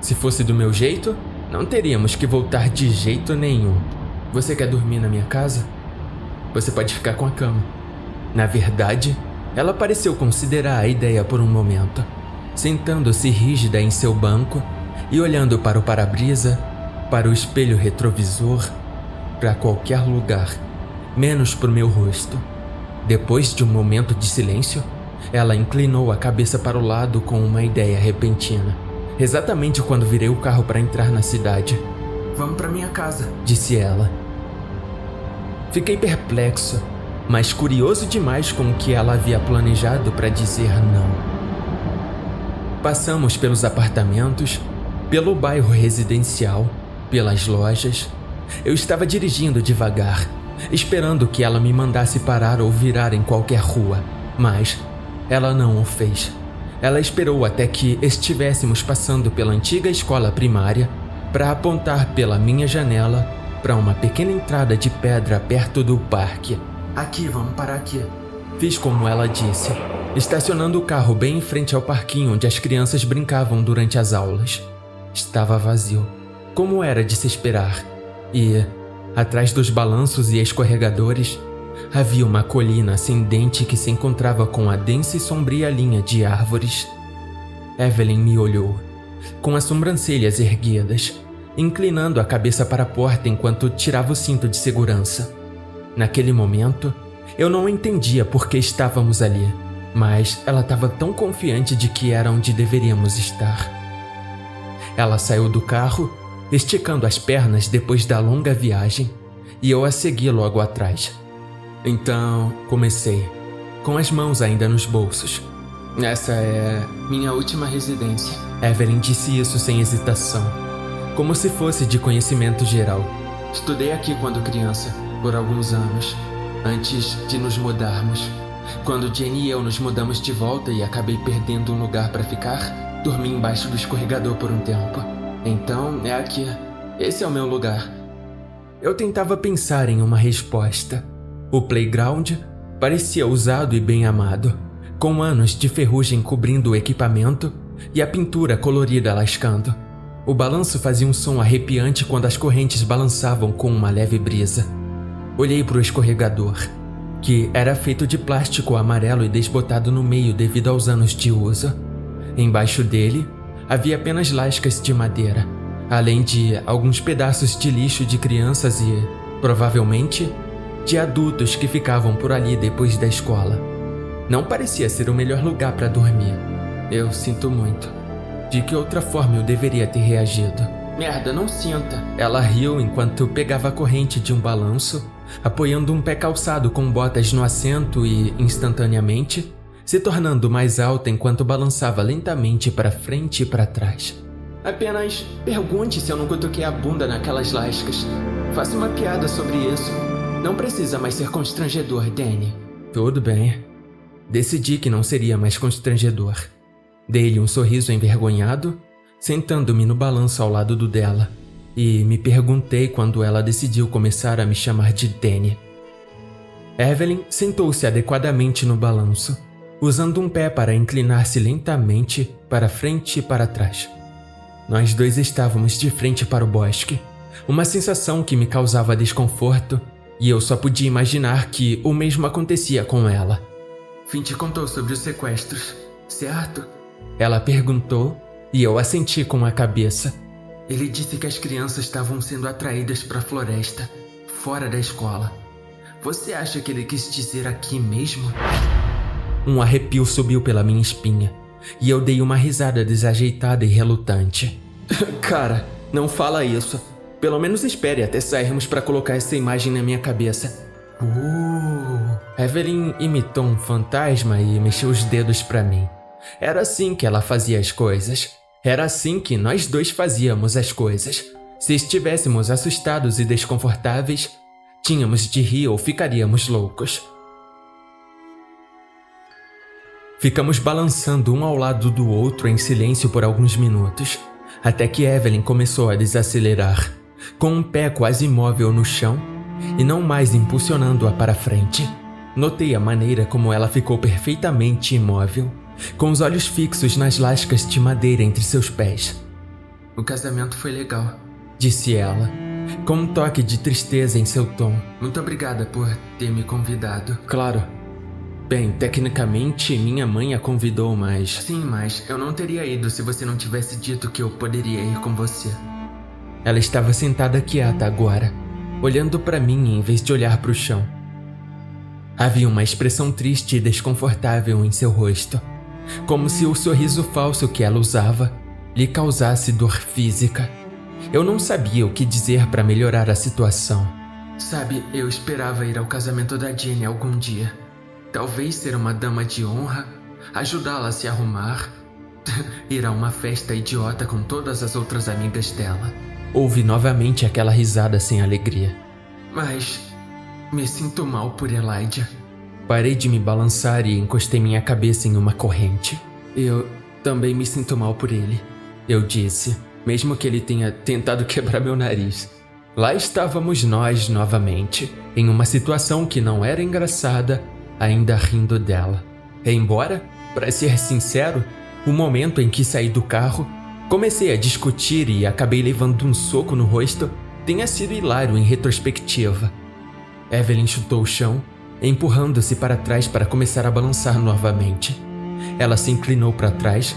Se fosse do meu jeito, não teríamos que voltar de jeito nenhum. Você quer dormir na minha casa? Você pode ficar com a cama. Na verdade, ela pareceu considerar a ideia por um momento, sentando-se rígida em seu banco e olhando para o para-brisa, para o espelho retrovisor, para qualquer lugar, menos para o meu rosto. Depois de um momento de silêncio, ela inclinou a cabeça para o lado com uma ideia repentina. Exatamente quando virei o carro para entrar na cidade. Vamos para minha casa, disse ela. Fiquei perplexo, mas curioso demais com o que ela havia planejado para dizer não. Passamos pelos apartamentos, pelo bairro residencial, pelas lojas. Eu estava dirigindo devagar, esperando que ela me mandasse parar ou virar em qualquer rua, mas ela não o fez. Ela esperou até que estivéssemos passando pela antiga escola primária para apontar pela minha janela para uma pequena entrada de pedra perto do parque. Aqui, vamos parar aqui. Fiz como ela disse, estacionando o carro bem em frente ao parquinho onde as crianças brincavam durante as aulas. Estava vazio, como era de se esperar, e Atrás dos balanços e escorregadores, havia uma colina ascendente que se encontrava com a densa e sombria linha de árvores. Evelyn me olhou, com as sobrancelhas erguidas, inclinando a cabeça para a porta enquanto tirava o cinto de segurança. Naquele momento, eu não entendia por que estávamos ali, mas ela estava tão confiante de que era onde deveríamos estar. Ela saiu do carro esticando as pernas depois da longa viagem, e eu a segui logo atrás. Então, comecei, com as mãos ainda nos bolsos. Essa é minha última residência. Evelyn disse isso sem hesitação, como se fosse de conhecimento geral. Estudei aqui quando criança, por alguns anos, antes de nos mudarmos. Quando Jenny e eu nos mudamos de volta e acabei perdendo um lugar para ficar, dormi embaixo do escorregador por um tempo. Então, é aqui. Esse é o meu lugar. Eu tentava pensar em uma resposta. O playground parecia usado e bem amado, com anos de ferrugem cobrindo o equipamento e a pintura colorida lascando. O balanço fazia um som arrepiante quando as correntes balançavam com uma leve brisa. Olhei para o escorregador, que era feito de plástico amarelo e desbotado no meio devido aos anos de uso. Embaixo dele havia apenas lascas de madeira, além de alguns pedaços de lixo de crianças e, provavelmente, de adultos que ficavam por ali depois da escola. Não parecia ser o melhor lugar para dormir. Eu sinto muito. De que outra forma eu deveria ter reagido? Merda, não sinta. Ela riu enquanto pegava a corrente de um balanço, apoiando um pé calçado com botas no assento e, instantaneamente, se tornando mais alta enquanto balançava lentamente para frente e para trás. Apenas pergunte se eu não cutuquei a bunda naquelas lascas. Faça uma piada sobre isso. Não precisa mais ser constrangedor, Danny. Tudo bem. Decidi que não seria mais constrangedor. Dei-lhe um sorriso envergonhado, sentando-me no balanço ao lado do dela, e me perguntei quando ela decidiu começar a me chamar de Danny. Evelyn sentou-se adequadamente no balanço, usando um pé para inclinar-se lentamente para frente e para trás. Nós dois estávamos de frente para o bosque, uma sensação que me causava desconforto e eu só podia imaginar que o mesmo acontecia com ela. Finn te contou sobre os sequestros, certo? Ela perguntou e eu assenti com a cabeça. Ele disse que as crianças estavam sendo atraídas para a floresta, fora da escola. Você acha que ele quis dizer aqui mesmo? Um arrepio subiu pela minha espinha e eu dei uma risada desajeitada e relutante. (laughs) Cara, não fala isso. Pelo menos espere até sairmos para colocar essa imagem na minha cabeça. Uh. Evelyn imitou um fantasma e mexeu os dedos para mim. Era assim que ela fazia as coisas. Era assim que nós dois fazíamos as coisas. Se estivéssemos assustados e desconfortáveis, tínhamos de rir ou ficaríamos loucos. Ficamos balançando um ao lado do outro em silêncio por alguns minutos, até que Evelyn começou a desacelerar com um pé quase imóvel no chão e não mais impulsionando-a para frente. Notei a maneira como ela ficou perfeitamente imóvel, com os olhos fixos nas lascas de madeira entre seus pés. O casamento foi legal, disse ela, com um toque de tristeza em seu tom. Muito obrigada por ter me convidado. Claro. Bem, tecnicamente minha mãe a convidou, mas. Sim, mas eu não teria ido se você não tivesse dito que eu poderia ir com você. Ela estava sentada quieta agora, olhando para mim em vez de olhar para o chão. Havia uma expressão triste e desconfortável em seu rosto, como se o sorriso falso que ela usava lhe causasse dor física. Eu não sabia o que dizer para melhorar a situação. Sabe, eu esperava ir ao casamento da Jenny algum dia. Talvez ser uma dama de honra, ajudá-la a se arrumar, (laughs) ir a uma festa idiota com todas as outras amigas dela. Houve novamente aquela risada sem alegria. Mas me sinto mal por Elijah. Parei de me balançar e encostei minha cabeça em uma corrente. Eu também me sinto mal por ele, eu disse, mesmo que ele tenha tentado (laughs) quebrar meu nariz. Lá estávamos nós novamente, em uma situação que não era engraçada, ainda rindo dela. Embora, para ser sincero, o momento em que saí do carro Comecei a discutir e acabei levando um soco no rosto. Tenha sido hilário em retrospectiva. Evelyn chutou o chão, empurrando-se para trás para começar a balançar novamente. Ela se inclinou para trás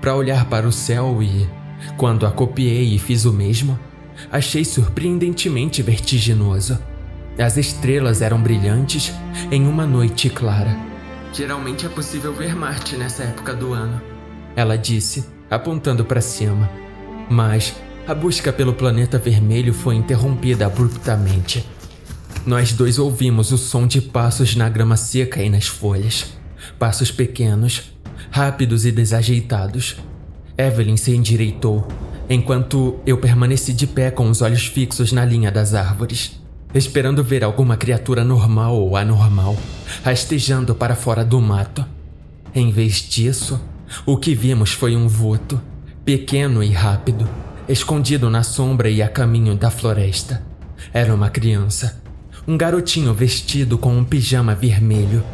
para olhar para o céu e, quando a copiei e fiz o mesmo, achei surpreendentemente vertiginoso. As estrelas eram brilhantes em uma noite clara. Geralmente é possível ver Marte nessa época do ano, ela disse apontando para cima. Mas a busca pelo planeta vermelho foi interrompida abruptamente. Nós dois ouvimos o som de passos na grama seca e nas folhas. Passos pequenos, rápidos e desajeitados. Evelyn se endireitou, enquanto eu permaneci de pé com os olhos fixos na linha das árvores, esperando ver alguma criatura normal ou anormal rastejando para fora do mato. Em vez disso, o que vimos foi um vulto, pequeno e rápido, escondido na sombra e a caminho da floresta. Era uma criança, um garotinho vestido com um pijama vermelho,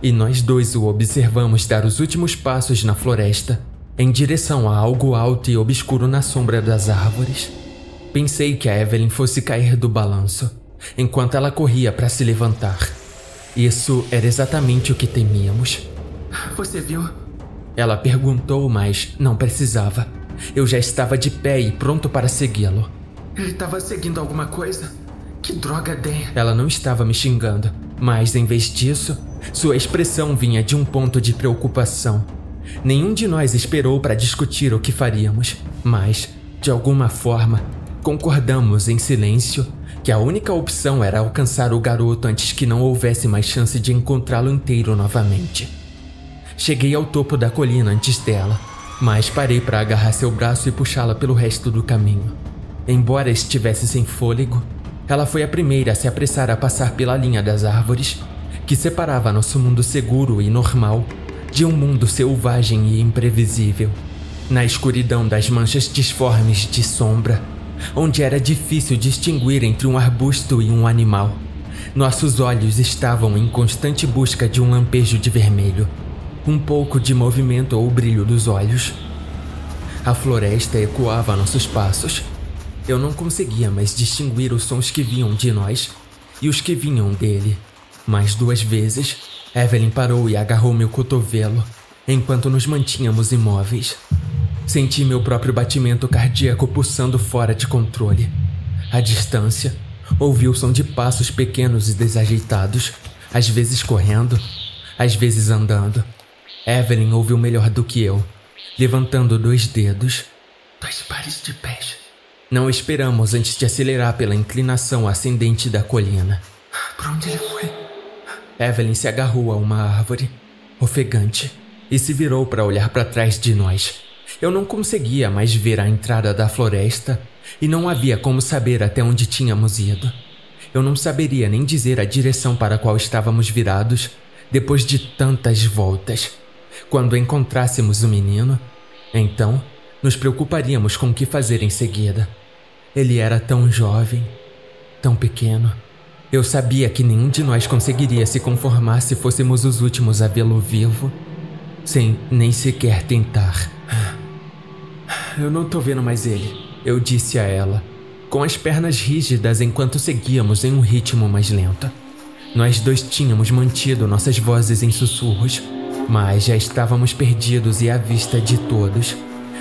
e nós dois o observamos dar os últimos passos na floresta, em direção a algo alto e obscuro na sombra das árvores. Pensei que a Evelyn fosse cair do balanço, enquanto ela corria para se levantar. Isso era exatamente o que temíamos. Você viu? Ela perguntou, mas não precisava. Eu já estava de pé e pronto para segui-lo. Ele estava seguindo alguma coisa? Que droga tem? Ela não estava me xingando, mas em vez disso, sua expressão vinha de um ponto de preocupação. Nenhum de nós esperou para discutir o que faríamos, mas, de alguma forma, concordamos em silêncio que a única opção era alcançar o garoto antes que não houvesse mais chance de encontrá-lo inteiro novamente. Cheguei ao topo da colina antes dela, mas parei para agarrar seu braço e puxá-la pelo resto do caminho. Embora estivesse sem fôlego, ela foi a primeira a se apressar a passar pela linha das árvores que separava nosso mundo seguro e normal de um mundo selvagem e imprevisível. Na escuridão das manchas disformes de sombra, onde era difícil distinguir entre um arbusto e um animal. Nossos olhos estavam em constante busca de um lampejo de vermelho, um pouco de movimento ou brilho dos olhos. A floresta ecoava nossos passos. Eu não conseguia mais distinguir os sons que vinham de nós e os que vinham dele. Mais duas vezes, Evelyn parou e agarrou meu cotovelo enquanto nos mantínhamos imóveis. Senti meu próprio batimento cardíaco pulsando fora de controle. À distância, ouvi o som de passos pequenos e desajeitados, às vezes correndo, às vezes andando. Evelyn ouviu melhor do que eu, levantando dois dedos. Dois pares de pés. Não esperamos antes de acelerar pela inclinação ascendente da colina. Para onde ele foi? Evelyn se agarrou a uma árvore, ofegante, e se virou para olhar para trás de nós. Eu não conseguia mais ver a entrada da floresta e não havia como saber até onde tínhamos ido. Eu não saberia nem dizer a direção para a qual estávamos virados depois de tantas voltas. Quando encontrássemos o menino, então nos preocuparíamos com o que fazer em seguida. Ele era tão jovem, tão pequeno. Eu sabia que nenhum de nós conseguiria se conformar se fôssemos os últimos a vê-lo vivo, sem nem sequer tentar. Eu não tô vendo mais ele, eu disse a ela, com as pernas rígidas enquanto seguíamos em um ritmo mais lento. Nós dois tínhamos mantido nossas vozes em sussurros, mas já estávamos perdidos e à vista de todos.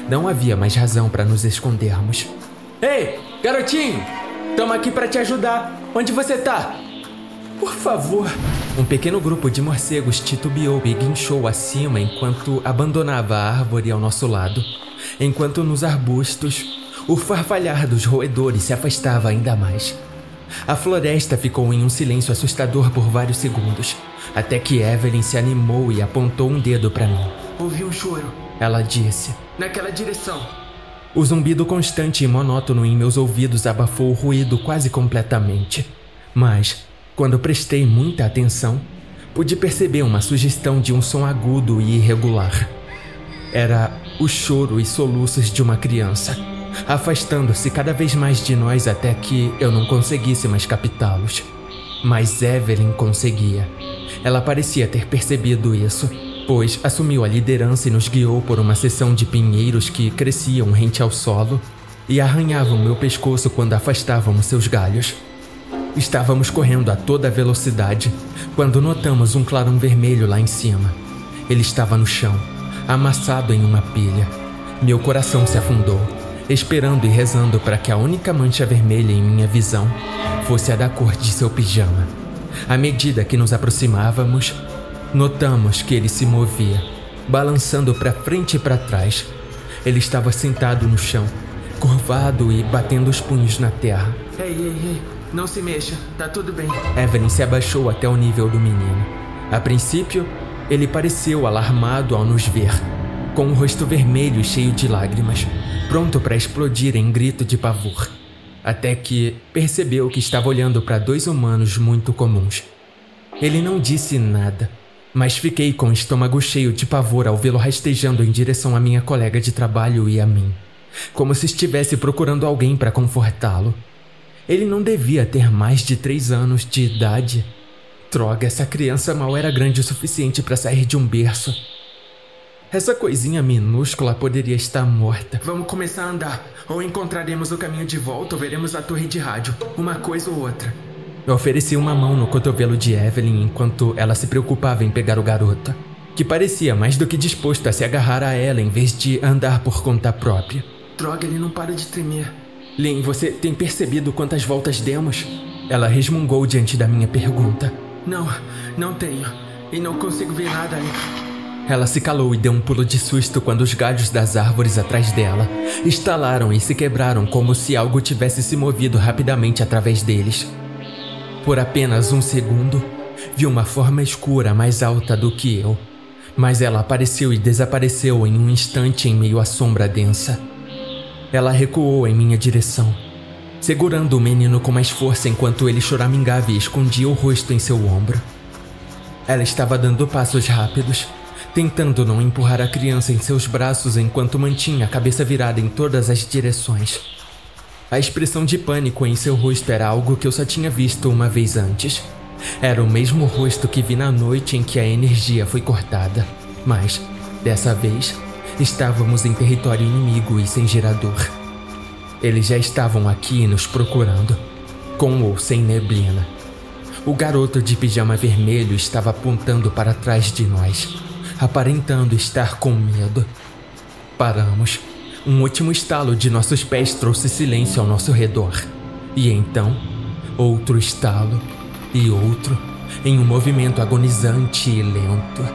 Não havia mais razão para nos escondermos. Ei, garotinho! Tamo aqui para te ajudar. Onde você tá? Por favor. Um pequeno grupo de morcegos titubeou e guinchou acima enquanto abandonava a árvore ao nosso lado enquanto nos arbustos o farfalhar dos roedores se afastava ainda mais. A floresta ficou em um silêncio assustador por vários segundos, até que Evelyn se animou e apontou um dedo para mim. Ouvi um choro. Ela disse. Naquela direção. O zumbido constante e monótono em meus ouvidos abafou o ruído quase completamente. Mas, quando prestei muita atenção, pude perceber uma sugestão de um som agudo e irregular. Era o choro e soluços de uma criança, afastando-se cada vez mais de nós até que eu não conseguisse mais captá-los. Mas Evelyn conseguia. Ela parecia ter percebido isso, pois assumiu a liderança e nos guiou por uma seção de pinheiros que cresciam rente ao solo e arranhavam meu pescoço quando afastávamos seus galhos. Estávamos correndo a toda velocidade quando notamos um clarão vermelho lá em cima. Ele estava no chão amassado em uma pilha. Meu coração se afundou, esperando e rezando para que a única mancha vermelha em minha visão fosse a da cor de seu pijama. À medida que nos aproximávamos, notamos que ele se movia, balançando para frente e para trás. Ele estava sentado no chão, curvado e batendo os punhos na terra. Ei, ei, ei, não se mexa, tá tudo bem. Evelyn se abaixou até o nível do menino. A princípio, Ele pareceu alarmado ao nos ver, com o rosto vermelho e cheio de lágrimas, pronto para explodir em grito de pavor. Até que percebeu que estava olhando para dois humanos muito comuns. Ele não disse nada, mas fiquei com o estômago cheio de pavor ao vê-lo rastejando em direção à minha colega de trabalho e a mim, como se estivesse procurando alguém para confortá-lo. Ele não devia ter mais de três anos de idade. Droga, essa criança mal era grande o suficiente para sair de um berço. Essa coisinha minúscula poderia estar morta. Vamos começar a andar, ou encontraremos o caminho de volta ou veremos a torre de rádio, uma coisa ou outra. Eu ofereci uma mão no cotovelo de Evelyn enquanto ela se preocupava em pegar o garoto, que parecia mais do que disposto a se agarrar a ela em vez de andar por conta própria. Droga, ele não para de tremer. Lynn, você tem percebido quantas voltas demos? Ela resmungou diante da minha pergunta. Não, não tenho. E não consigo ver nada aí. Ela se calou e deu um pulo de susto quando os galhos das árvores atrás dela estalaram e se quebraram como se algo tivesse se movido rapidamente através deles. Por apenas um segundo, vi uma forma escura mais alta do que eu, mas ela apareceu e desapareceu em um instante em meio à sombra densa. Ela recuou em minha direção, segurando o menino com mais força enquanto ele choramingava e escondia o rosto em seu ombro. Ela estava dando passos rápidos, tentando não empurrar a criança em seus braços enquanto mantinha a cabeça virada em todas as direções. A expressão de pânico em seu rosto era algo que eu só tinha visto uma vez antes. Era o mesmo rosto que vi na noite em que a energia foi cortada, mas, dessa vez, estávamos em território inimigo e sem gerador. Eles já estavam aqui nos procurando, com ou sem neblina. O garoto de pijama vermelho estava apontando para trás de nós, aparentando estar com medo. Paramos um último estalo de nossos pés trouxe silêncio ao nosso redor. E então, outro estalo e outro, em um movimento agonizante e lento.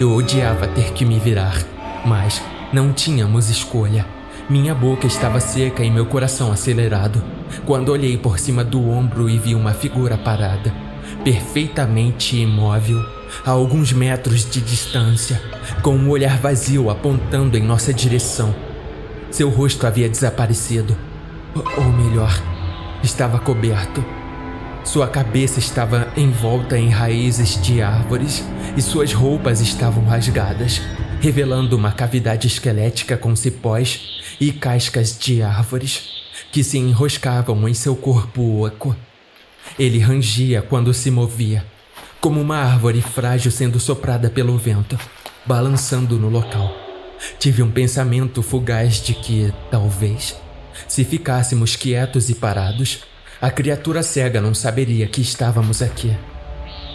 Eu odiava ter que me virar, mas não tínhamos escolha. Minha boca estava seca e meu coração acelerado quando olhei por cima do ombro e vi uma figura parada, perfeitamente imóvel, a alguns metros de distância, com um olhar vazio apontando em nossa direção. Seu rosto havia desaparecido. Ou melhor, estava coberto. Sua cabeça estava envolta em raízes de árvores e suas roupas estavam rasgadas, revelando uma cavidade esquelética com cipós e cascas de árvores que se enroscavam em seu corpo oco. Ele rangia quando se movia, como uma árvore frágil sendo soprada pelo vento, balançando no local. Tive um pensamento fugaz de que, talvez, se ficássemos quietos e parados, a criatura cega não saberia que estávamos aqui.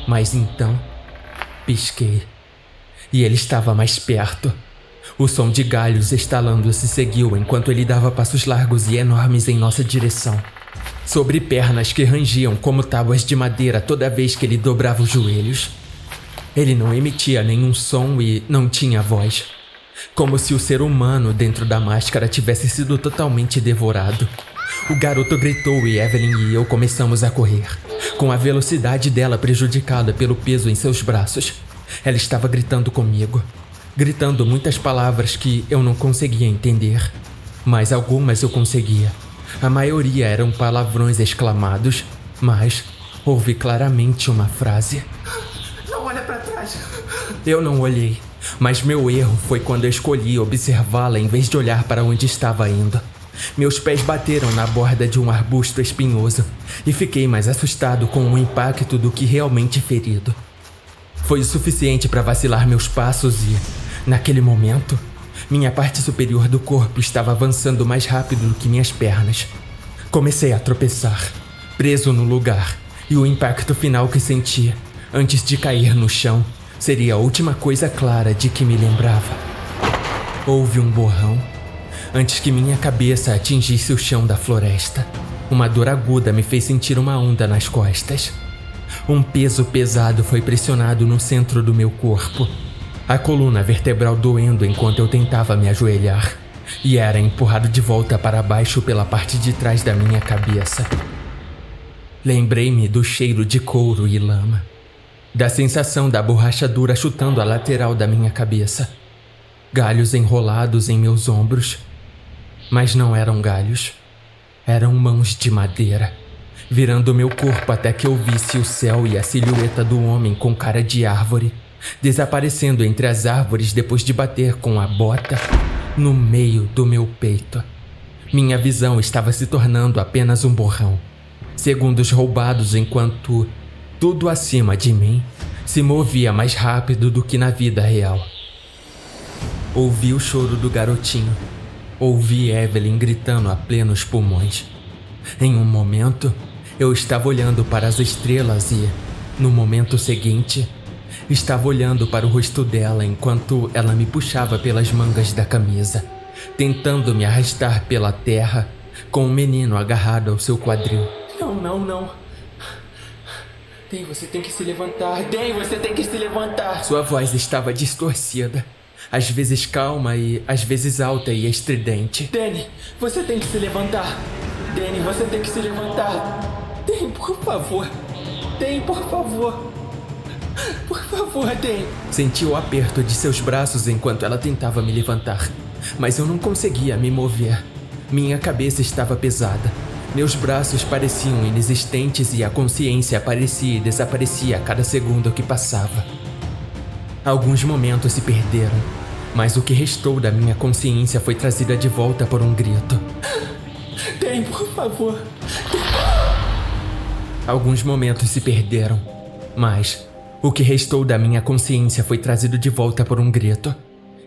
Mas então, pisquei. E ele estava mais perto. O som de galhos estalando se seguiu enquanto ele dava passos largos e enormes em nossa direção. Sobre pernas que rangiam como tábuas de madeira toda vez que ele dobrava os joelhos. Ele não emitia nenhum som e não tinha voz como se o ser humano dentro da máscara tivesse sido totalmente devorado. O garoto gritou e Evelyn e eu começamos a correr, com a velocidade dela prejudicada pelo peso em seus braços. Ela estava gritando comigo, gritando muitas palavras que eu não conseguia entender, mas algumas eu conseguia. A maioria eram palavrões exclamados, mas ouvi claramente uma frase. Não olha para trás. Eu não olhei. Mas meu erro foi quando eu escolhi observá-la em vez de olhar para onde estava indo. Meus pés bateram na borda de um arbusto espinhoso e fiquei mais assustado com o impacto do que realmente ferido. Foi o suficiente para vacilar meus passos e, naquele momento, minha parte superior do corpo estava avançando mais rápido do que minhas pernas. Comecei a tropeçar, preso no lugar, e o impacto final que senti, antes de cair no chão, Seria a última coisa clara de que me lembrava. Houve um borrão antes que minha cabeça atingisse o chão da floresta. Uma dor aguda me fez sentir uma onda nas costas. Um peso pesado foi pressionado no centro do meu corpo. A coluna vertebral doendo enquanto eu tentava me ajoelhar, e era empurrado de volta para baixo pela parte de trás da minha cabeça. Lembrei-me do cheiro de couro e lama da sensação da borracha dura chutando a lateral da minha cabeça, galhos enrolados em meus ombros. Mas não eram galhos, eram mãos de madeira, virando meu corpo até que eu visse o céu e a silhueta do homem com cara de árvore, desaparecendo entre as árvores depois de bater com a bota no meio do meu peito. Minha visão estava se tornando apenas um borrão, segundos roubados enquanto tudo acima de mim se movia mais rápido do que na vida real. Ouvi o choro do garotinho. Ouvi Evelyn gritando a plenos pulmões. Em um momento, eu estava olhando para as estrelas e, no momento seguinte, estava olhando para o rosto dela enquanto ela me puxava pelas mangas da camisa, tentando me arrastar pela terra com o menino agarrado ao seu quadril. Não, não, não. Den, você tem que se levantar. Den, você tem que se levantar. Sua voz estava distorcida. Às vezes calma e às vezes alta e estridente. Danny, você tem que se levantar. Danny, você tem que se levantar. Den, por favor. Den, por favor. Por favor, Den. Senti o aperto de seus braços enquanto ela tentava me levantar, mas eu não conseguia me mover. Minha cabeça estava pesada meus braços pareciam inexistentes e a consciência aparecia e desaparecia a cada segundo que passava. Alguns momentos se perderam, mas o que restou da minha consciência foi trazida de volta por um grito. Tem, por favor. Alguns momentos se perderam, mas o que restou da minha consciência foi trazido de volta por um grito.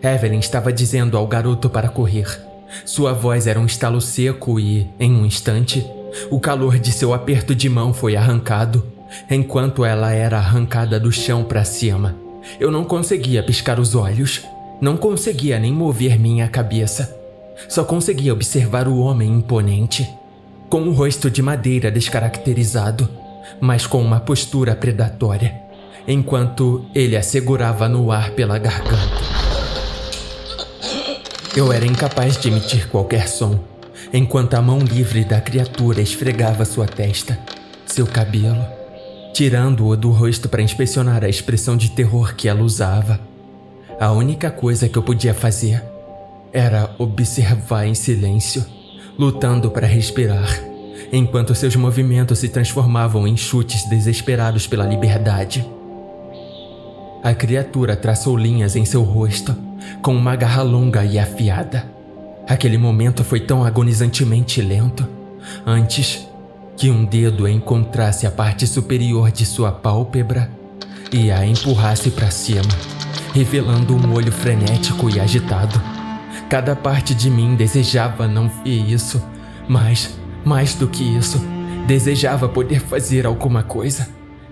Evelyn estava dizendo ao garoto para correr. Sua voz era um estalo seco e, em um instante, o calor de seu aperto de mão foi arrancado, enquanto ela era arrancada do chão para cima. Eu não conseguia piscar os olhos, não conseguia nem mover minha cabeça. Só conseguia observar o homem imponente, com um rosto de madeira descaracterizado, mas com uma postura predatória, enquanto ele a segurava no ar pela garganta. Eu era incapaz de emitir qualquer som, enquanto a mão livre da criatura esfregava sua testa, seu cabelo, tirando-o do rosto para inspecionar a expressão de terror que ela usava. A única coisa que eu podia fazer era observar em silêncio, lutando para respirar, enquanto seus movimentos se transformavam em chutes desesperados pela liberdade. A criatura traçou linhas em seu rosto com uma garra longa e afiada. Aquele momento foi tão agonizantemente lento, antes que um dedo encontrasse a parte superior de sua pálpebra e a empurrasse para cima, revelando um olho frenético e agitado. Cada parte de mim desejava não ver isso, mas, mais do que isso, desejava poder fazer alguma coisa,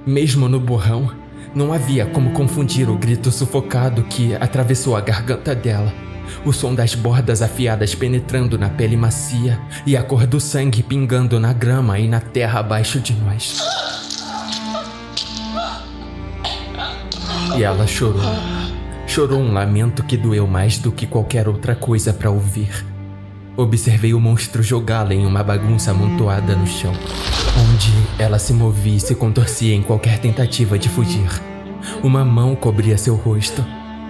mesmo no borrão não havia como confundir o grito sufocado que atravessou a garganta dela, o som das bordas afiadas penetrando na pele macia e a cor do sangue pingando na grama e na terra abaixo de nós. E ela chorou. Chorou um lamento que doeu mais do que qualquer outra coisa para ouvir. Observei o monstro jogá-la em uma bagunça amontoada no chão, onde ela se movia e se contorcia em qualquer tentativa de fugir. Uma mão cobria seu rosto,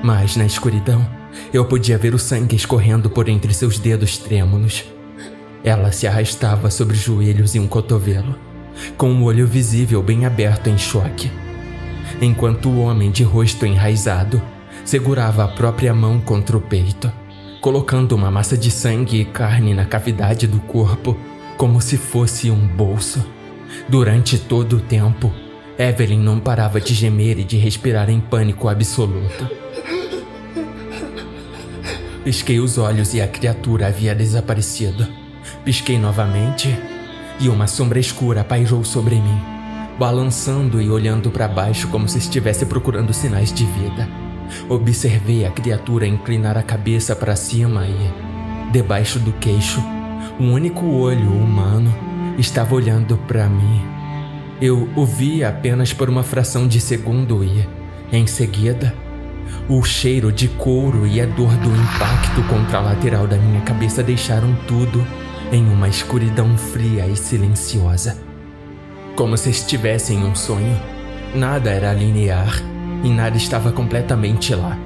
mas na escuridão eu podia ver o sangue escorrendo por entre seus dedos trêmulos. Ela se arrastava sobre os joelhos e um cotovelo, com o um olho visível bem aberto em choque, enquanto o homem de rosto enraizado segurava a própria mão contra o peito colocando uma massa de sangue e carne na cavidade do corpo, como se fosse um bolso. Durante todo o tempo, Evelyn não parava de gemer e de respirar em pânico absoluto. Pisquei os olhos e a criatura havia desaparecido. Pisquei novamente e uma sombra escura pairou sobre mim, balançando e olhando para baixo como se estivesse procurando sinais de vida. Observei a criatura inclinar a cabeça para cima e, debaixo do queixo, um único olho humano estava olhando para mim. Eu o vi apenas por uma fração de segundo e, em seguida, o cheiro de couro e a dor do impacto contra a lateral da minha cabeça deixaram tudo em uma escuridão fria e silenciosa. Como se estivesse em um sonho, nada era linear e nada estava completamente lá.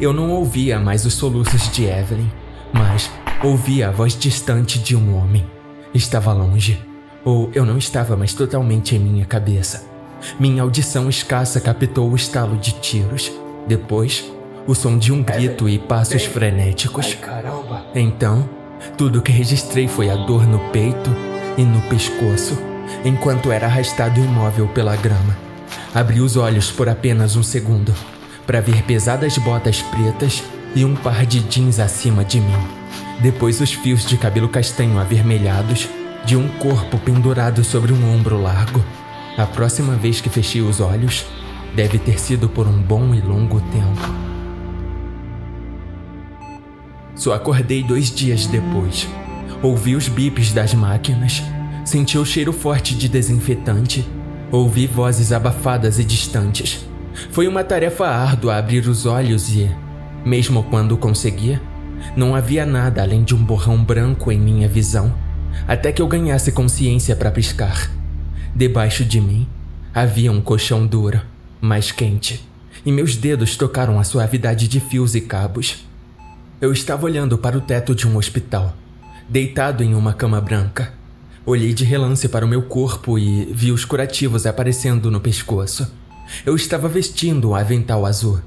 Eu não ouvia mais os soluços de Evelyn, mas ouvia a voz distante de um homem. Estava longe, ou eu não estava mais totalmente em minha cabeça. Minha audição escassa captou o estalo de tiros. Depois, o som de um grito e passos frenéticos. Então, tudo que registrei foi a dor no peito e no pescoço, enquanto era arrastado imóvel pela grama. Abri os olhos por apenas um segundo para ver pesadas botas pretas e um par de jeans acima de mim. Depois, os fios de cabelo castanho avermelhados de um corpo pendurado sobre um ombro largo. A próxima vez que fechei os olhos, deve ter sido por um bom e longo tempo. Só acordei dois dias depois. Ouvi os bips das máquinas, senti o cheiro forte de desinfetante, ouvi vozes abafadas e distantes. Foi uma tarefa árdua abrir os olhos e, mesmo quando conseguia, não havia nada além de um borrão branco em minha visão, até que eu ganhasse consciência para piscar. Debaixo de mim havia um colchão duro, mais quente, e meus dedos tocaram a suavidade de fios e cabos. Eu estava olhando para o teto de um hospital, deitado em uma cama branca. Olhei de relance para o meu corpo e vi os curativos aparecendo no pescoço. Eu estava vestindo um avental azul.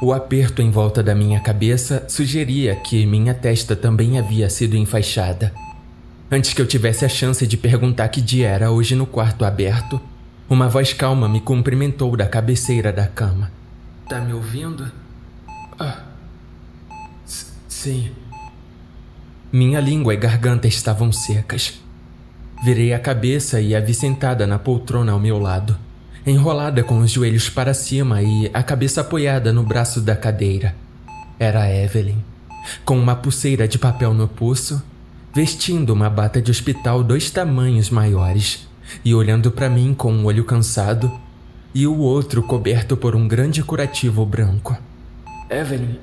O aperto em volta da minha cabeça sugeria que minha testa também havia sido enfaixada. Antes que eu tivesse a chance de perguntar que dia era hoje no quarto aberto, uma voz calma me cumprimentou da cabeceira da cama. Tá me ouvindo? Ah. sim. Minha língua e garganta estavam secas. Virei a cabeça e a vi sentada na poltrona ao meu lado enrolada com os joelhos para cima e a cabeça apoiada no braço da cadeira. Era Evelyn, com uma pulseira de papel no pulso, vestindo uma bata de hospital dois tamanhos maiores e olhando para mim com um olho cansado e o outro coberto por um grande curativo branco. Evelyn,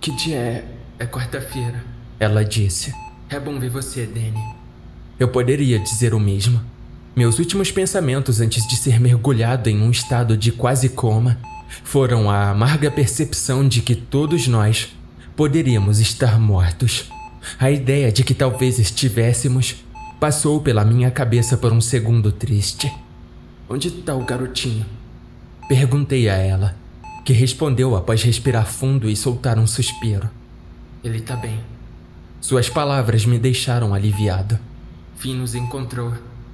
que dia é? É quarta-feira. Ela disse. É bom ver você, Danny. Eu poderia dizer o mesmo. Meus últimos pensamentos antes de ser mergulhado em um estado de quase coma foram a amarga percepção de que todos nós poderíamos estar mortos. A ideia de que talvez estivéssemos passou pela minha cabeça por um segundo triste. Onde está o garotinho? Perguntei a ela, que respondeu após respirar fundo e soltar um suspiro. Ele tá bem. Suas palavras me deixaram aliviado. Finn nos encontrou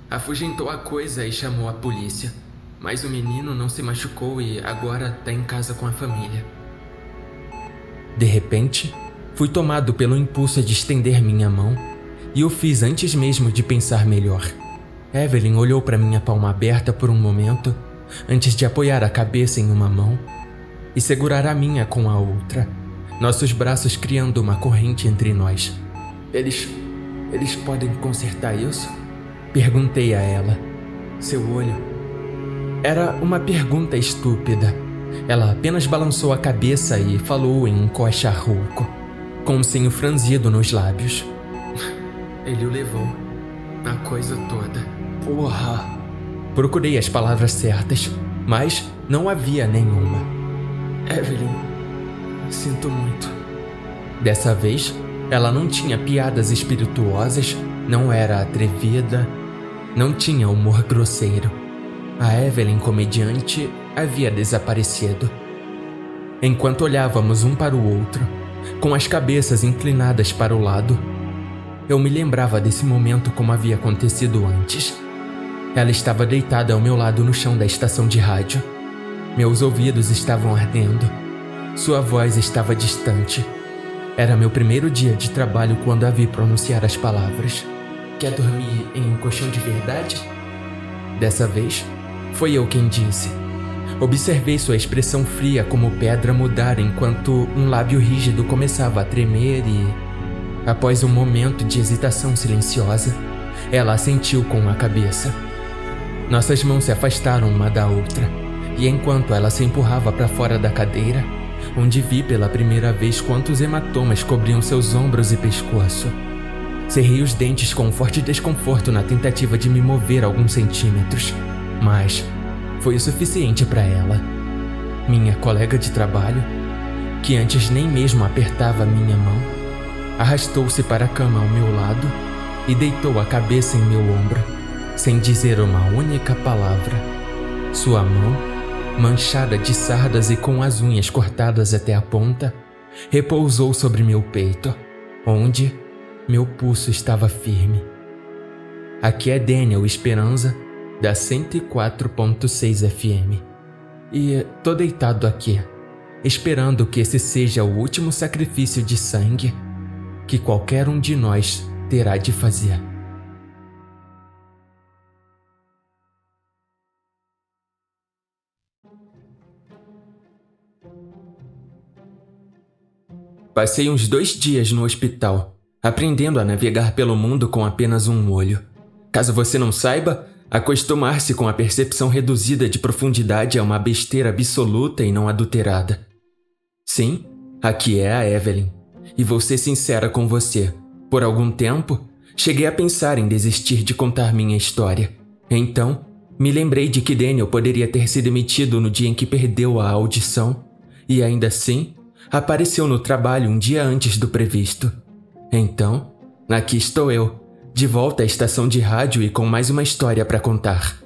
Afugentou a coisa e chamou a polícia. Mas o menino não se machucou e agora está em casa com a família. De repente, fui tomado pelo impulso de estender minha mão e o fiz antes mesmo de pensar melhor. Evelyn olhou para minha palma aberta por um momento, antes de apoiar a cabeça em uma mão e segurar a minha com a outra, nossos braços criando uma corrente entre nós. Eles. eles podem consertar isso? Perguntei a ela. Seu olho? Era uma pergunta estúpida. Ela apenas balançou a cabeça e falou em um coxa rouco, com um senho franzido nos lábios. Ele o levou. A coisa toda. Porra! Procurei as palavras certas, mas não havia nenhuma. Evelyn, sinto muito. Dessa vez, ela não tinha piadas espirituosas, não era atrevida, não tinha humor grosseiro. A Evelyn, comediante, havia desaparecido. Enquanto olhávamos um para o outro, com as cabeças inclinadas para o lado, eu me lembrava desse momento como havia acontecido antes. Ela estava deitada ao meu lado no chão da estação de rádio. Meus ouvidos estavam ardendo. Sua voz estava distante. Era meu primeiro dia de trabalho quando a vi pronunciar as palavras. Quer dormir em um colchão de verdade? Dessa vez, foi eu quem disse. Observei sua expressão fria como pedra mudar enquanto um lábio rígido começava a tremer e, após um momento de hesitação silenciosa, ela assentiu com a cabeça. Nossas mãos se afastaram uma da outra, e enquanto ela se empurrava para fora da cadeira, onde vi pela primeira vez quantos hematomas cobriam seus ombros e pescoço, Cerrei os dentes com um forte desconforto na tentativa de me mover alguns centímetros, mas foi o suficiente para ela. Minha colega de trabalho, que antes nem mesmo apertava minha mão, arrastou-se para a cama ao meu lado e deitou a cabeça em meu ombro, sem dizer uma única palavra. Sua mão, manchada de sardas e com as unhas cortadas até a ponta, repousou sobre meu peito, onde meu pulso estava firme. Aqui é Daniel Esperança, da 104.6 FM. E tô deitado aqui, esperando que esse seja o último sacrifício de sangue que qualquer um de nós terá de fazer. Passei uns dois dias no hospital, aprendendo a navegar pelo mundo com apenas um olho. Caso você não saiba, acostumar-se com a percepção reduzida de profundidade é uma besteira absoluta e não adulterada. Sim, aqui é a Evelyn. E vou ser sincera com você. Por algum tempo, cheguei a pensar em desistir de contar minha história. Então, me lembrei de que Daniel poderia ter se demitido no dia em que perdeu a audição, e ainda assim, apareceu no trabalho um dia antes do previsto. Então, aqui estou eu, de volta à estação de rádio e com mais uma história para contar.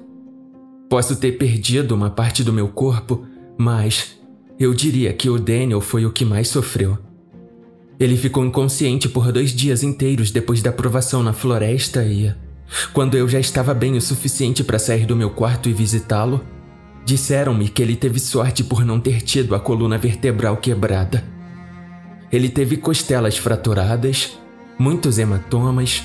Posso ter perdido uma parte do meu corpo, mas eu diria que o Daniel foi o que mais sofreu. Ele ficou inconsciente por dois dias inteiros depois da aprovação na floresta e, quando eu já estava bem o suficiente para sair do meu quarto e visitá-lo, disseram-me que ele teve sorte por não ter tido a coluna vertebral quebrada. Ele teve costelas fraturadas, muitos hematomas,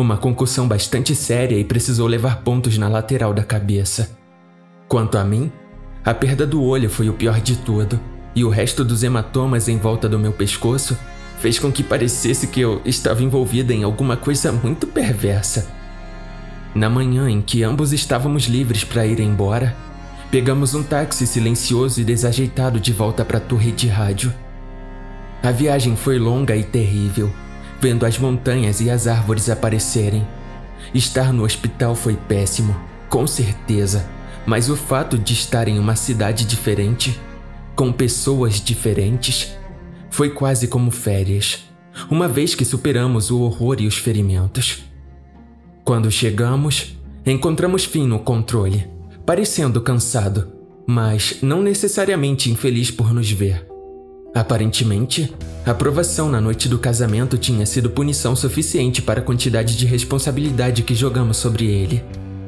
uma concussão bastante séria e precisou levar pontos na lateral da cabeça. Quanto a mim, a perda do olho foi o pior de tudo, e o resto dos hematomas em volta do meu pescoço fez com que parecesse que eu estava envolvida em alguma coisa muito perversa. Na manhã em que ambos estávamos livres para ir embora, pegamos um táxi silencioso e desajeitado de volta para a torre de rádio. A viagem foi longa e terrível, vendo as montanhas e as árvores aparecerem. Estar no hospital foi péssimo, com certeza, mas o fato de estar em uma cidade diferente, com pessoas diferentes, foi quase como férias, uma vez que superamos o horror e os ferimentos. Quando chegamos, encontramos Finn no controle, parecendo cansado, mas não necessariamente infeliz por nos ver. Aparentemente, a aprovação na noite do casamento tinha sido punição suficiente para a quantidade de responsabilidade que jogamos sobre ele.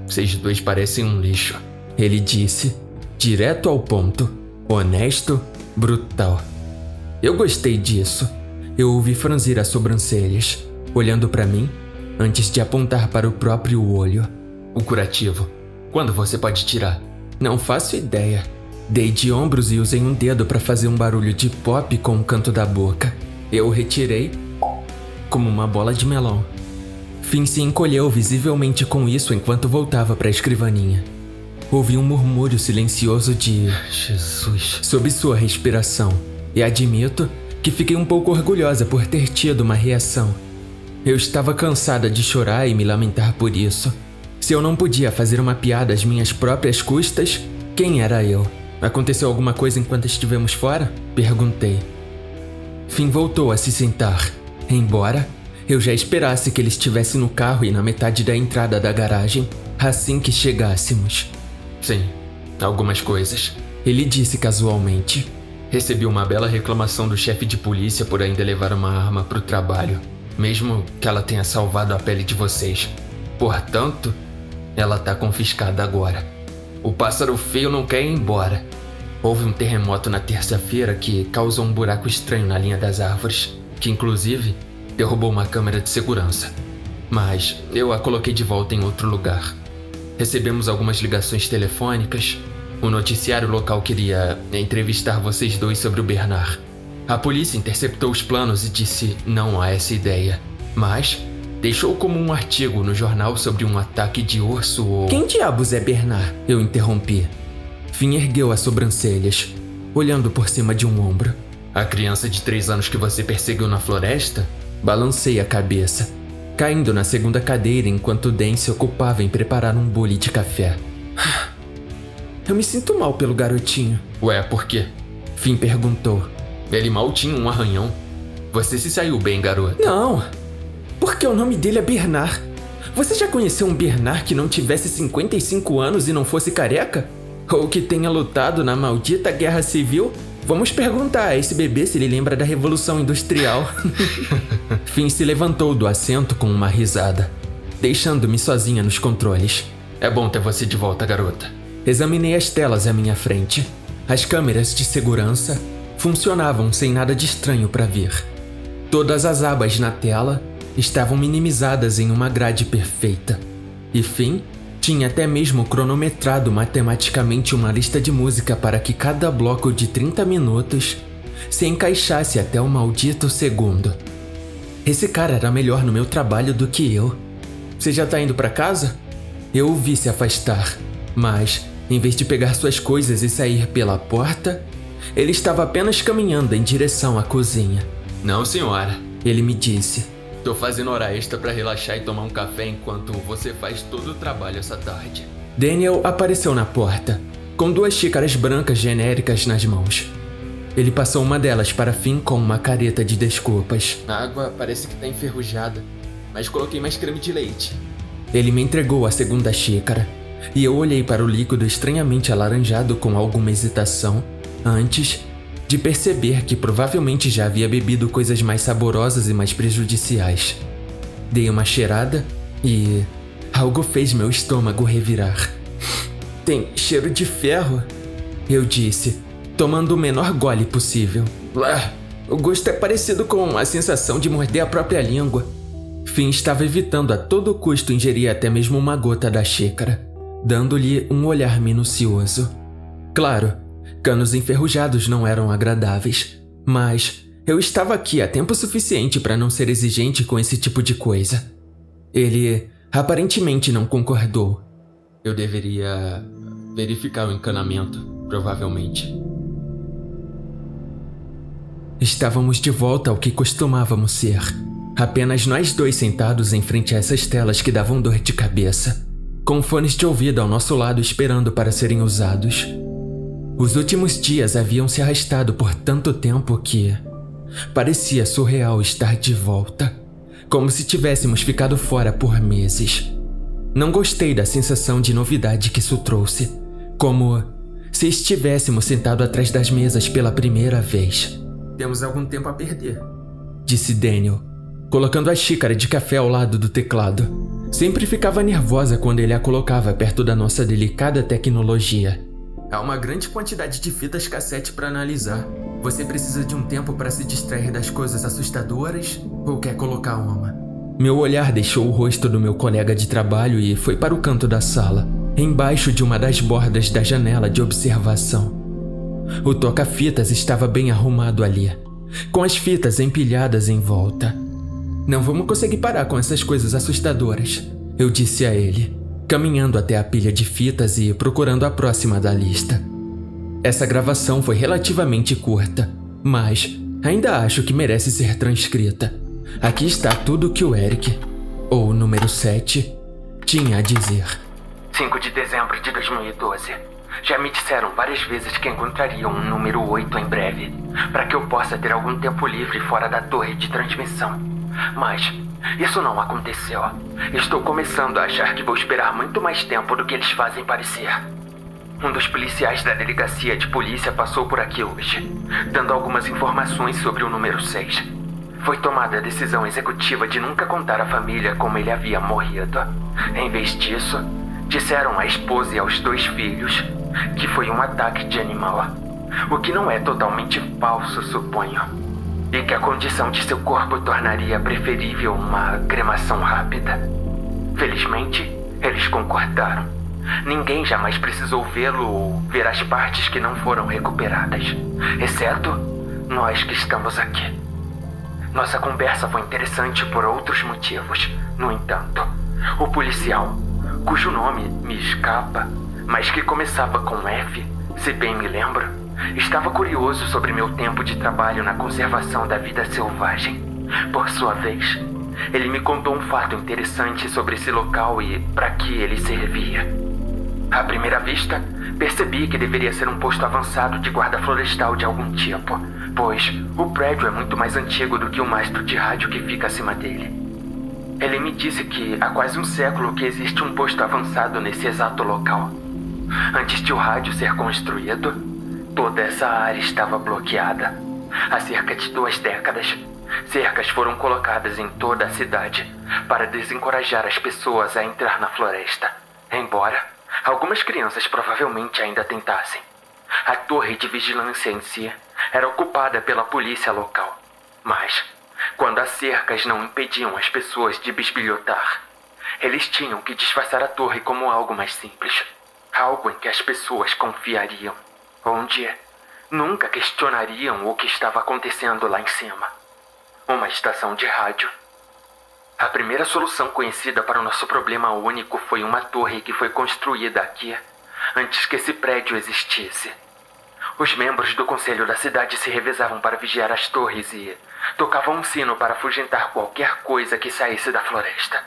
Vocês dois parecem um lixo, ele disse, direto ao ponto, honesto, brutal. Eu gostei disso. Eu ouvi franzir as sobrancelhas, olhando para mim, antes de apontar para o próprio olho. O curativo. Quando você pode tirar? Não faço ideia. Dei de ombros e usei um dedo para fazer um barulho de pop com o canto da boca. Eu o retirei como uma bola de melão. Finn se encolheu visivelmente com isso enquanto voltava para a escrivaninha. Ouvi um murmúrio silencioso de Jesus sob sua respiração e admito que fiquei um pouco orgulhosa por ter tido uma reação. Eu estava cansada de chorar e me lamentar por isso. Se eu não podia fazer uma piada às minhas próprias custas, quem era eu? Aconteceu alguma coisa enquanto estivemos fora? Perguntei. Finn voltou a se sentar, embora eu já esperasse que ele estivesse no carro e na metade da entrada da garagem assim que chegássemos. Sim, algumas coisas, ele disse casualmente. Recebi uma bela reclamação do chefe de polícia por ainda levar uma arma para o trabalho, mesmo que ela tenha salvado a pele de vocês. Portanto, ela tá confiscada agora. O pássaro feio não quer ir embora. Houve um terremoto na terça-feira que causou um buraco estranho na linha das árvores, que inclusive derrubou uma câmera de segurança. Mas eu a coloquei de volta em outro lugar. Recebemos algumas ligações telefônicas, o noticiário local queria entrevistar vocês dois sobre o Bernard. A polícia interceptou os planos e disse não a essa ideia, mas deixou como um artigo no jornal sobre um ataque de urso ou. Quem diabos é Bernard? Eu interrompi. Finn ergueu as sobrancelhas, olhando por cima de um ombro. A criança de três anos que você perseguiu na floresta? Balancei a cabeça, caindo na segunda cadeira enquanto Dan se ocupava em preparar um bule de café. (sighs) Eu me sinto mal pelo garotinho. Ué, por quê? Finn perguntou. Ele mal tinha um arranhão. Você se saiu bem, garoto. Não, porque o nome dele é Bernard. Você já conheceu um Bernard que não tivesse 55 anos e não fosse careca? Ou que tenha lutado na maldita guerra civil? Vamos perguntar a esse bebê se ele lembra da Revolução Industrial. (laughs) Finn se levantou do assento com uma risada, deixando-me sozinha nos controles. É bom ter você de volta, garota. Examinei as telas à minha frente. As câmeras de segurança funcionavam sem nada de estranho para ver. Todas as abas na tela estavam minimizadas em uma grade perfeita. E Finn tinha até mesmo cronometrado matematicamente uma lista de música para que cada bloco de 30 minutos se encaixasse até o maldito segundo. Esse cara era melhor no meu trabalho do que eu. Você já tá indo para casa? Eu o vi se afastar, mas, em vez de pegar suas coisas e sair pela porta, ele estava apenas caminhando em direção à cozinha. Não, senhora. Ele me disse. Tô fazendo hora extra para relaxar e tomar um café enquanto você faz todo o trabalho essa tarde. Daniel apareceu na porta, com duas xícaras brancas genéricas nas mãos. Ele passou uma delas para Finn com uma careta de desculpas. A água parece que tá enferrujada, mas coloquei mais creme de leite. Ele me entregou a segunda xícara, e eu olhei para o líquido estranhamente alaranjado com alguma hesitação, antes de perceber que provavelmente já havia bebido coisas mais saborosas e mais prejudiciais. Dei uma cheirada e algo fez meu estômago revirar. (laughs) Tem cheiro de ferro, eu disse, tomando o menor gole possível. Ah, o gosto é parecido com a sensação de morder a própria língua. Finn estava evitando a todo custo ingerir até mesmo uma gota da xícara, dando-lhe um olhar minucioso. Claro, Canos enferrujados não eram agradáveis, mas eu estava aqui há tempo suficiente para não ser exigente com esse tipo de coisa. Ele aparentemente não concordou. Eu deveria verificar o encanamento, provavelmente. Estávamos de volta ao que costumávamos ser. Apenas nós dois sentados em frente a essas telas que davam dor de cabeça, com fones de ouvido ao nosso lado esperando para serem usados. Os últimos dias haviam se arrastado por tanto tempo que parecia surreal estar de volta, como se tivéssemos ficado fora por meses. Não gostei da sensação de novidade que isso trouxe, como se estivéssemos sentado atrás das mesas pela primeira vez. Temos algum tempo a perder, disse Daniel, colocando a xícara de café ao lado do teclado. Sempre ficava nervosa quando ele a colocava perto da nossa delicada tecnologia. Há uma grande quantidade de fitas cassete para analisar. Você precisa de um tempo para se distrair das coisas assustadoras ou quer colocar uma? Meu olhar deixou o rosto do meu colega de trabalho e foi para o canto da sala, embaixo de uma das bordas da janela de observação. O toca-fitas estava bem arrumado ali, com as fitas empilhadas em volta. Não vamos conseguir parar com essas coisas assustadoras, eu disse a ele caminhando até a pilha de fitas e procurando a próxima da lista. Essa gravação foi relativamente curta, mas ainda acho que merece ser transcrita. Aqui está tudo o que o Eric, ou número 7, tinha a dizer. 5 de dezembro de 2012. Já me disseram várias vezes que encontrariam um número 8 em breve, para que eu possa ter algum tempo livre fora da torre de transmissão. Mas isso não aconteceu. Estou começando a achar que vou esperar muito mais tempo do que eles fazem parecer. Um dos policiais da delegacia de polícia passou por aqui hoje, dando algumas informações sobre o número 6. Foi tomada a decisão executiva de nunca contar à família como ele havia morrido. Em vez disso, disseram à esposa e aos dois filhos que foi um ataque de animal. O que não é totalmente falso, suponho e que a condição de seu corpo tornaria preferível uma cremação rápida. Felizmente, eles concordaram. Ninguém jamais precisou vê-lo ou ver as partes que não foram recuperadas, exceto nós que estamos aqui. Nossa conversa foi interessante por outros motivos. No entanto, o policial, cujo nome me escapa, mas que começava com F, se bem me lembro, Estava curioso sobre meu tempo de trabalho na conservação da vida selvagem. Por sua vez, ele me contou um fato interessante sobre esse local e para que ele servia. À primeira vista, percebi que deveria ser um posto avançado de guarda florestal de algum tipo, pois o prédio é muito mais antigo do que o mastro de rádio que fica acima dele. Ele me disse que há quase um século que existe um posto avançado nesse exato local. Antes de o rádio ser construído, toda essa área estava bloqueada. Há cerca de duas décadas, cercas foram colocadas em toda a cidade para desencorajar as pessoas a entrar na floresta. Embora algumas crianças provavelmente ainda tentassem. A torre de vigilância em si era ocupada pela polícia local. Mas, quando as cercas não impediam as pessoas de bisbilhotar, eles tinham que disfarçar a torre como algo mais simples. Algo em que as pessoas confiariam. Onde nunca questionariam o que estava acontecendo lá em cima. Uma estação de rádio. A primeira solução conhecida para o nosso problema único foi uma torre que foi construída aqui antes que esse prédio existisse. Os membros do conselho da cidade se revezavam para vigiar as torres e tocavam um sino para afugentar qualquer coisa que saísse da floresta,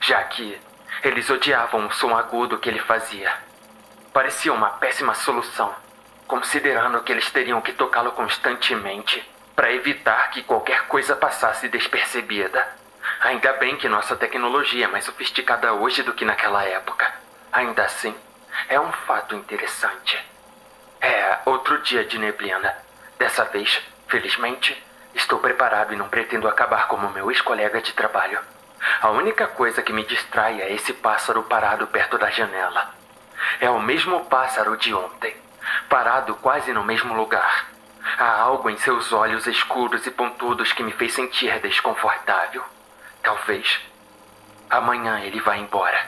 já que eles odiavam o som agudo que ele fazia. Parecia uma péssima solução, considerando que eles teriam que tocá-lo constantemente para evitar que qualquer coisa passasse despercebida. Ainda bem que nossa tecnologia é mais sofisticada hoje do que naquela época. Ainda assim, é um fato interessante. É outro dia de neblina. Dessa vez, felizmente, estou preparado e não pretendo acabar como meu ex-colega de trabalho. A única coisa que me distrai é esse pássaro parado perto da janela. É o mesmo pássaro de ontem, parado quase no mesmo lugar. Há algo em seus olhos escuros e pontudos que me fez sentir desconfortável. Talvez amanhã ele vá embora.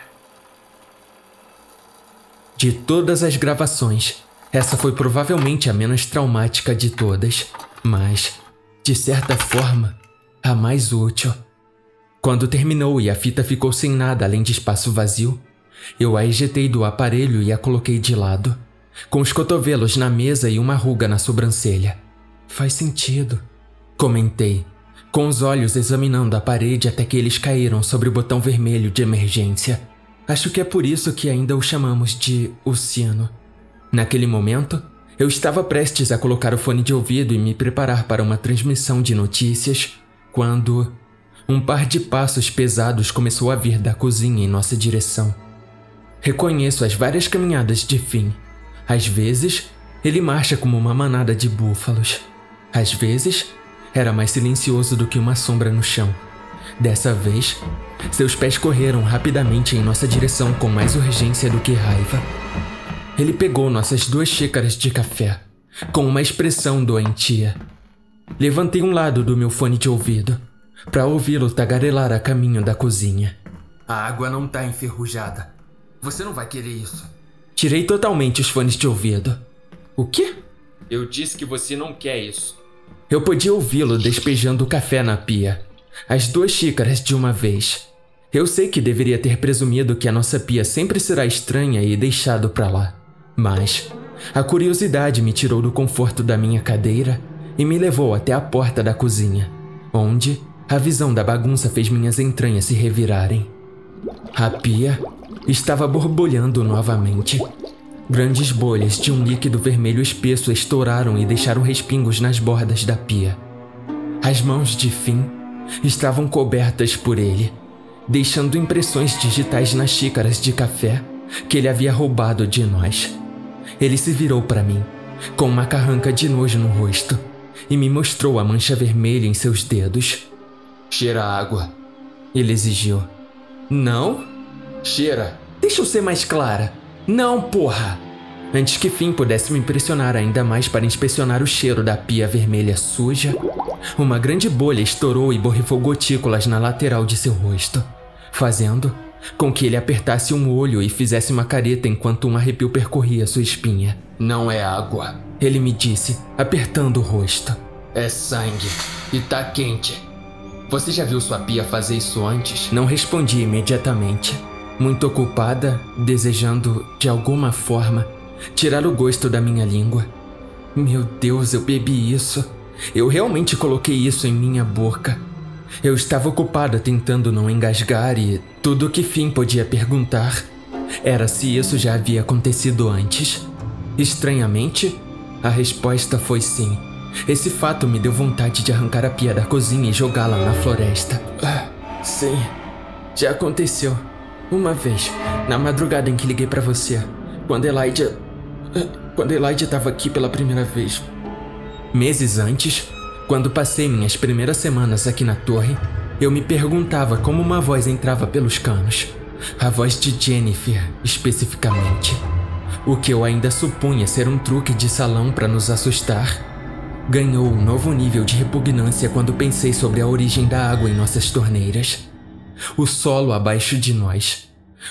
De todas as gravações, essa foi provavelmente a menos traumática de todas, mas, de certa forma, a mais útil. Quando terminou e a fita ficou sem nada além de espaço vazio, eu a ejetei do aparelho e a coloquei de lado, com os cotovelos na mesa e uma ruga na sobrancelha. Faz sentido, comentei, com os olhos examinando a parede até que eles caíram sobre o botão vermelho de emergência. Acho que é por isso que ainda o chamamos de oceano. Naquele momento, eu estava prestes a colocar o fone de ouvido e me preparar para uma transmissão de notícias quando um par de passos pesados começou a vir da cozinha em nossa direção. Reconheço as várias caminhadas de Finn. Às vezes, ele marcha como uma manada de búfalos. Às vezes, era mais silencioso do que uma sombra no chão. Dessa vez, seus pés correram rapidamente em nossa direção com mais urgência do que raiva. Ele pegou nossas duas xícaras de café, com uma expressão doentia. Levantei um lado do meu fone de ouvido, para ouvi-lo tagarelar a caminho da cozinha. A água não tá enferrujada. Você não vai querer isso. Tirei totalmente os fones de ouvido. O quê? Eu disse que você não quer isso. Eu podia ouvi-lo despejando o café na pia. As duas xícaras de uma vez. Eu sei que deveria ter presumido que a nossa pia sempre será estranha e deixado para lá. Mas a curiosidade me tirou do conforto da minha cadeira e me levou até a porta da cozinha, onde a visão da bagunça fez minhas entranhas se revirarem. A pia estava borbulhando novamente. Grandes bolhas de um líquido vermelho espesso estouraram e deixaram respingos nas bordas da pia. As mãos de Finn estavam cobertas por ele, deixando impressões digitais nas xícaras de café que ele havia roubado de nós. Ele se virou para mim, com uma carranca de nojo no rosto, e me mostrou a mancha vermelha em seus dedos. Cheira água. Ele exigiu. Não? Cheira. Deixa eu ser mais clara. Não, porra! Antes que Finn pudesse me impressionar ainda mais para inspecionar o cheiro da pia vermelha suja, uma grande bolha estourou e borrifou gotículas na lateral de seu rosto, fazendo com que ele apertasse um olho e fizesse uma careta enquanto um arrepio percorria sua espinha. Não é água, ele me disse, apertando o rosto. É sangue e tá quente. Você já viu sua pia fazer isso antes? Não respondi imediatamente, muito ocupada, desejando, de alguma forma, tirar o gosto da minha língua. Meu Deus, eu bebi isso. Eu realmente coloquei isso em minha boca. Eu estava ocupada tentando não engasgar e tudo o que Finn podia perguntar era se isso já havia acontecido antes. Estranhamente, a resposta foi sim. Esse fato me deu vontade de arrancar a pia da cozinha e jogá-la na floresta. Ah, sim, já aconteceu. Uma vez, na madrugada em que liguei para você, quando Elijah. Quando Elijah estava aqui pela primeira vez. Meses antes, quando passei minhas primeiras semanas aqui na torre, eu me perguntava como uma voz entrava pelos canos. A voz de Jennifer, especificamente. O que eu ainda supunha ser um truque de salão para nos assustar, ganhou um novo nível de repugnância quando pensei sobre a origem da água em nossas torneiras. O solo abaixo de nós.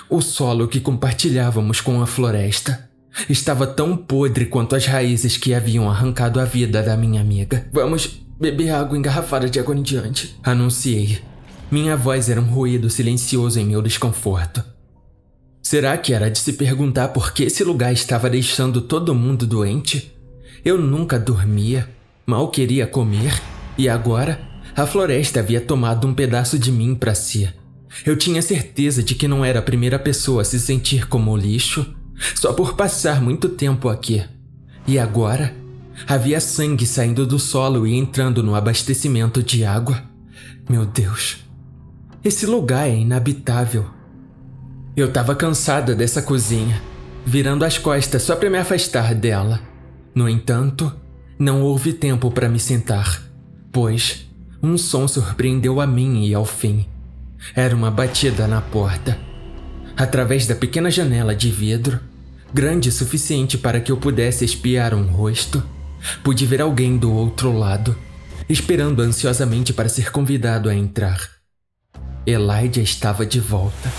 O solo que compartilhávamos com a floresta. Estava tão podre quanto as raízes que haviam arrancado a vida da minha amiga. Vamos beber água engarrafada de agora em diante, anunciei. Minha voz era um ruído silencioso em meu desconforto. Será que era de se perguntar por que esse lugar estava deixando todo mundo doente? Eu nunca dormia, mal queria comer, e agora a floresta havia tomado um pedaço de mim para si. Eu tinha certeza de que não era a primeira pessoa a se sentir como lixo só por passar muito tempo aqui. E agora havia sangue saindo do solo e entrando no abastecimento de água. Meu Deus, esse lugar é inabitável. Eu estava cansada dessa cozinha, virando as costas só para me afastar dela. No entanto, não houve tempo para me sentar, pois um som surpreendeu a mim e ao fim. Era uma batida na porta. Através da pequena janela de vidro, grande o suficiente para que eu pudesse espiar um rosto, pude ver alguém do outro lado, esperando ansiosamente para ser convidado a entrar. Elijah estava de volta.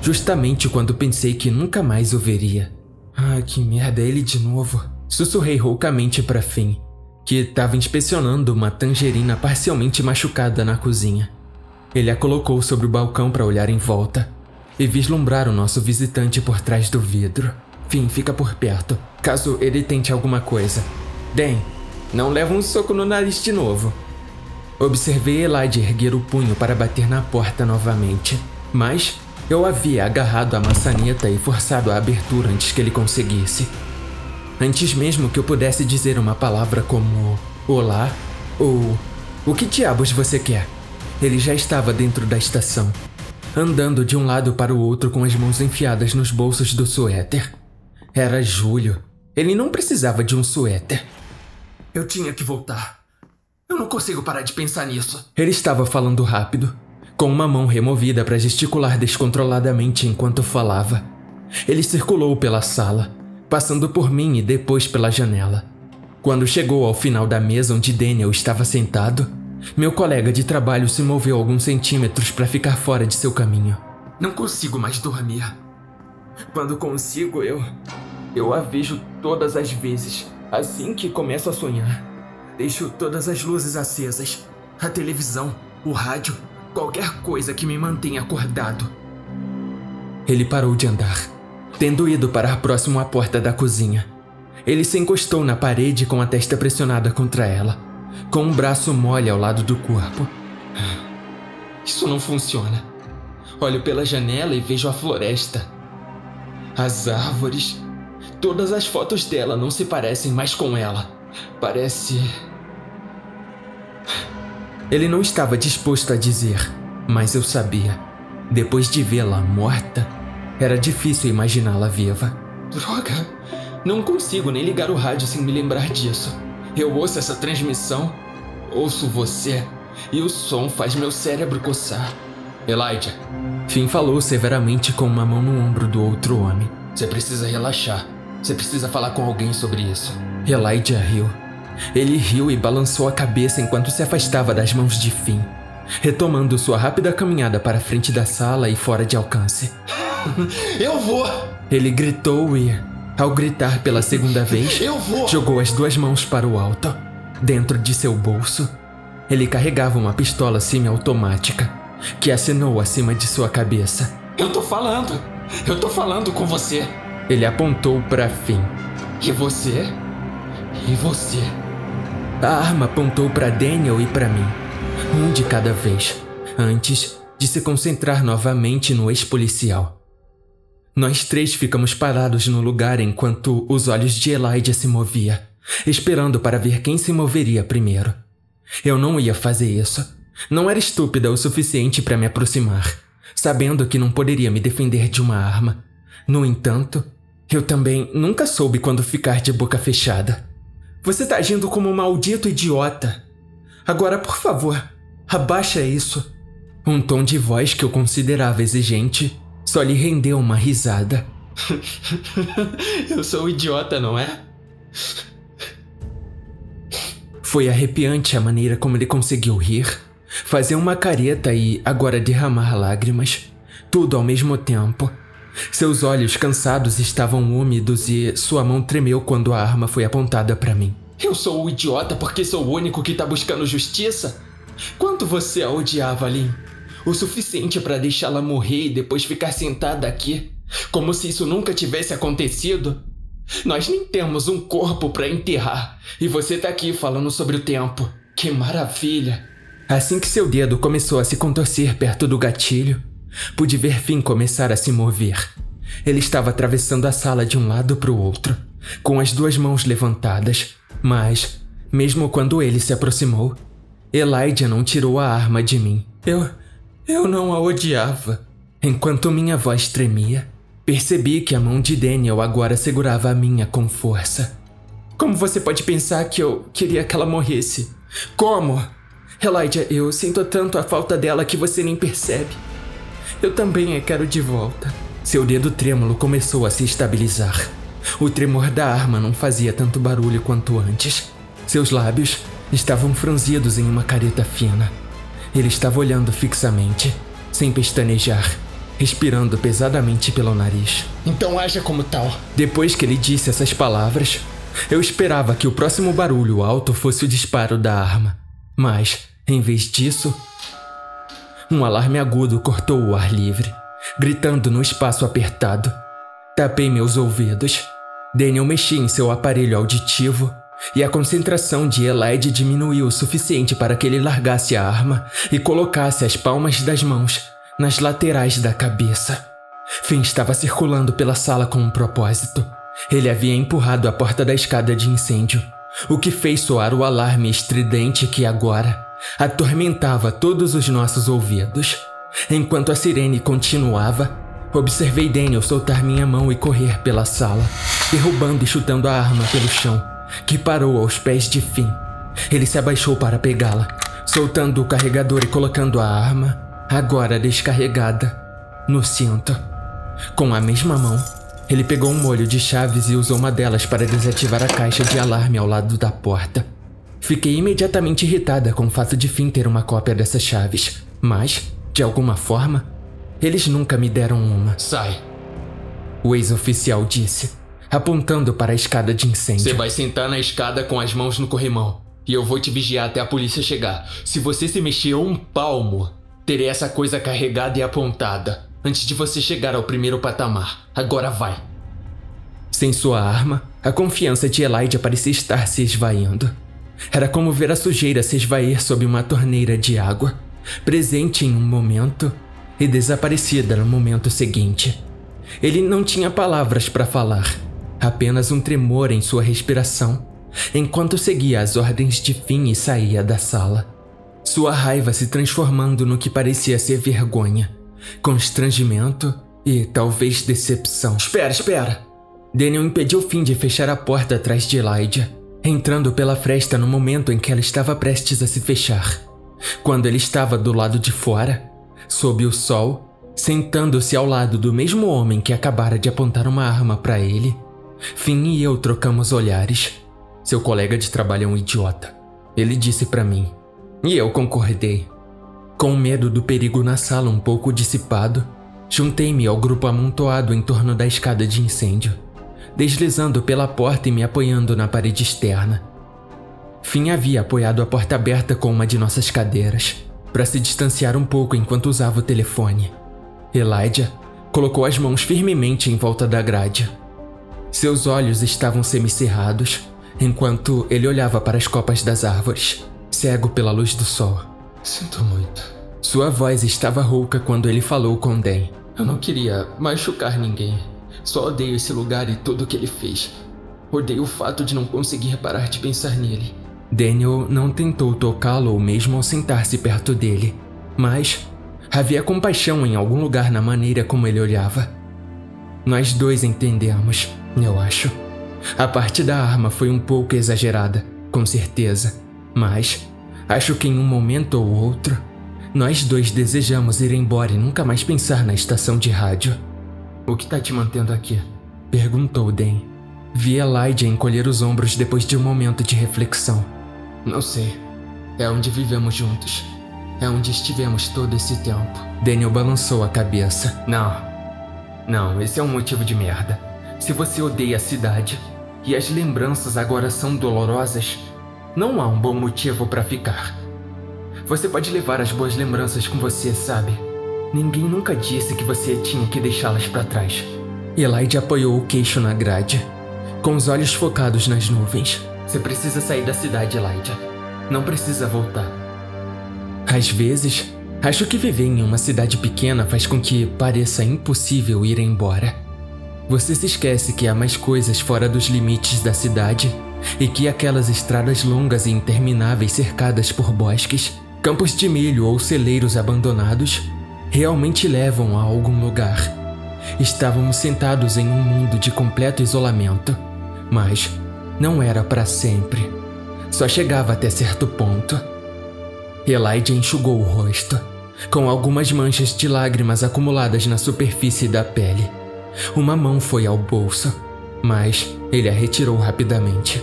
Justamente quando pensei que nunca mais o veria. Ah, que merda, ele de novo. Sussurrei roucamente para Finn, que estava inspecionando uma tangerina parcialmente machucada na cozinha. Ele a colocou sobre o balcão para olhar em volta e vislumbrar o nosso visitante por trás do vidro. Finn, fica por perto, caso ele tente alguma coisa. Dan, não leva um soco no nariz de novo. Observei Elijah erguer o punho para bater na porta novamente, mas eu havia agarrado a maçaneta e forçado a abertura antes que ele conseguisse. Antes mesmo que eu pudesse dizer uma palavra como olá ou o que diabos você quer, ele já estava dentro da estação, andando de um lado para o outro com as mãos enfiadas nos bolsos do suéter. Era julho. Ele não precisava de um suéter. Eu tinha que voltar. Eu não consigo parar de pensar nisso. Ele estava falando rápido, com uma mão removida para gesticular descontroladamente enquanto falava. Ele circulou pela sala, passando por mim e depois pela janela. Quando chegou ao final da mesa onde Daniel estava sentado, meu colega de trabalho se moveu alguns centímetros para ficar fora de seu caminho. Não consigo mais dormir. Quando consigo, eu. Eu a vejo todas as vezes, assim que começo a sonhar. Deixo todas as luzes acesas, a televisão, o rádio, qualquer coisa que me mantenha acordado. Ele parou de andar, tendo ido parar próximo à porta da cozinha. Ele se encostou na parede com a testa pressionada contra ela, com um braço mole ao lado do corpo. Isso não funciona. Olho pela janela e vejo a floresta. As árvores. Todas as fotos dela não se parecem mais com ela. Parece. Ele não estava disposto a dizer, mas eu sabia. Depois de vê-la morta, era difícil imaginá-la viva. Droga! Não consigo nem ligar o rádio sem me lembrar disso. Eu ouço essa transmissão, ouço você, e o som faz meu cérebro coçar. Elijah. Finn falou severamente com uma mão no ombro do outro homem. Você precisa relaxar. Você precisa falar com alguém sobre isso. Elijah riu. Ele riu e balançou a cabeça enquanto se afastava das mãos de Finn, retomando sua rápida caminhada para a frente da sala e fora de alcance. (laughs) Eu vou! Ele gritou e, ao gritar pela segunda vez, (laughs) Eu vou! jogou as duas mãos para o alto. Dentro de seu bolso, ele carregava uma pistola semiautomática que assinou acima de sua cabeça. Eu tô falando! Eu tô falando com você! Ele apontou para Finn. E você? E você? A arma apontou para Daniel e para mim, um de cada vez, antes de se concentrar novamente no ex-policial. Nós três ficamos parados no lugar enquanto os olhos de Elijah se movia, esperando para ver quem se moveria primeiro. Eu não ia fazer isso. Não era estúpida o suficiente para me aproximar, sabendo que não poderia me defender de uma arma. No entanto, eu também nunca soube quando ficar de boca fechada. Você tá agindo como um maldito idiota. Agora, por favor, abaixa isso. Um tom de voz que eu considerava exigente só lhe rendeu uma risada. (laughs) eu sou um idiota, não é? Foi arrepiante a maneira como ele conseguiu rir, fazer uma careta e agora derramar lágrimas, tudo ao mesmo tempo. Seus olhos cansados estavam úmidos e sua mão tremeu quando a arma foi apontada para mim. Eu sou o idiota porque sou o único que tá buscando justiça? Quanto você a odiava, Lin? O suficiente para deixá-la morrer e depois ficar sentada aqui, como se isso nunca tivesse acontecido? Nós nem temos um corpo para enterrar e você tá aqui falando sobre o tempo. Que maravilha! Assim que seu dedo começou a se contorcer perto do gatilho, pude ver Finn começar a se mover. Ele estava atravessando a sala de um lado para o outro, com as duas mãos levantadas, mas, mesmo quando ele se aproximou, Elijah não tirou a arma de mim. Eu. Eu não a odiava. Enquanto minha voz tremia, percebi que a mão de Daniel agora segurava a minha com força. Como você pode pensar que eu queria que ela morresse? Como? Elijah, eu sinto tanto a falta dela que você nem percebe. Eu também a quero de volta. Seu dedo trêmulo começou a se estabilizar. O tremor da arma não fazia tanto barulho quanto antes. Seus lábios estavam franzidos em uma careta fina. Ele estava olhando fixamente, sem pestanejar, respirando pesadamente pelo nariz. Então haja como tal. Depois que ele disse essas palavras, eu esperava que o próximo barulho alto fosse o disparo da arma. Mas, em vez disso, um alarme agudo cortou o ar livre, gritando no espaço apertado. Tapei meus ouvidos. Daniel mexia em seu aparelho auditivo e a concentração de Elide diminuiu o suficiente para que ele largasse a arma e colocasse as palmas das mãos nas laterais da cabeça. Finn estava circulando pela sala com um propósito. Ele havia empurrado a porta da escada de incêndio, o que fez soar o alarme estridente que agora atormentava todos os nossos ouvidos. Enquanto a sirene continuava, observei Daniel soltar minha mão e correr pela sala, derrubando e chutando a arma pelo chão que parou aos pés de Finn. Ele se abaixou para pegá-la, soltando o carregador e colocando a arma, agora descarregada, no cinto. Com a mesma mão, ele pegou um molho de chaves e usou uma delas para desativar a caixa de alarme ao lado da porta. Fiquei imediatamente irritada com o fato de Finn ter uma cópia dessas chaves, mas, de alguma forma, eles nunca me deram uma. Sai. O ex-oficial disse apontando para a escada de incêndio. Você vai sentar na escada com as mãos no corrimão. E eu vou te vigiar até a polícia chegar. Se você se mexer um palmo, terei essa coisa carregada e apontada. Antes de você chegar ao primeiro patamar. Agora vai. Sem sua arma, a confiança de Elijah parecia estar se esvaindo. Era como ver a sujeira se esvair sob uma torneira de água, presente em um momento e desaparecida no momento seguinte. Ele não tinha palavras para falar apenas um tremor em sua respiração, enquanto seguia as ordens de fim e saía da sala. Sua raiva se transformando no que parecia ser vergonha, constrangimento e talvez decepção. Espera, espera! Daniel impediu Finn de fechar a porta atrás de Elijah, entrando pela fresta no momento em que ela estava prestes a se fechar. Quando ele estava do lado de fora, sob o sol, sentando-se ao lado do mesmo homem que acabara de apontar uma arma para ele, Finn e eu trocamos olhares. Seu colega de trabalho é um idiota. Ele disse para mim. E eu concordei. Com medo do perigo na sala um pouco dissipado, juntei-me ao grupo amontoado em torno da escada de incêndio, deslizando pela porta e me apoiando na parede externa. Finn havia apoiado a porta aberta com uma de nossas cadeiras, para se distanciar um pouco enquanto usava o telefone. Elijah colocou as mãos firmemente em volta da grade seus olhos estavam semicerrados, enquanto ele olhava para as copas das árvores, cego pela luz do sol. Sinto muito. Sua voz estava rouca quando ele falou com Dan. Eu não queria machucar ninguém. Só odeio esse lugar e tudo o que ele fez. Odeio o fato de não conseguir parar de pensar nele. Daniel não tentou tocá-lo ou mesmo ao sentar-se perto dele, mas havia compaixão em algum lugar na maneira como ele olhava. Nós dois entendemos, eu acho. A parte da arma foi um pouco exagerada, com certeza, mas acho que em um momento ou outro, nós dois desejamos ir embora e nunca mais pensar na estação de rádio. O que está te mantendo aqui? Perguntou Dan. Vi Elijah encolher os ombros depois de um momento de reflexão. Não sei. É onde vivemos juntos. É onde estivemos todo esse tempo. Daniel balançou a cabeça. Não. Não, esse é um motivo de merda. Se você odeia a cidade e as lembranças agora são dolorosas, não há um bom motivo para ficar. Você pode levar as boas lembranças com você, sabe? Ninguém nunca disse que você tinha que deixá-las para trás. Elijah apoiou o queixo na grade, com os olhos focados nas nuvens. Você precisa sair da cidade, Elijah. Não precisa voltar. Às vezes, acho que viver em uma cidade pequena faz com que pareça impossível ir embora. Você se esquece que há mais coisas fora dos limites da cidade e que aquelas estradas longas e intermináveis cercadas por bosques, campos de milho ou celeiros abandonados realmente levam a algum lugar. Estávamos sentados em um mundo de completo isolamento, mas não era para sempre. Só chegava até certo ponto. Elijah enxugou o rosto, com algumas manchas de lágrimas acumuladas na superfície da pele. Uma mão foi ao bolso, mas ele a retirou rapidamente.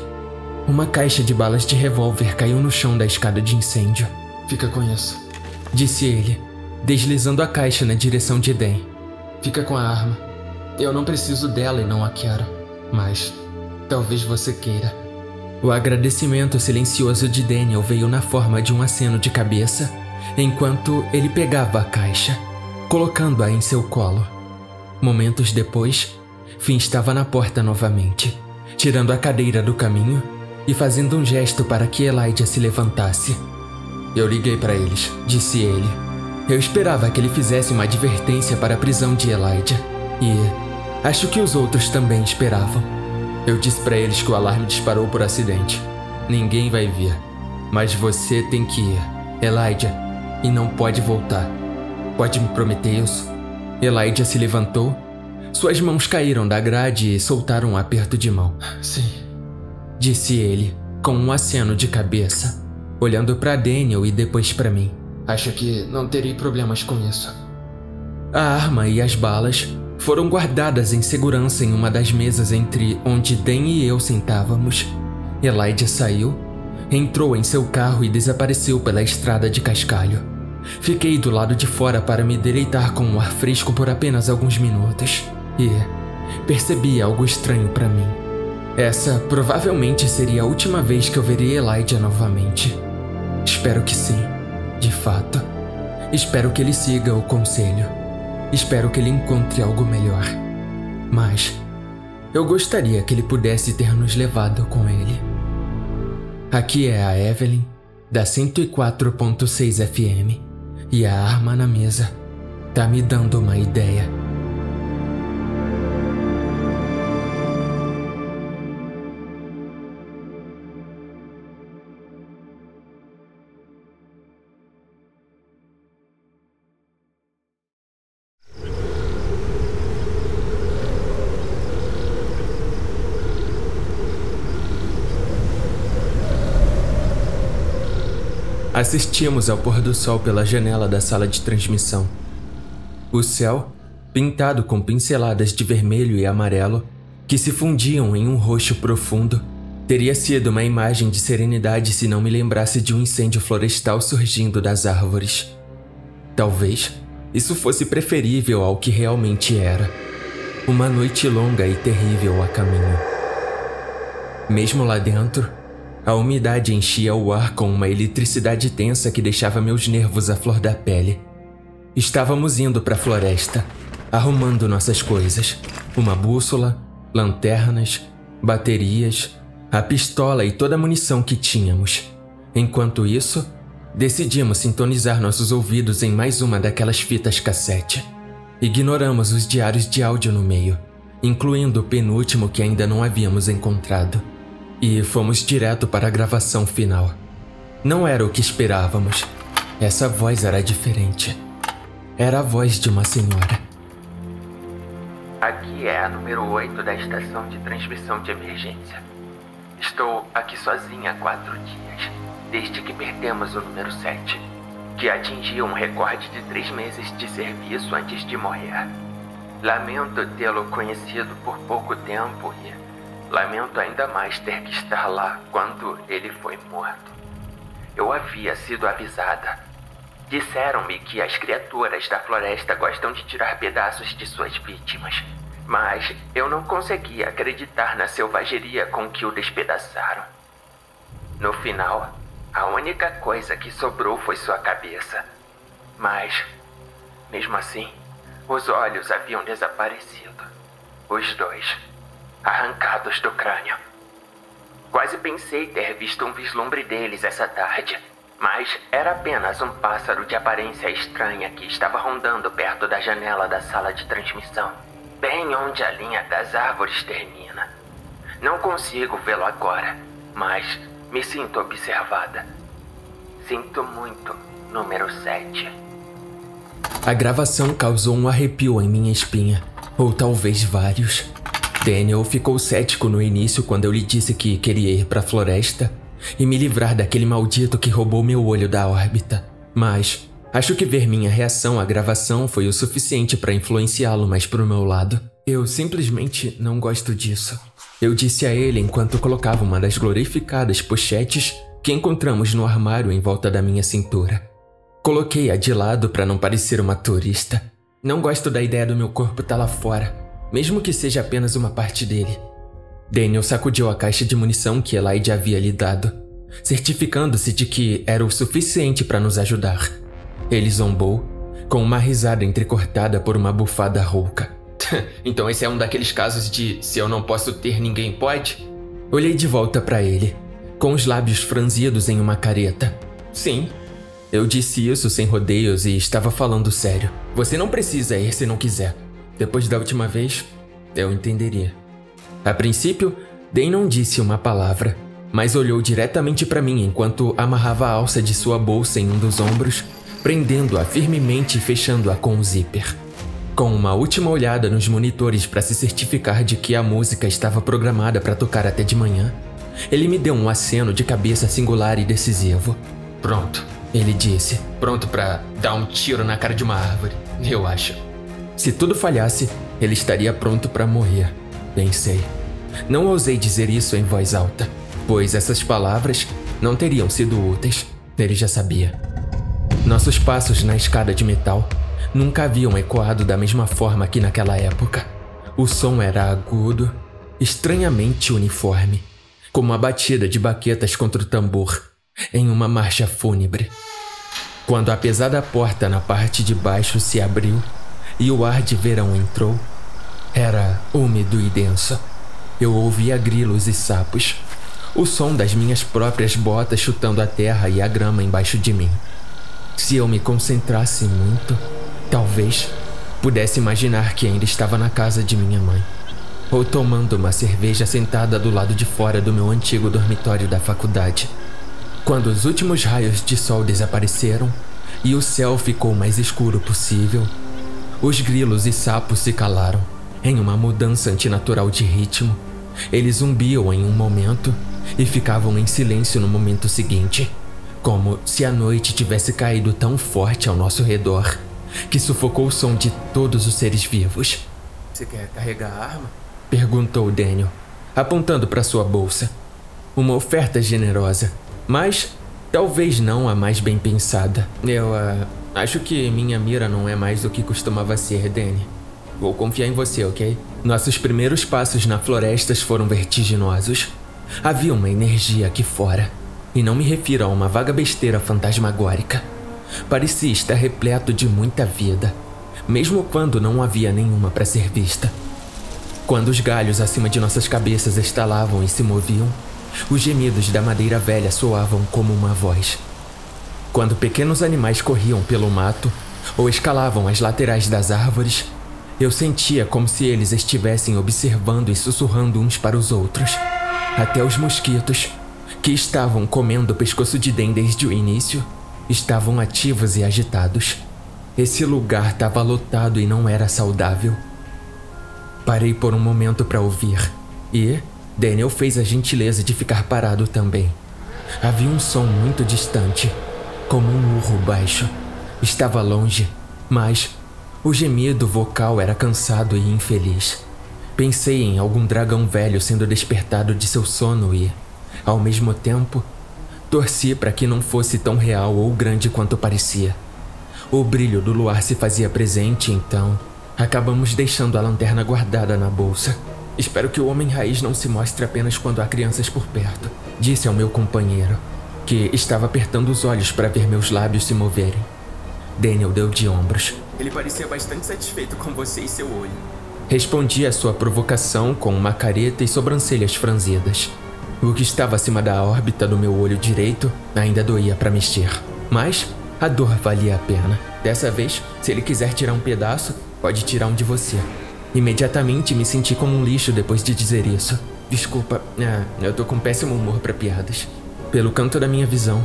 Uma caixa de balas de revólver caiu no chão da escada de incêndio. Fica com isso, disse ele, deslizando a caixa na direção de Den. Fica com a arma. Eu não preciso dela e não a quero, mas Talvez você queira. O agradecimento silencioso de Daniel veio na forma de um aceno de cabeça, enquanto ele pegava a caixa, colocando-a em seu colo. Momentos depois, Finn estava na porta novamente, tirando a cadeira do caminho e fazendo um gesto para que Elijah se levantasse. Eu liguei para eles, disse ele. Eu esperava que ele fizesse uma advertência para a prisão de Elijah, e acho que os outros também esperavam. Eu disse para eles que o alarme disparou por acidente. Ninguém vai ver. Mas você tem que ir, Elijah, e não pode voltar. Pode me prometer isso? Elijah se levantou. Suas mãos caíram da grade e soltaram um aperto de mão. Sim, disse ele, com um aceno de cabeça, olhando para Daniel e depois para mim. Acho que não terei problemas com isso. A arma e as balas foram guardadas em segurança em uma das mesas entre onde Dan e eu sentávamos. Elijah saiu, entrou em seu carro e desapareceu pela estrada de cascalho. Fiquei do lado de fora para me deleitar com o ar fresco por apenas alguns minutos e percebi algo estranho para mim. Essa provavelmente seria a última vez que eu veria Elijah novamente. Espero que sim, de fato. Espero que ele siga o conselho. Espero que ele encontre algo melhor. Mas eu gostaria que ele pudesse ter nos levado com ele. Aqui é a Evelyn, da 104.6 FM, e a arma na mesa tá me dando uma ideia. Assistimos ao pôr do sol pela janela da sala de transmissão. O céu, pintado com pinceladas de vermelho e amarelo, que se fundiam em um roxo profundo, teria sido uma imagem de serenidade se não me lembrasse de um incêndio florestal surgindo das árvores. Talvez isso fosse preferível ao que realmente era. Uma noite longa e terrível a caminho. Mesmo lá dentro, a umidade enchia o ar com uma eletricidade tensa que deixava meus nervos à flor da pele. Estávamos indo para a floresta, arrumando nossas coisas: uma bússola, lanternas, baterias, a pistola e toda a munição que tínhamos. Enquanto isso, decidimos sintonizar nossos ouvidos em mais uma daquelas fitas cassete. Ignoramos os diários de áudio no meio, incluindo o penúltimo que ainda não havíamos encontrado, e fomos direto para a gravação final. Não era o que esperávamos. Essa voz era diferente. Era a voz de uma senhora. Aqui é a número 8 da estação de transmissão de emergência. Estou aqui sozinha há quatro dias, desde que perdemos o número 7, que atingiu um recorde de três meses de serviço antes de morrer. Lamento tê-lo conhecido por pouco tempo e lamento ainda mais ter que estar lá quando ele foi morto. Eu havia sido avisada. Disseram-me que as criaturas da floresta gostam de tirar pedaços de suas vítimas mas eu não conseguia acreditar na selvageria com que o despedaçaram. No final, a única coisa que sobrou foi sua cabeça. Mas, mesmo assim, os olhos haviam desaparecido. Os dois, arrancados do crânio. Quase pensei ter visto um vislumbre deles essa tarde, mas era apenas um pássaro de aparência estranha que estava rondando perto da janela da sala de transmissão bem onde a linha das árvores termina. Não consigo vê-lo agora, mas me sinto observada. Sinto muito, número 7. A gravação causou um arrepio em minha espinha, ou talvez vários. Daniel ficou cético no início quando eu lhe disse que queria ir para a floresta e me livrar daquele maldito que roubou meu olho da órbita. Mas Acho que ver minha reação à gravação foi o suficiente para influenciá-lo mais pro meu lado. Eu simplesmente não gosto disso. Eu disse a ele enquanto colocava uma das glorificadas pochetes que encontramos no armário em volta da minha cintura. Coloquei-a de lado para não parecer uma turista. Não gosto da ideia do meu corpo estar tá lá fora, mesmo que seja apenas uma parte dele. Daniel sacudiu a caixa de munição que Elaide havia lhe dado, certificando-se de que era o suficiente para nos ajudar. Ele zombou, com uma risada entrecortada por uma bufada rouca. (laughs) então esse é um daqueles casos de se eu não posso ter, ninguém pode? Olhei de volta para ele, com os lábios franzidos em uma careta. Sim. Eu disse isso sem rodeios e estava falando sério. Você não precisa ir se não quiser. Depois da última vez, eu entenderia. A princípio, Dan não disse uma palavra, mas olhou diretamente para mim enquanto amarrava a alça de sua bolsa em um dos ombros prendendo-a firmemente e fechando-a com o zíper. Com uma última olhada nos monitores para se certificar de que a música estava programada para tocar até de manhã, ele me deu um aceno de cabeça singular e decisivo. Pronto, ele disse. Pronto para dar um tiro na cara de uma árvore, eu acho. Se tudo falhasse, ele estaria pronto para morrer, pensei. Não ousei dizer isso em voz alta, pois essas palavras não teriam sido úteis. Ele já sabia. Nossos passos na escada de metal nunca haviam ecoado da mesma forma que naquela época. O som era agudo, estranhamente uniforme, como a batida de baquetas contra o tambor em uma marcha fúnebre. Quando a pesada porta na parte de baixo se abriu e o ar de verão entrou, era úmido e denso. Eu ouvia grilos e sapos, o som das minhas próprias botas chutando a terra e a grama embaixo de mim. Se eu me concentrasse muito, talvez pudesse imaginar que ainda estava na casa de minha mãe, ou tomando uma cerveja sentada do lado de fora do meu antigo dormitório da faculdade. Quando os últimos raios de sol desapareceram e o céu ficou mais escuro possível, os grilos e sapos se calaram em uma mudança antinatural de ritmo. Eles zumbiam em um momento e ficavam em silêncio no momento seguinte como se a noite tivesse caído tão forte ao nosso redor que sufocou o som de todos os seres vivos. Você quer carregar a arma? perguntou Daniel, apontando para sua bolsa. Uma oferta generosa, mas talvez não a mais bem pensada. Eu uh, acho que minha mira não é mais do que costumava ser, Danny. Vou confiar em você, ok? Nossos primeiros passos na floresta foram vertiginosos. Havia uma energia aqui fora e não me refiro a uma vaga besteira fantasmagórica. Parecia estar repleto de muita vida, mesmo quando não havia nenhuma para ser vista. Quando os galhos acima de nossas cabeças estalavam e se moviam, os gemidos da madeira velha soavam como uma voz. Quando pequenos animais corriam pelo mato, ou escalavam as laterais das árvores, eu sentia como se eles estivessem observando e sussurrando uns para os outros. Até os mosquitos, que estavam comendo o pescoço de Den desde o início, estavam ativos e agitados. Esse lugar estava lotado e não era saudável. Parei por um momento para ouvir e Daniel fez a gentileza de ficar parado também. Havia um som muito distante, como um urro baixo. Estava longe, mas o gemido vocal era cansado e infeliz. Pensei em algum dragão velho sendo despertado de seu sono e, ao mesmo tempo, torci para que não fosse tão real ou grande quanto parecia. O brilho do luar se fazia presente, então acabamos deixando a lanterna guardada na bolsa. Espero que o homem raiz não se mostre apenas quando há crianças por perto, disse ao meu companheiro, que estava apertando os olhos para ver meus lábios se moverem. Daniel deu de ombros. Ele parecia bastante satisfeito com você e seu olho. Respondi à sua provocação com uma careta e sobrancelhas franzidas. O que estava acima da órbita do meu olho direito ainda doía para mexer, mas a dor valia a pena. Dessa vez, se ele quiser tirar um pedaço, pode tirar um de você. Imediatamente me senti como um lixo depois de dizer isso. Desculpa, ah, eu tô com péssimo humor para piadas. Pelo canto da minha visão,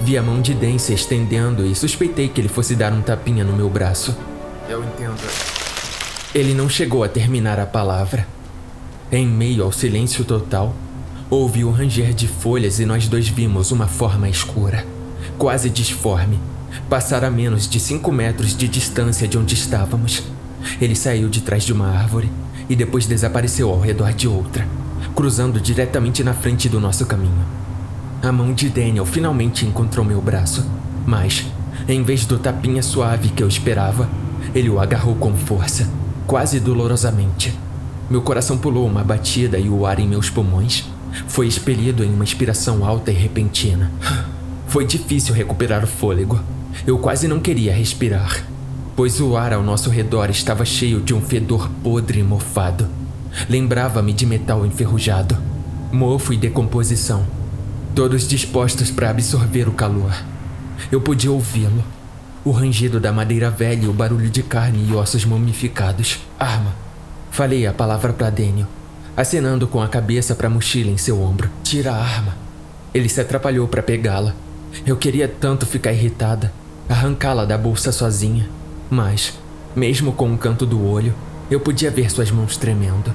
vi a mão de Den se estendendo e suspeitei que ele fosse dar um tapinha no meu braço. Eu entendo. Ele não chegou a terminar a palavra. Em meio ao silêncio total, houve o ranger de folhas e nós dois vimos uma forma escura, quase disforme, passar a menos de cinco metros de distância de onde estávamos. Ele saiu de trás de uma árvore e depois desapareceu ao redor de outra, cruzando diretamente na frente do nosso caminho. A mão de Daniel finalmente encontrou meu braço, mas, em vez do tapinha suave que eu esperava, ele o agarrou com força, quase dolorosamente. Meu coração pulou uma batida e o ar em meus pulmões foi expelido em uma inspiração alta e repentina. Foi difícil recuperar o fôlego. Eu quase não queria respirar, pois o ar ao nosso redor estava cheio de um fedor podre e mofado. Lembrava-me de metal enferrujado, mofo e decomposição, todos dispostos para absorver o calor. Eu podia ouvi-lo. O rangido da madeira velha o barulho de carne e ossos mumificados. Arma. Falei a palavra para Daniel, acenando com a cabeça para a mochila em seu ombro. Tira a arma. Ele se atrapalhou para pegá-la. Eu queria tanto ficar irritada, arrancá-la da bolsa sozinha. Mas, mesmo com um canto do olho, eu podia ver suas mãos tremendo.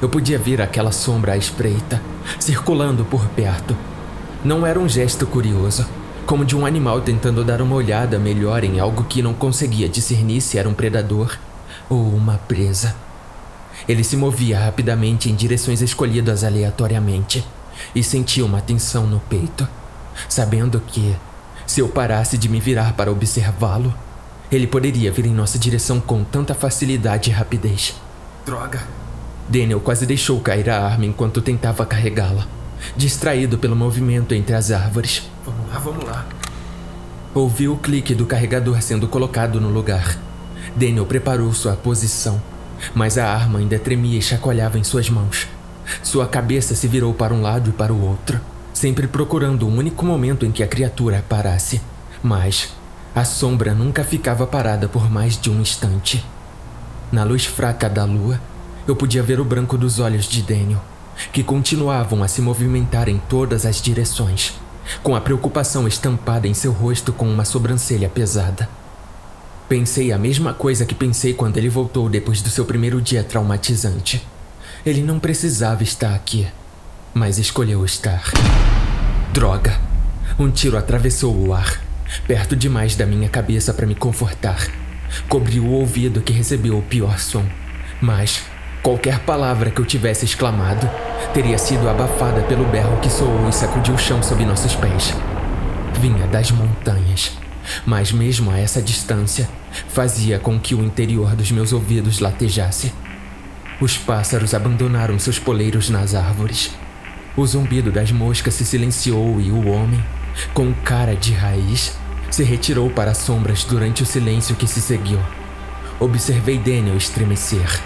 Eu podia ver aquela sombra à espreita, circulando por perto. Não era um gesto curioso, como de um animal tentando dar uma olhada melhor em algo que não conseguia discernir se era um predador ou uma presa. Ele se movia rapidamente em direções escolhidas aleatoriamente e sentia uma tensão no peito, sabendo que, se eu parasse de me virar para observá-lo, ele poderia vir em nossa direção com tanta facilidade e rapidez. Droga! Daniel quase deixou cair a arma enquanto tentava carregá-la, distraído pelo movimento entre as árvores. Vamos lá, vamos lá. Ouvi o clique do carregador sendo colocado no lugar. Daniel preparou sua posição, mas a arma ainda tremia e chacoalhava em suas mãos. Sua cabeça se virou para um lado e para o outro, sempre procurando um único momento em que a criatura parasse. Mas a sombra nunca ficava parada por mais de um instante. Na luz fraca da lua, eu podia ver o branco dos olhos de Daniel, que continuavam a se movimentar em todas as direções, com a preocupação estampada em seu rosto com uma sobrancelha pesada. Pensei a mesma coisa que pensei quando ele voltou depois do seu primeiro dia traumatizante. Ele não precisava estar aqui, mas escolheu estar. Droga! Um tiro atravessou o ar perto demais da minha cabeça para me confortar. Cobriu o ouvido que recebeu o pior som, mas qualquer palavra que eu tivesse exclamado teria sido abafada pelo berro que soou e sacudiu o chão sob nossos pés. Vinha das montanhas, mas mesmo a essa distância, fazia com que o interior dos meus ouvidos latejasse. Os pássaros abandonaram seus poleiros nas árvores. O zumbido das moscas se silenciou e o homem, com cara de raiz, se retirou para as sombras durante o silêncio que se seguiu. Observei Daniel estremecer,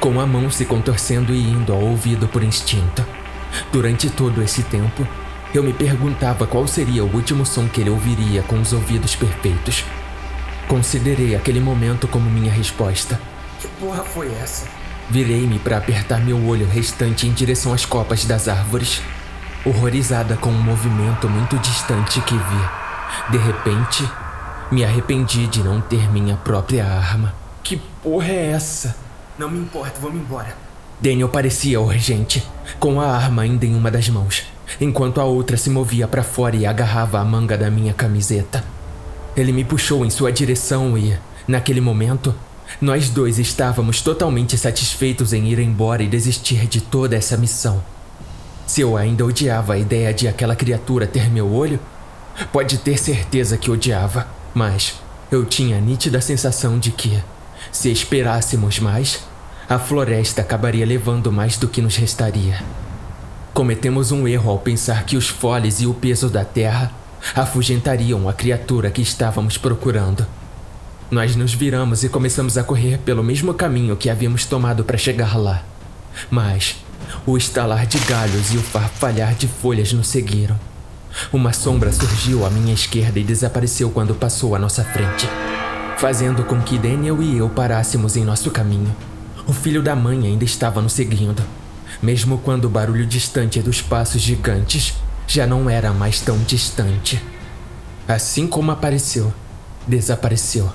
com a mão se contorcendo e indo ao ouvido por instinto. Durante todo esse tempo, eu me perguntava qual seria o último som que ele ouviria com os ouvidos perfeitos. Considerei aquele momento como minha resposta. Que porra foi essa? Virei-me para apertar meu olho restante em direção às copas das árvores, horrorizada com um movimento muito distante que vi. De repente, me arrependi de não ter minha própria arma. Que porra é essa? Não me importa, vamos embora. Daniel parecia urgente, com a arma ainda em uma das mãos, enquanto a outra se movia para fora e agarrava a manga da minha camiseta. Ele me puxou em sua direção e, naquele momento, nós dois estávamos totalmente satisfeitos em ir embora e desistir de toda essa missão. Se eu ainda odiava a ideia de aquela criatura ter meu olho, pode ter certeza que odiava, mas eu tinha a nítida sensação de que, se esperássemos mais, a floresta acabaria levando mais do que nos restaria. Cometemos um erro ao pensar que os foles e o peso da terra afugentariam a criatura que estávamos procurando. Nós nos viramos e começamos a correr pelo mesmo caminho que havíamos tomado para chegar lá. Mas o estalar de galhos e o farfalhar de folhas nos seguiram. Uma sombra surgiu à minha esquerda e desapareceu quando passou à nossa frente, fazendo com que Daniel e eu parássemos em nosso caminho. O filho da mãe ainda estava nos seguindo, mesmo quando o barulho distante dos passos gigantes já não era mais tão distante. Assim como apareceu, desapareceu.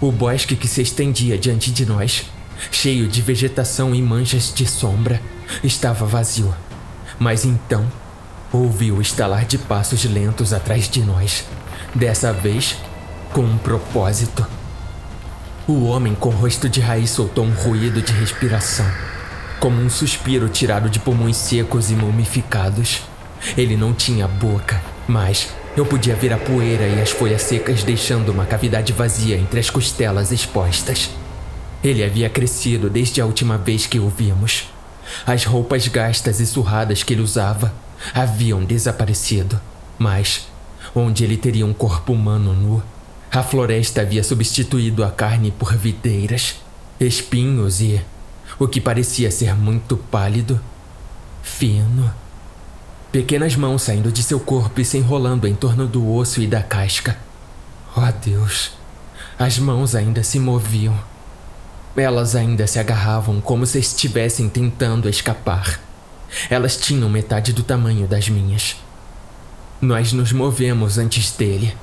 O bosque que se estendia diante de nós, cheio de vegetação e manchas de sombra, estava vazio. Mas então, ouvi o estalar de passos lentos atrás de nós. Dessa vez, com um propósito. O homem com rosto de raiz soltou um ruído de respiração, como um suspiro tirado de pulmões secos e mumificados. Ele não tinha boca, mas eu podia ver a poeira e as folhas secas deixando uma cavidade vazia entre as costelas expostas. Ele havia crescido desde a última vez que o vimos. As roupas gastas e surradas que ele usava haviam desaparecido, mas onde ele teria um corpo humano nu, a floresta havia substituído a carne por videiras, espinhos e o que parecia ser muito pálido, fino Pequenas mãos saindo de seu corpo e se enrolando em torno do osso e da casca. Oh Deus! As mãos ainda se moviam. Elas ainda se agarravam como se estivessem tentando escapar. Elas tinham metade do tamanho das minhas. Nós nos movemos antes dele.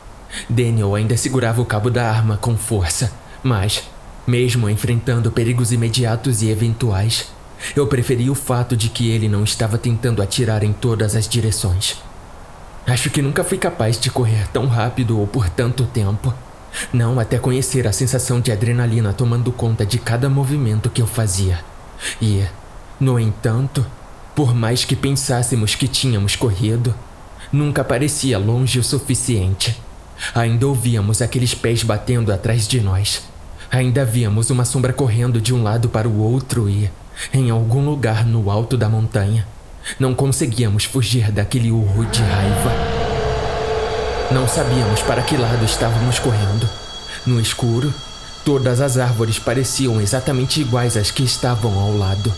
Daniel ainda segurava o cabo da arma com força, mas, mesmo enfrentando perigos imediatos e eventuais, eu preferi o fato de que ele não estava tentando atirar em todas as direções. Acho que nunca fui capaz de correr tão rápido ou por tanto tempo. Não até conhecer a sensação de adrenalina tomando conta de cada movimento que eu fazia. E, no entanto, por mais que pensássemos que tínhamos corrido, nunca parecia longe o suficiente. Ainda ouvíamos aqueles pés batendo atrás de nós. Ainda víamos uma sombra correndo de um lado para o outro e, em algum lugar no alto da montanha. Não conseguíamos fugir daquele urro de raiva. Não sabíamos para que lado estávamos correndo. No escuro, todas as árvores pareciam exatamente iguais às que estavam ao lado.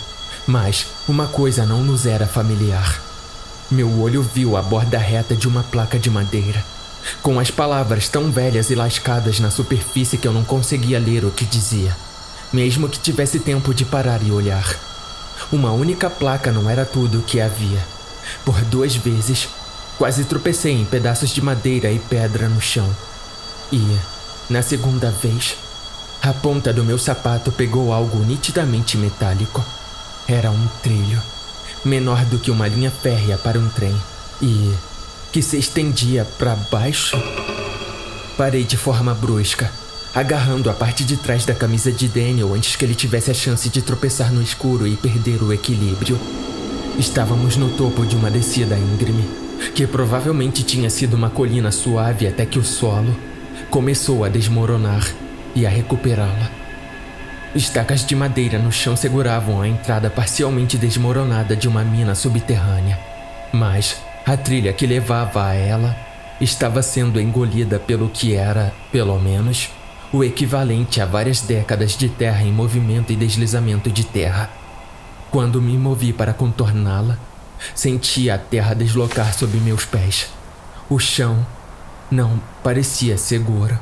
Mas uma coisa não nos era familiar. Meu olho viu a borda reta de uma placa de madeira, com as palavras tão velhas e lascadas na superfície que eu não conseguia ler o que dizia mesmo que tivesse tempo de parar e olhar. Uma única placa não era tudo o que havia. Por duas vezes, quase tropecei em pedaços de madeira e pedra no chão. E, na segunda vez, a ponta do meu sapato pegou algo nitidamente metálico. Era um trilho, menor do que uma linha férrea para um trem, e que se estendia para baixo. Parei de forma brusca agarrando a parte de trás da camisa de Daniel antes que ele tivesse a chance de tropeçar no escuro e perder o equilíbrio. Estávamos no topo de uma descida íngreme, que provavelmente tinha sido uma colina suave até que o solo começou a desmoronar e a recuperá-la. Estacas de madeira no chão seguravam a entrada parcialmente desmoronada de uma mina subterrânea, mas a trilha que levava a ela estava sendo engolida pelo que era, pelo menos, o equivalente a várias décadas de terra em movimento e deslizamento de terra. Quando me movi para contorná-la, senti a terra deslocar sob meus pés. O chão não parecia seguro.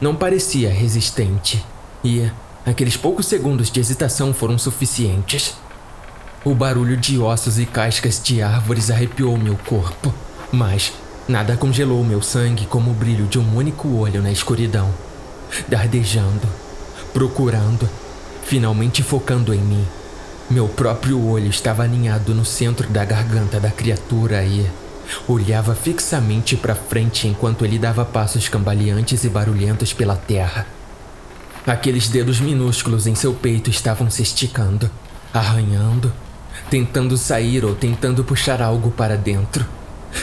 não parecia resistente. E aqueles poucos segundos de hesitação foram suficientes. O barulho de ossos e cascas de árvores arrepiou meu corpo, mas nada congelou meu sangue como o brilho de um único olho na escuridão, dardejando, procurando, finalmente focando em mim. Meu próprio olho estava alinhado no centro da garganta da criatura e olhava fixamente para frente enquanto ele dava passos cambaleantes e barulhentos pela terra. Aqueles dedos minúsculos em seu peito estavam se esticando, arranhando, tentando sair ou tentando puxar algo para dentro.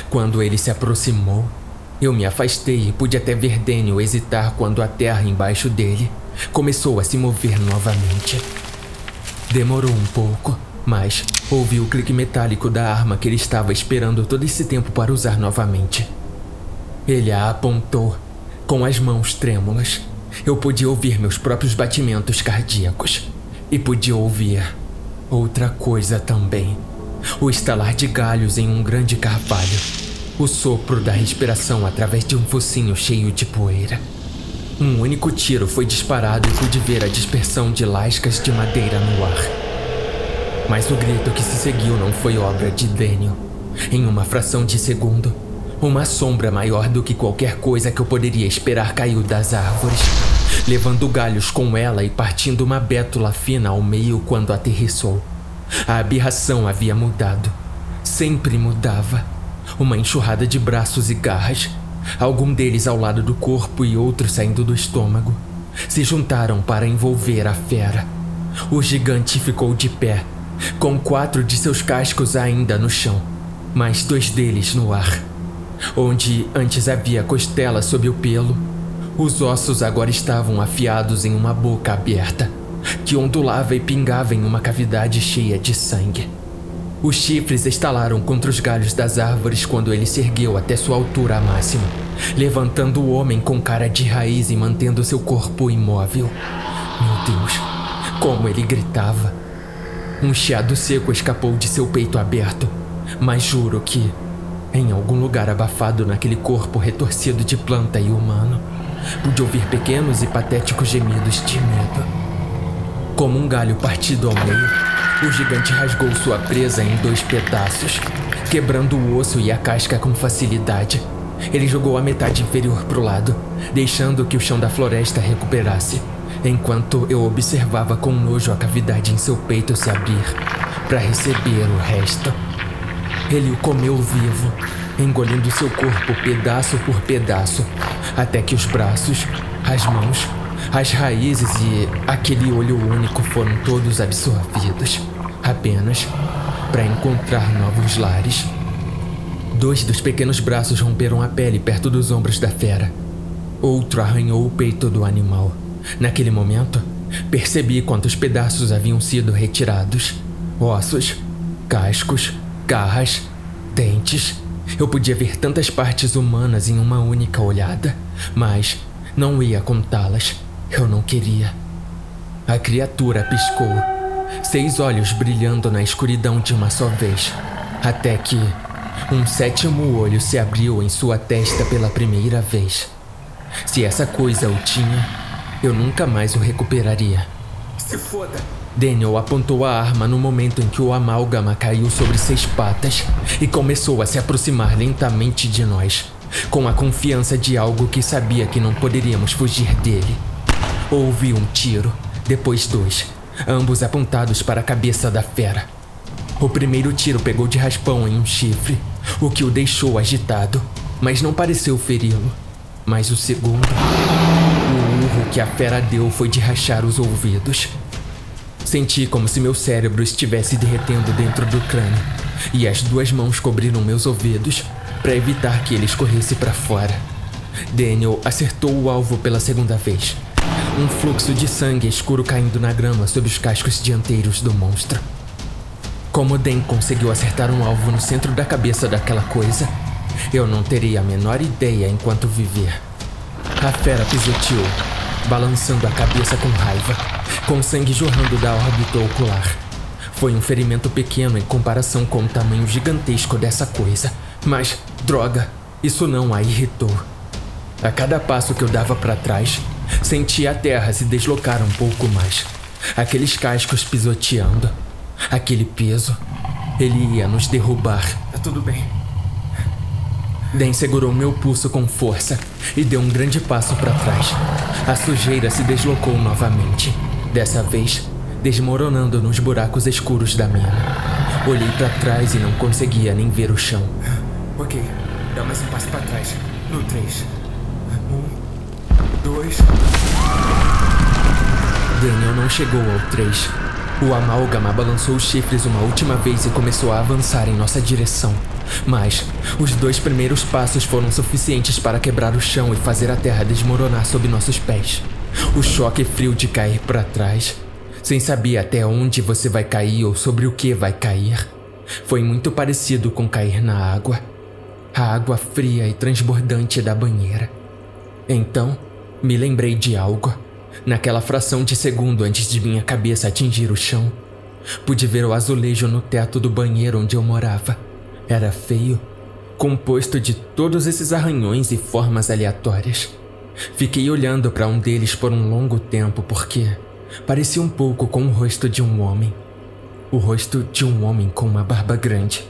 Quando ele se aproximou, eu me afastei e pude até ver Daniel hesitar quando a terra embaixo dele começou a se mover novamente. Demorou um pouco, mas ouvi o clique metálico da arma que ele estava esperando todo esse tempo para usar novamente. Ele a apontou com as mãos trêmulas. Eu podia ouvir meus próprios batimentos cardíacos e podia ouvir outra coisa também: o estalar de galhos em um grande carvalho, o sopro da respiração através de um focinho cheio de poeira. Um único tiro foi disparado e pude ver a dispersão de lascas de madeira no ar. Mas o grito que se seguiu não foi obra de Daniel. Em uma fração de segundo, uma sombra maior do que qualquer coisa que eu poderia esperar caiu das árvores, levando galhos com ela e partindo uma bétula fina ao meio quando aterrissou. A aberração havia mudado. Sempre mudava. Uma enxurrada de braços e garras, algum deles ao lado do corpo e outros saindo do estômago, se juntaram para envolver a fera. O gigante ficou de pé, com quatro de seus cascos ainda no chão, mais dois deles no ar. Onde antes havia costela sob o pelo, os ossos agora estavam afiados em uma boca aberta, que ondulava e pingava em uma cavidade cheia de sangue. Os chifres estalaram contra os galhos das árvores quando ele se ergueu até sua altura máxima, levantando o homem com cara de raiz e mantendo seu corpo imóvel. Meu Deus, como ele gritava! Um chiado seco escapou de seu peito aberto, mas juro que, em algum lugar abafado naquele corpo retorcido de planta e humano, pude ouvir pequenos e patéticos gemidos de medo. Como um galho partido ao meio, o gigante rasgou sua presa em dois pedaços, quebrando o osso e a casca com facilidade. Ele jogou a metade inferior para o lado, deixando que o chão da floresta recuperasse, enquanto eu observava com nojo a cavidade em seu peito se abrir para receber o resto. Ele o comeu vivo, engolindo seu corpo pedaço por pedaço, até que os braços, as mãos as raízes e aquele olho único foram todos absorvidos, apenas para encontrar novos lares. Dois dos pequenos braços romperam a pele perto dos ombros da fera. Outro arranhou o peito do animal. Naquele momento, percebi quantos pedaços haviam sido retirados: ossos, cascos, garras, dentes. Eu podia ver tantas partes humanas em uma única olhada, mas não ia contá-las. Eu não queria. A criatura piscou, seis olhos brilhando na escuridão de uma só vez, até que um sétimo olho se abriu em sua testa pela primeira vez. Se essa coisa o tinha, eu nunca mais o recuperaria. Se foda! Daniel apontou a arma no momento em que o amálgama caiu sobre seis patas e começou a se aproximar lentamente de nós, com a confiança de algo que sabia que não poderíamos fugir dele. Houve um tiro, depois dois, ambos apontados para a cabeça da fera. O primeiro tiro pegou de raspão em um chifre, o que o deixou agitado, mas não pareceu feri-lo. Mas o segundo, o urro que a fera deu foi de rachar os ouvidos. Senti como se meu cérebro estivesse derretendo dentro do crânio, e as duas mãos cobriram meus ouvidos para evitar que ele escorresse para fora. Daniel acertou o alvo pela segunda vez, um fluxo de sangue escuro caindo na grama sob os cascos dianteiros do monstro. Como Den conseguiu acertar um alvo no centro da cabeça daquela coisa, eu não teria a menor ideia enquanto viver. A fera pisoteou, balançando a cabeça com raiva, com sangue jorrando da órbita ocular. Foi um ferimento pequeno em comparação com o tamanho gigantesco dessa coisa, mas, droga, isso não a irritou. A cada passo que eu dava para trás, sentia a terra se deslocar um pouco mais. Aqueles cascos pisoteando, aquele peso, ele ia nos derrubar. Tá tudo bem. Den segurou meu pulso com força e deu um grande passo para trás. A sujeira se deslocou novamente, dessa vez desmoronando nos buracos escuros da mina. Olhei para trás e não conseguia nem ver o chão. Ok, dá mais um passo para trás. No 3. Um, dois. Daniel não chegou ao 3. O amálgama balançou os chifres uma última vez e começou a avançar em nossa direção. Mas os dois primeiros passos foram suficientes para quebrar o chão e fazer a terra desmoronar sob nossos pés. O choque frio de cair para trás, sem saber até onde você vai cair ou sobre o que vai cair, foi muito parecido com cair na água. A água fria e transbordante da banheira. Então, me lembrei de algo. Naquela fração de segundo antes de minha cabeça atingir o chão, pude ver o azulejo no teto do banheiro onde eu morava. Era feio, composto de todos esses arranhões e formas aleatórias. Fiquei olhando para um deles por um longo tempo porque parecia um pouco com o rosto de um homem. O rosto de um homem com uma barba grande.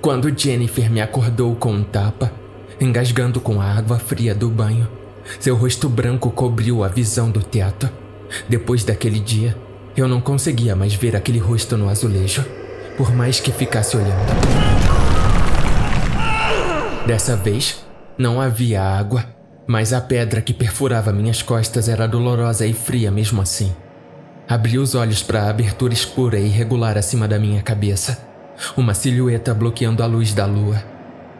Quando Jennifer me acordou com um tapa, engasgando com a água fria do banho, seu rosto branco cobriu a visão do teto. Depois daquele dia, eu não conseguia mais ver aquele rosto no azulejo, por mais que ficasse olhando. Dessa vez, não havia água, mas a pedra que perfurava minhas costas era dolorosa e fria mesmo assim. Abri os olhos para a abertura escura e irregular acima da minha cabeça. Uma silhueta bloqueando a luz da lua.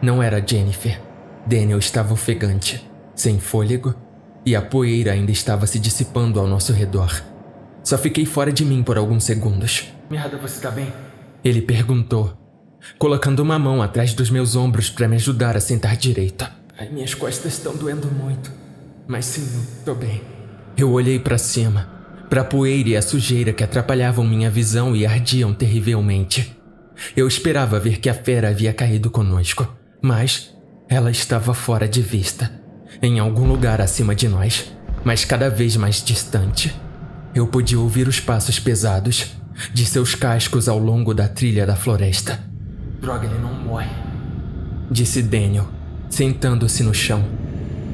Não era Jennifer. Daniel estava ofegante, sem fôlego, e a poeira ainda estava se dissipando ao nosso redor. Só fiquei fora de mim por alguns segundos. Merda, você tá bem? Ele perguntou, colocando uma mão atrás dos meus ombros para me ajudar a sentar direito. Ai, minhas costas estão doendo muito. Mas sim, eu tô bem. Eu olhei para cima, para a poeira e a sujeira que atrapalhavam minha visão e ardiam terrivelmente. Eu esperava ver que a fera havia caído conosco, mas ela estava fora de vista, em algum lugar acima de nós, mas cada vez mais distante. Eu podia ouvir os passos pesados de seus cascos ao longo da trilha da floresta. Droga, ele não morre. Disse Daniel, sentando-se no chão.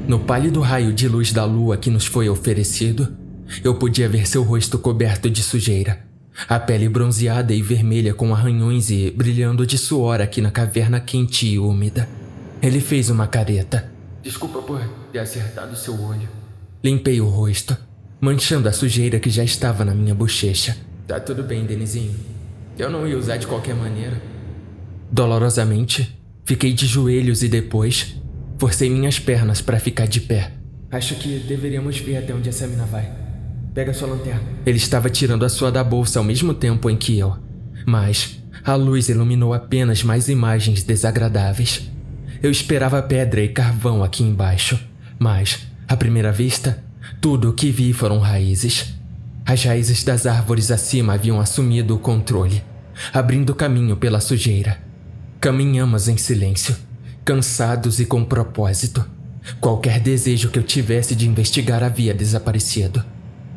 No pálido raio de luz da lua que nos foi oferecido, eu podia ver seu rosto coberto de sujeira, a pele bronzeada e vermelha com arranhões e brilhando de suor aqui na caverna quente e úmida. Ele fez uma careta. Desculpa por ter acertado seu olho. Limpei o rosto, manchando a sujeira que já estava na minha bochecha. Tá tudo bem, Denizinho. Eu não ia usar de qualquer maneira. Dolorosamente, fiquei de joelhos e depois forcei minhas pernas para ficar de pé. Acho que deveríamos ver até onde essa mina vai. Pega sua lanterna. Ele estava tirando a sua da bolsa ao mesmo tempo em que eu, mas a luz iluminou apenas mais imagens desagradáveis. Eu esperava pedra e carvão aqui embaixo, mas, à primeira vista, tudo o que vi foram raízes. As raízes das árvores acima haviam assumido o controle, abrindo caminho pela sujeira. Caminhamos em silêncio, cansados e com propósito. Qualquer desejo que eu tivesse de investigar havia desaparecido.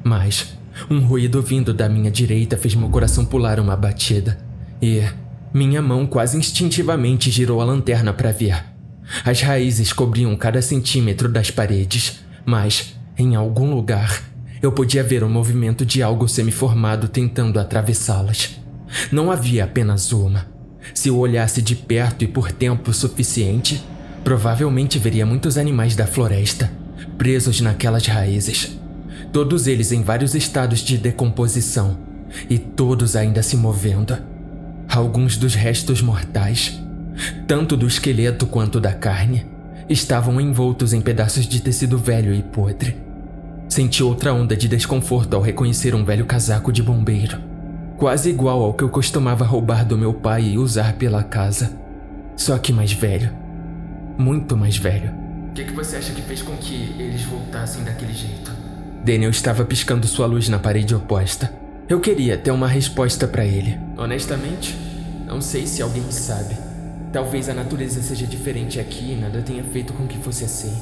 Mas um ruído vindo da minha direita fez meu coração pular uma batida. E minha mão quase instintivamente girou a lanterna para ver. As raízes cobriam cada centímetro das paredes, mas, em algum lugar, eu podia ver o movimento de algo semiformado tentando atravessá-las. Não havia apenas uma. Se eu olhasse de perto e por tempo suficiente, provavelmente veria muitos animais da floresta presos naquelas raízes. Todos eles em vários estados de decomposição e todos ainda se movendo. Alguns dos restos mortais, tanto do esqueleto quanto da carne, estavam envoltos em pedaços de tecido velho e podre. Senti outra onda de desconforto ao reconhecer um velho casaco de bombeiro, quase igual ao que eu costumava roubar do meu pai e usar pela casa. Só que mais velho. Muito mais velho. O que, que você acha que fez com que eles voltassem daquele jeito? Daniel estava piscando sua luz na parede oposta. Eu queria ter uma resposta para ele. Honestamente, não sei se alguém sabe. Talvez a natureza seja diferente aqui e nada tenha feito com que fosse assim.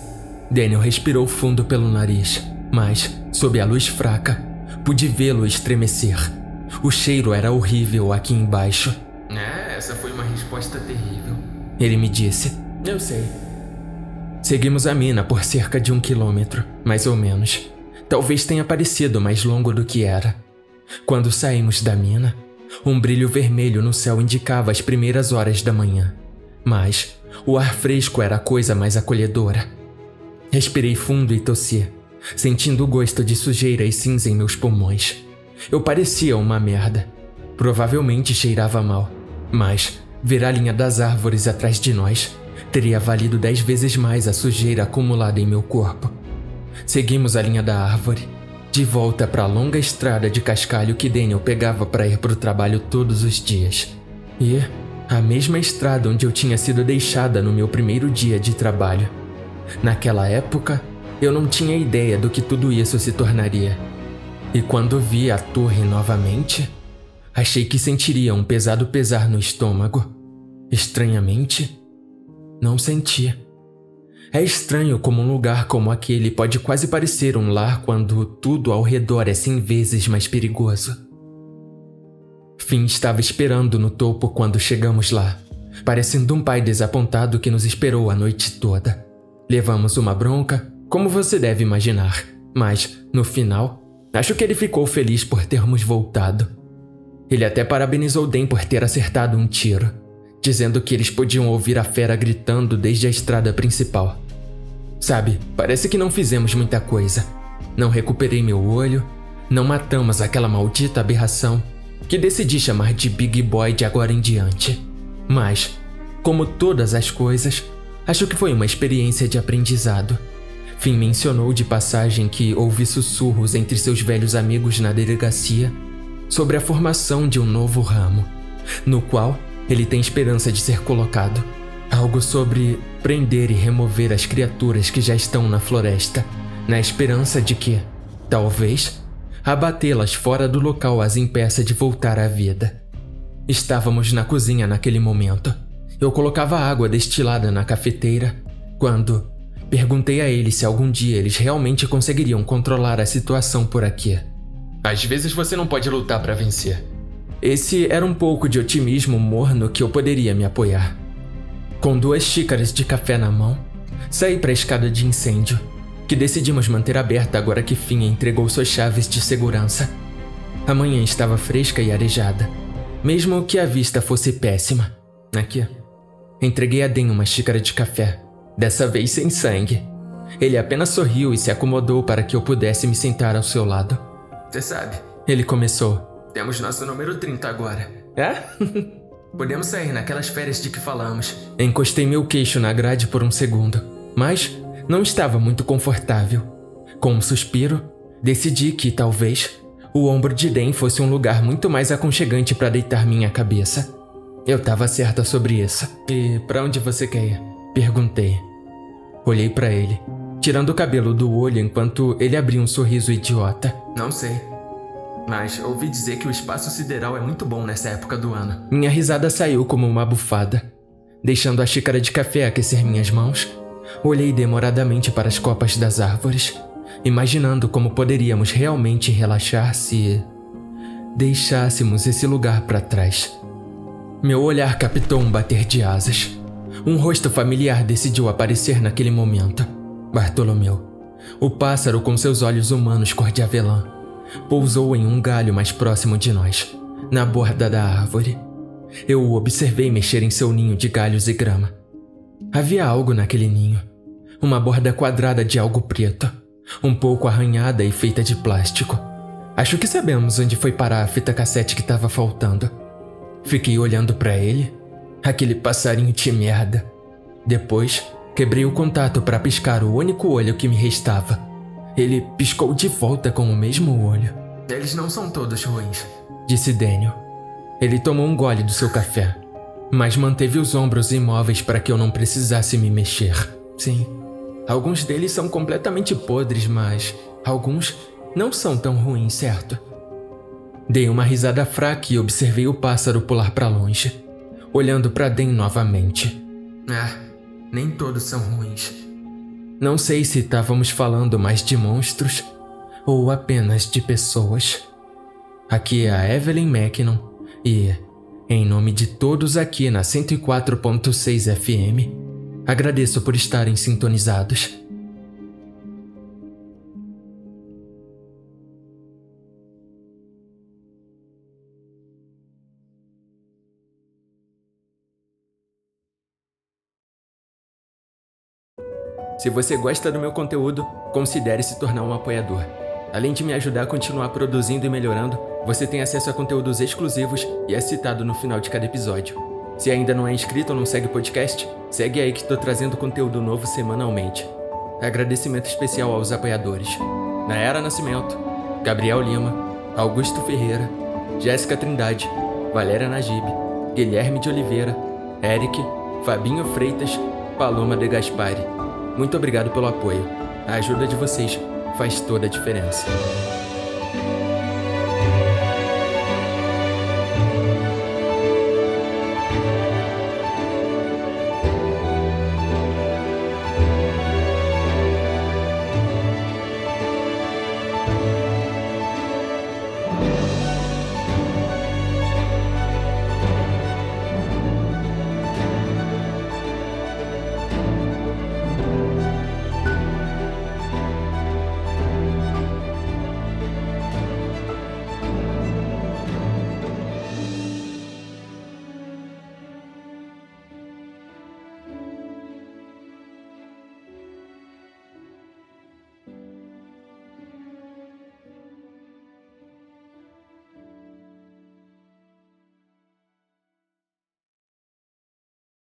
Daniel respirou fundo pelo nariz, mas, sob a luz fraca, pude vê-lo estremecer. O cheiro era horrível aqui embaixo. É, essa foi uma resposta terrível. Ele me disse. Eu sei. Seguimos a mina por cerca de um quilômetro, mais ou menos. Talvez tenha parecido mais longo do que era. Quando saímos da mina, um brilho vermelho no céu indicava as primeiras horas da manhã. Mas o ar fresco era a coisa mais acolhedora. Respirei fundo e tossi, sentindo o gosto de sujeira e cinza em meus pulmões. Eu parecia uma merda. Provavelmente cheirava mal, mas ver a linha das árvores atrás de nós teria valido dez vezes mais a sujeira acumulada em meu corpo. Seguimos a linha da árvore, de volta para a longa estrada de cascalho que Daniel pegava para ir para o trabalho todos os dias. E a mesma estrada onde eu tinha sido deixada no meu primeiro dia de trabalho. Naquela época, eu não tinha ideia do que tudo isso se tornaria. E quando vi a torre novamente, achei que sentiria um pesado pesar no estômago. Estranhamente, não senti. É estranho como um lugar como aquele pode quase parecer um lar quando tudo ao redor é cem vezes mais perigoso. Finn estava esperando no topo quando chegamos lá, parecendo um pai desapontado que nos esperou a noite toda. Levamos uma bronca, como você deve imaginar, mas, no final, acho que ele ficou feliz por termos voltado. Ele até parabenizou Den por ter acertado um tiro, dizendo que eles podiam ouvir a fera gritando desde a estrada principal. Sabe, parece que não fizemos muita coisa. Não recuperei meu olho, não matamos aquela maldita aberração que decidi chamar de Big Boy de agora em diante. Mas, como todas as coisas, acho que foi uma experiência de aprendizado. Finn mencionou de passagem que houve sussurros entre seus velhos amigos na delegacia sobre a formação de um novo ramo, no qual ele tem esperança de ser colocado. Algo sobre prender e remover as criaturas que já estão na floresta, na esperança de que, talvez, abatê-las fora do local as impeça de voltar à vida. Estávamos na cozinha naquele momento. Eu colocava água destilada na cafeteira quando perguntei a eles se algum dia eles realmente conseguiriam controlar a situação por aqui. Às vezes você não pode lutar para vencer. Esse era um pouco de otimismo morno que eu poderia me apoiar. Com duas xícaras de café na mão, saí para a escada de incêndio que decidimos manter aberta agora que Finn entregou suas chaves de segurança. A manhã estava fresca e arejada, mesmo que a vista fosse péssima. Aqui. Entreguei a Den uma xícara de café, dessa vez sem sangue. Ele apenas sorriu e se acomodou para que eu pudesse me sentar ao seu lado. Você sabe, ele começou. Temos nosso número 30 agora. É? (laughs) Podemos sair naquelas férias de que falamos. Encostei meu queixo na grade por um segundo, mas não estava muito confortável. Com um suspiro, decidi que, talvez, o ombro de Den fosse um lugar muito mais aconchegante para deitar minha cabeça. Eu estava certa sobre isso. E para onde você quer ir? Perguntei. Olhei para ele, tirando o cabelo do olho enquanto ele abria um sorriso idiota. Não sei. Mas ouvi dizer que o espaço sideral é muito bom nessa época do ano. Minha risada saiu como uma bufada, deixando a xícara de café aquecer minhas mãos Olhei demoradamente para as copas das árvores, imaginando como poderíamos realmente relaxar se deixássemos esse lugar para trás. Meu olhar captou um bater de asas. Um rosto familiar decidiu aparecer naquele momento. Bartolomeu, o pássaro com seus olhos humanos cor de avelã, pousou em um galho mais próximo de nós, na borda da árvore. Eu o observei mexer em seu ninho de galhos e grama. Havia algo naquele ninho. Uma borda quadrada de algo preto, um pouco arranhada e feita de plástico. Acho que sabemos onde foi parar a fita cassete que estava faltando. Fiquei olhando para ele, aquele passarinho de merda. Depois, quebrei o contato para piscar o único olho que me restava. Ele piscou de volta com o mesmo olho. Eles não são todos ruins, disse Daniel. Ele tomou um gole do seu café mas manteve os ombros imóveis para que eu não precisasse me mexer. Sim, alguns deles são completamente podres, mas alguns não são tão ruins, certo? Dei uma risada fraca e observei o pássaro pular para longe, olhando para Den novamente. É, nem todos são ruins. Não sei se estávamos falando mais de monstros ou apenas de pessoas. Aqui é a Evelyn Mackinnon e, em nome de todos aqui na 104.6 FM, agradeço por estarem sintonizados. Se você gosta do meu conteúdo, considere se tornar um apoiador. Além de me ajudar a continuar produzindo e melhorando, você tem acesso a conteúdos exclusivos e é citado no final de cada episódio. Se ainda não é inscrito ou não segue o podcast, segue aí que estou trazendo conteúdo novo semanalmente. Agradecimento especial aos apoiadores: Naera Nascimento, Gabriel Lima, Augusto Ferreira, Jéssica Trindade, Valéria Najib, Guilherme de Oliveira, Eric, Fabinho Freitas, Paloma de Gaspari. Muito obrigado pelo apoio. A ajuda de vocês faz toda a diferença.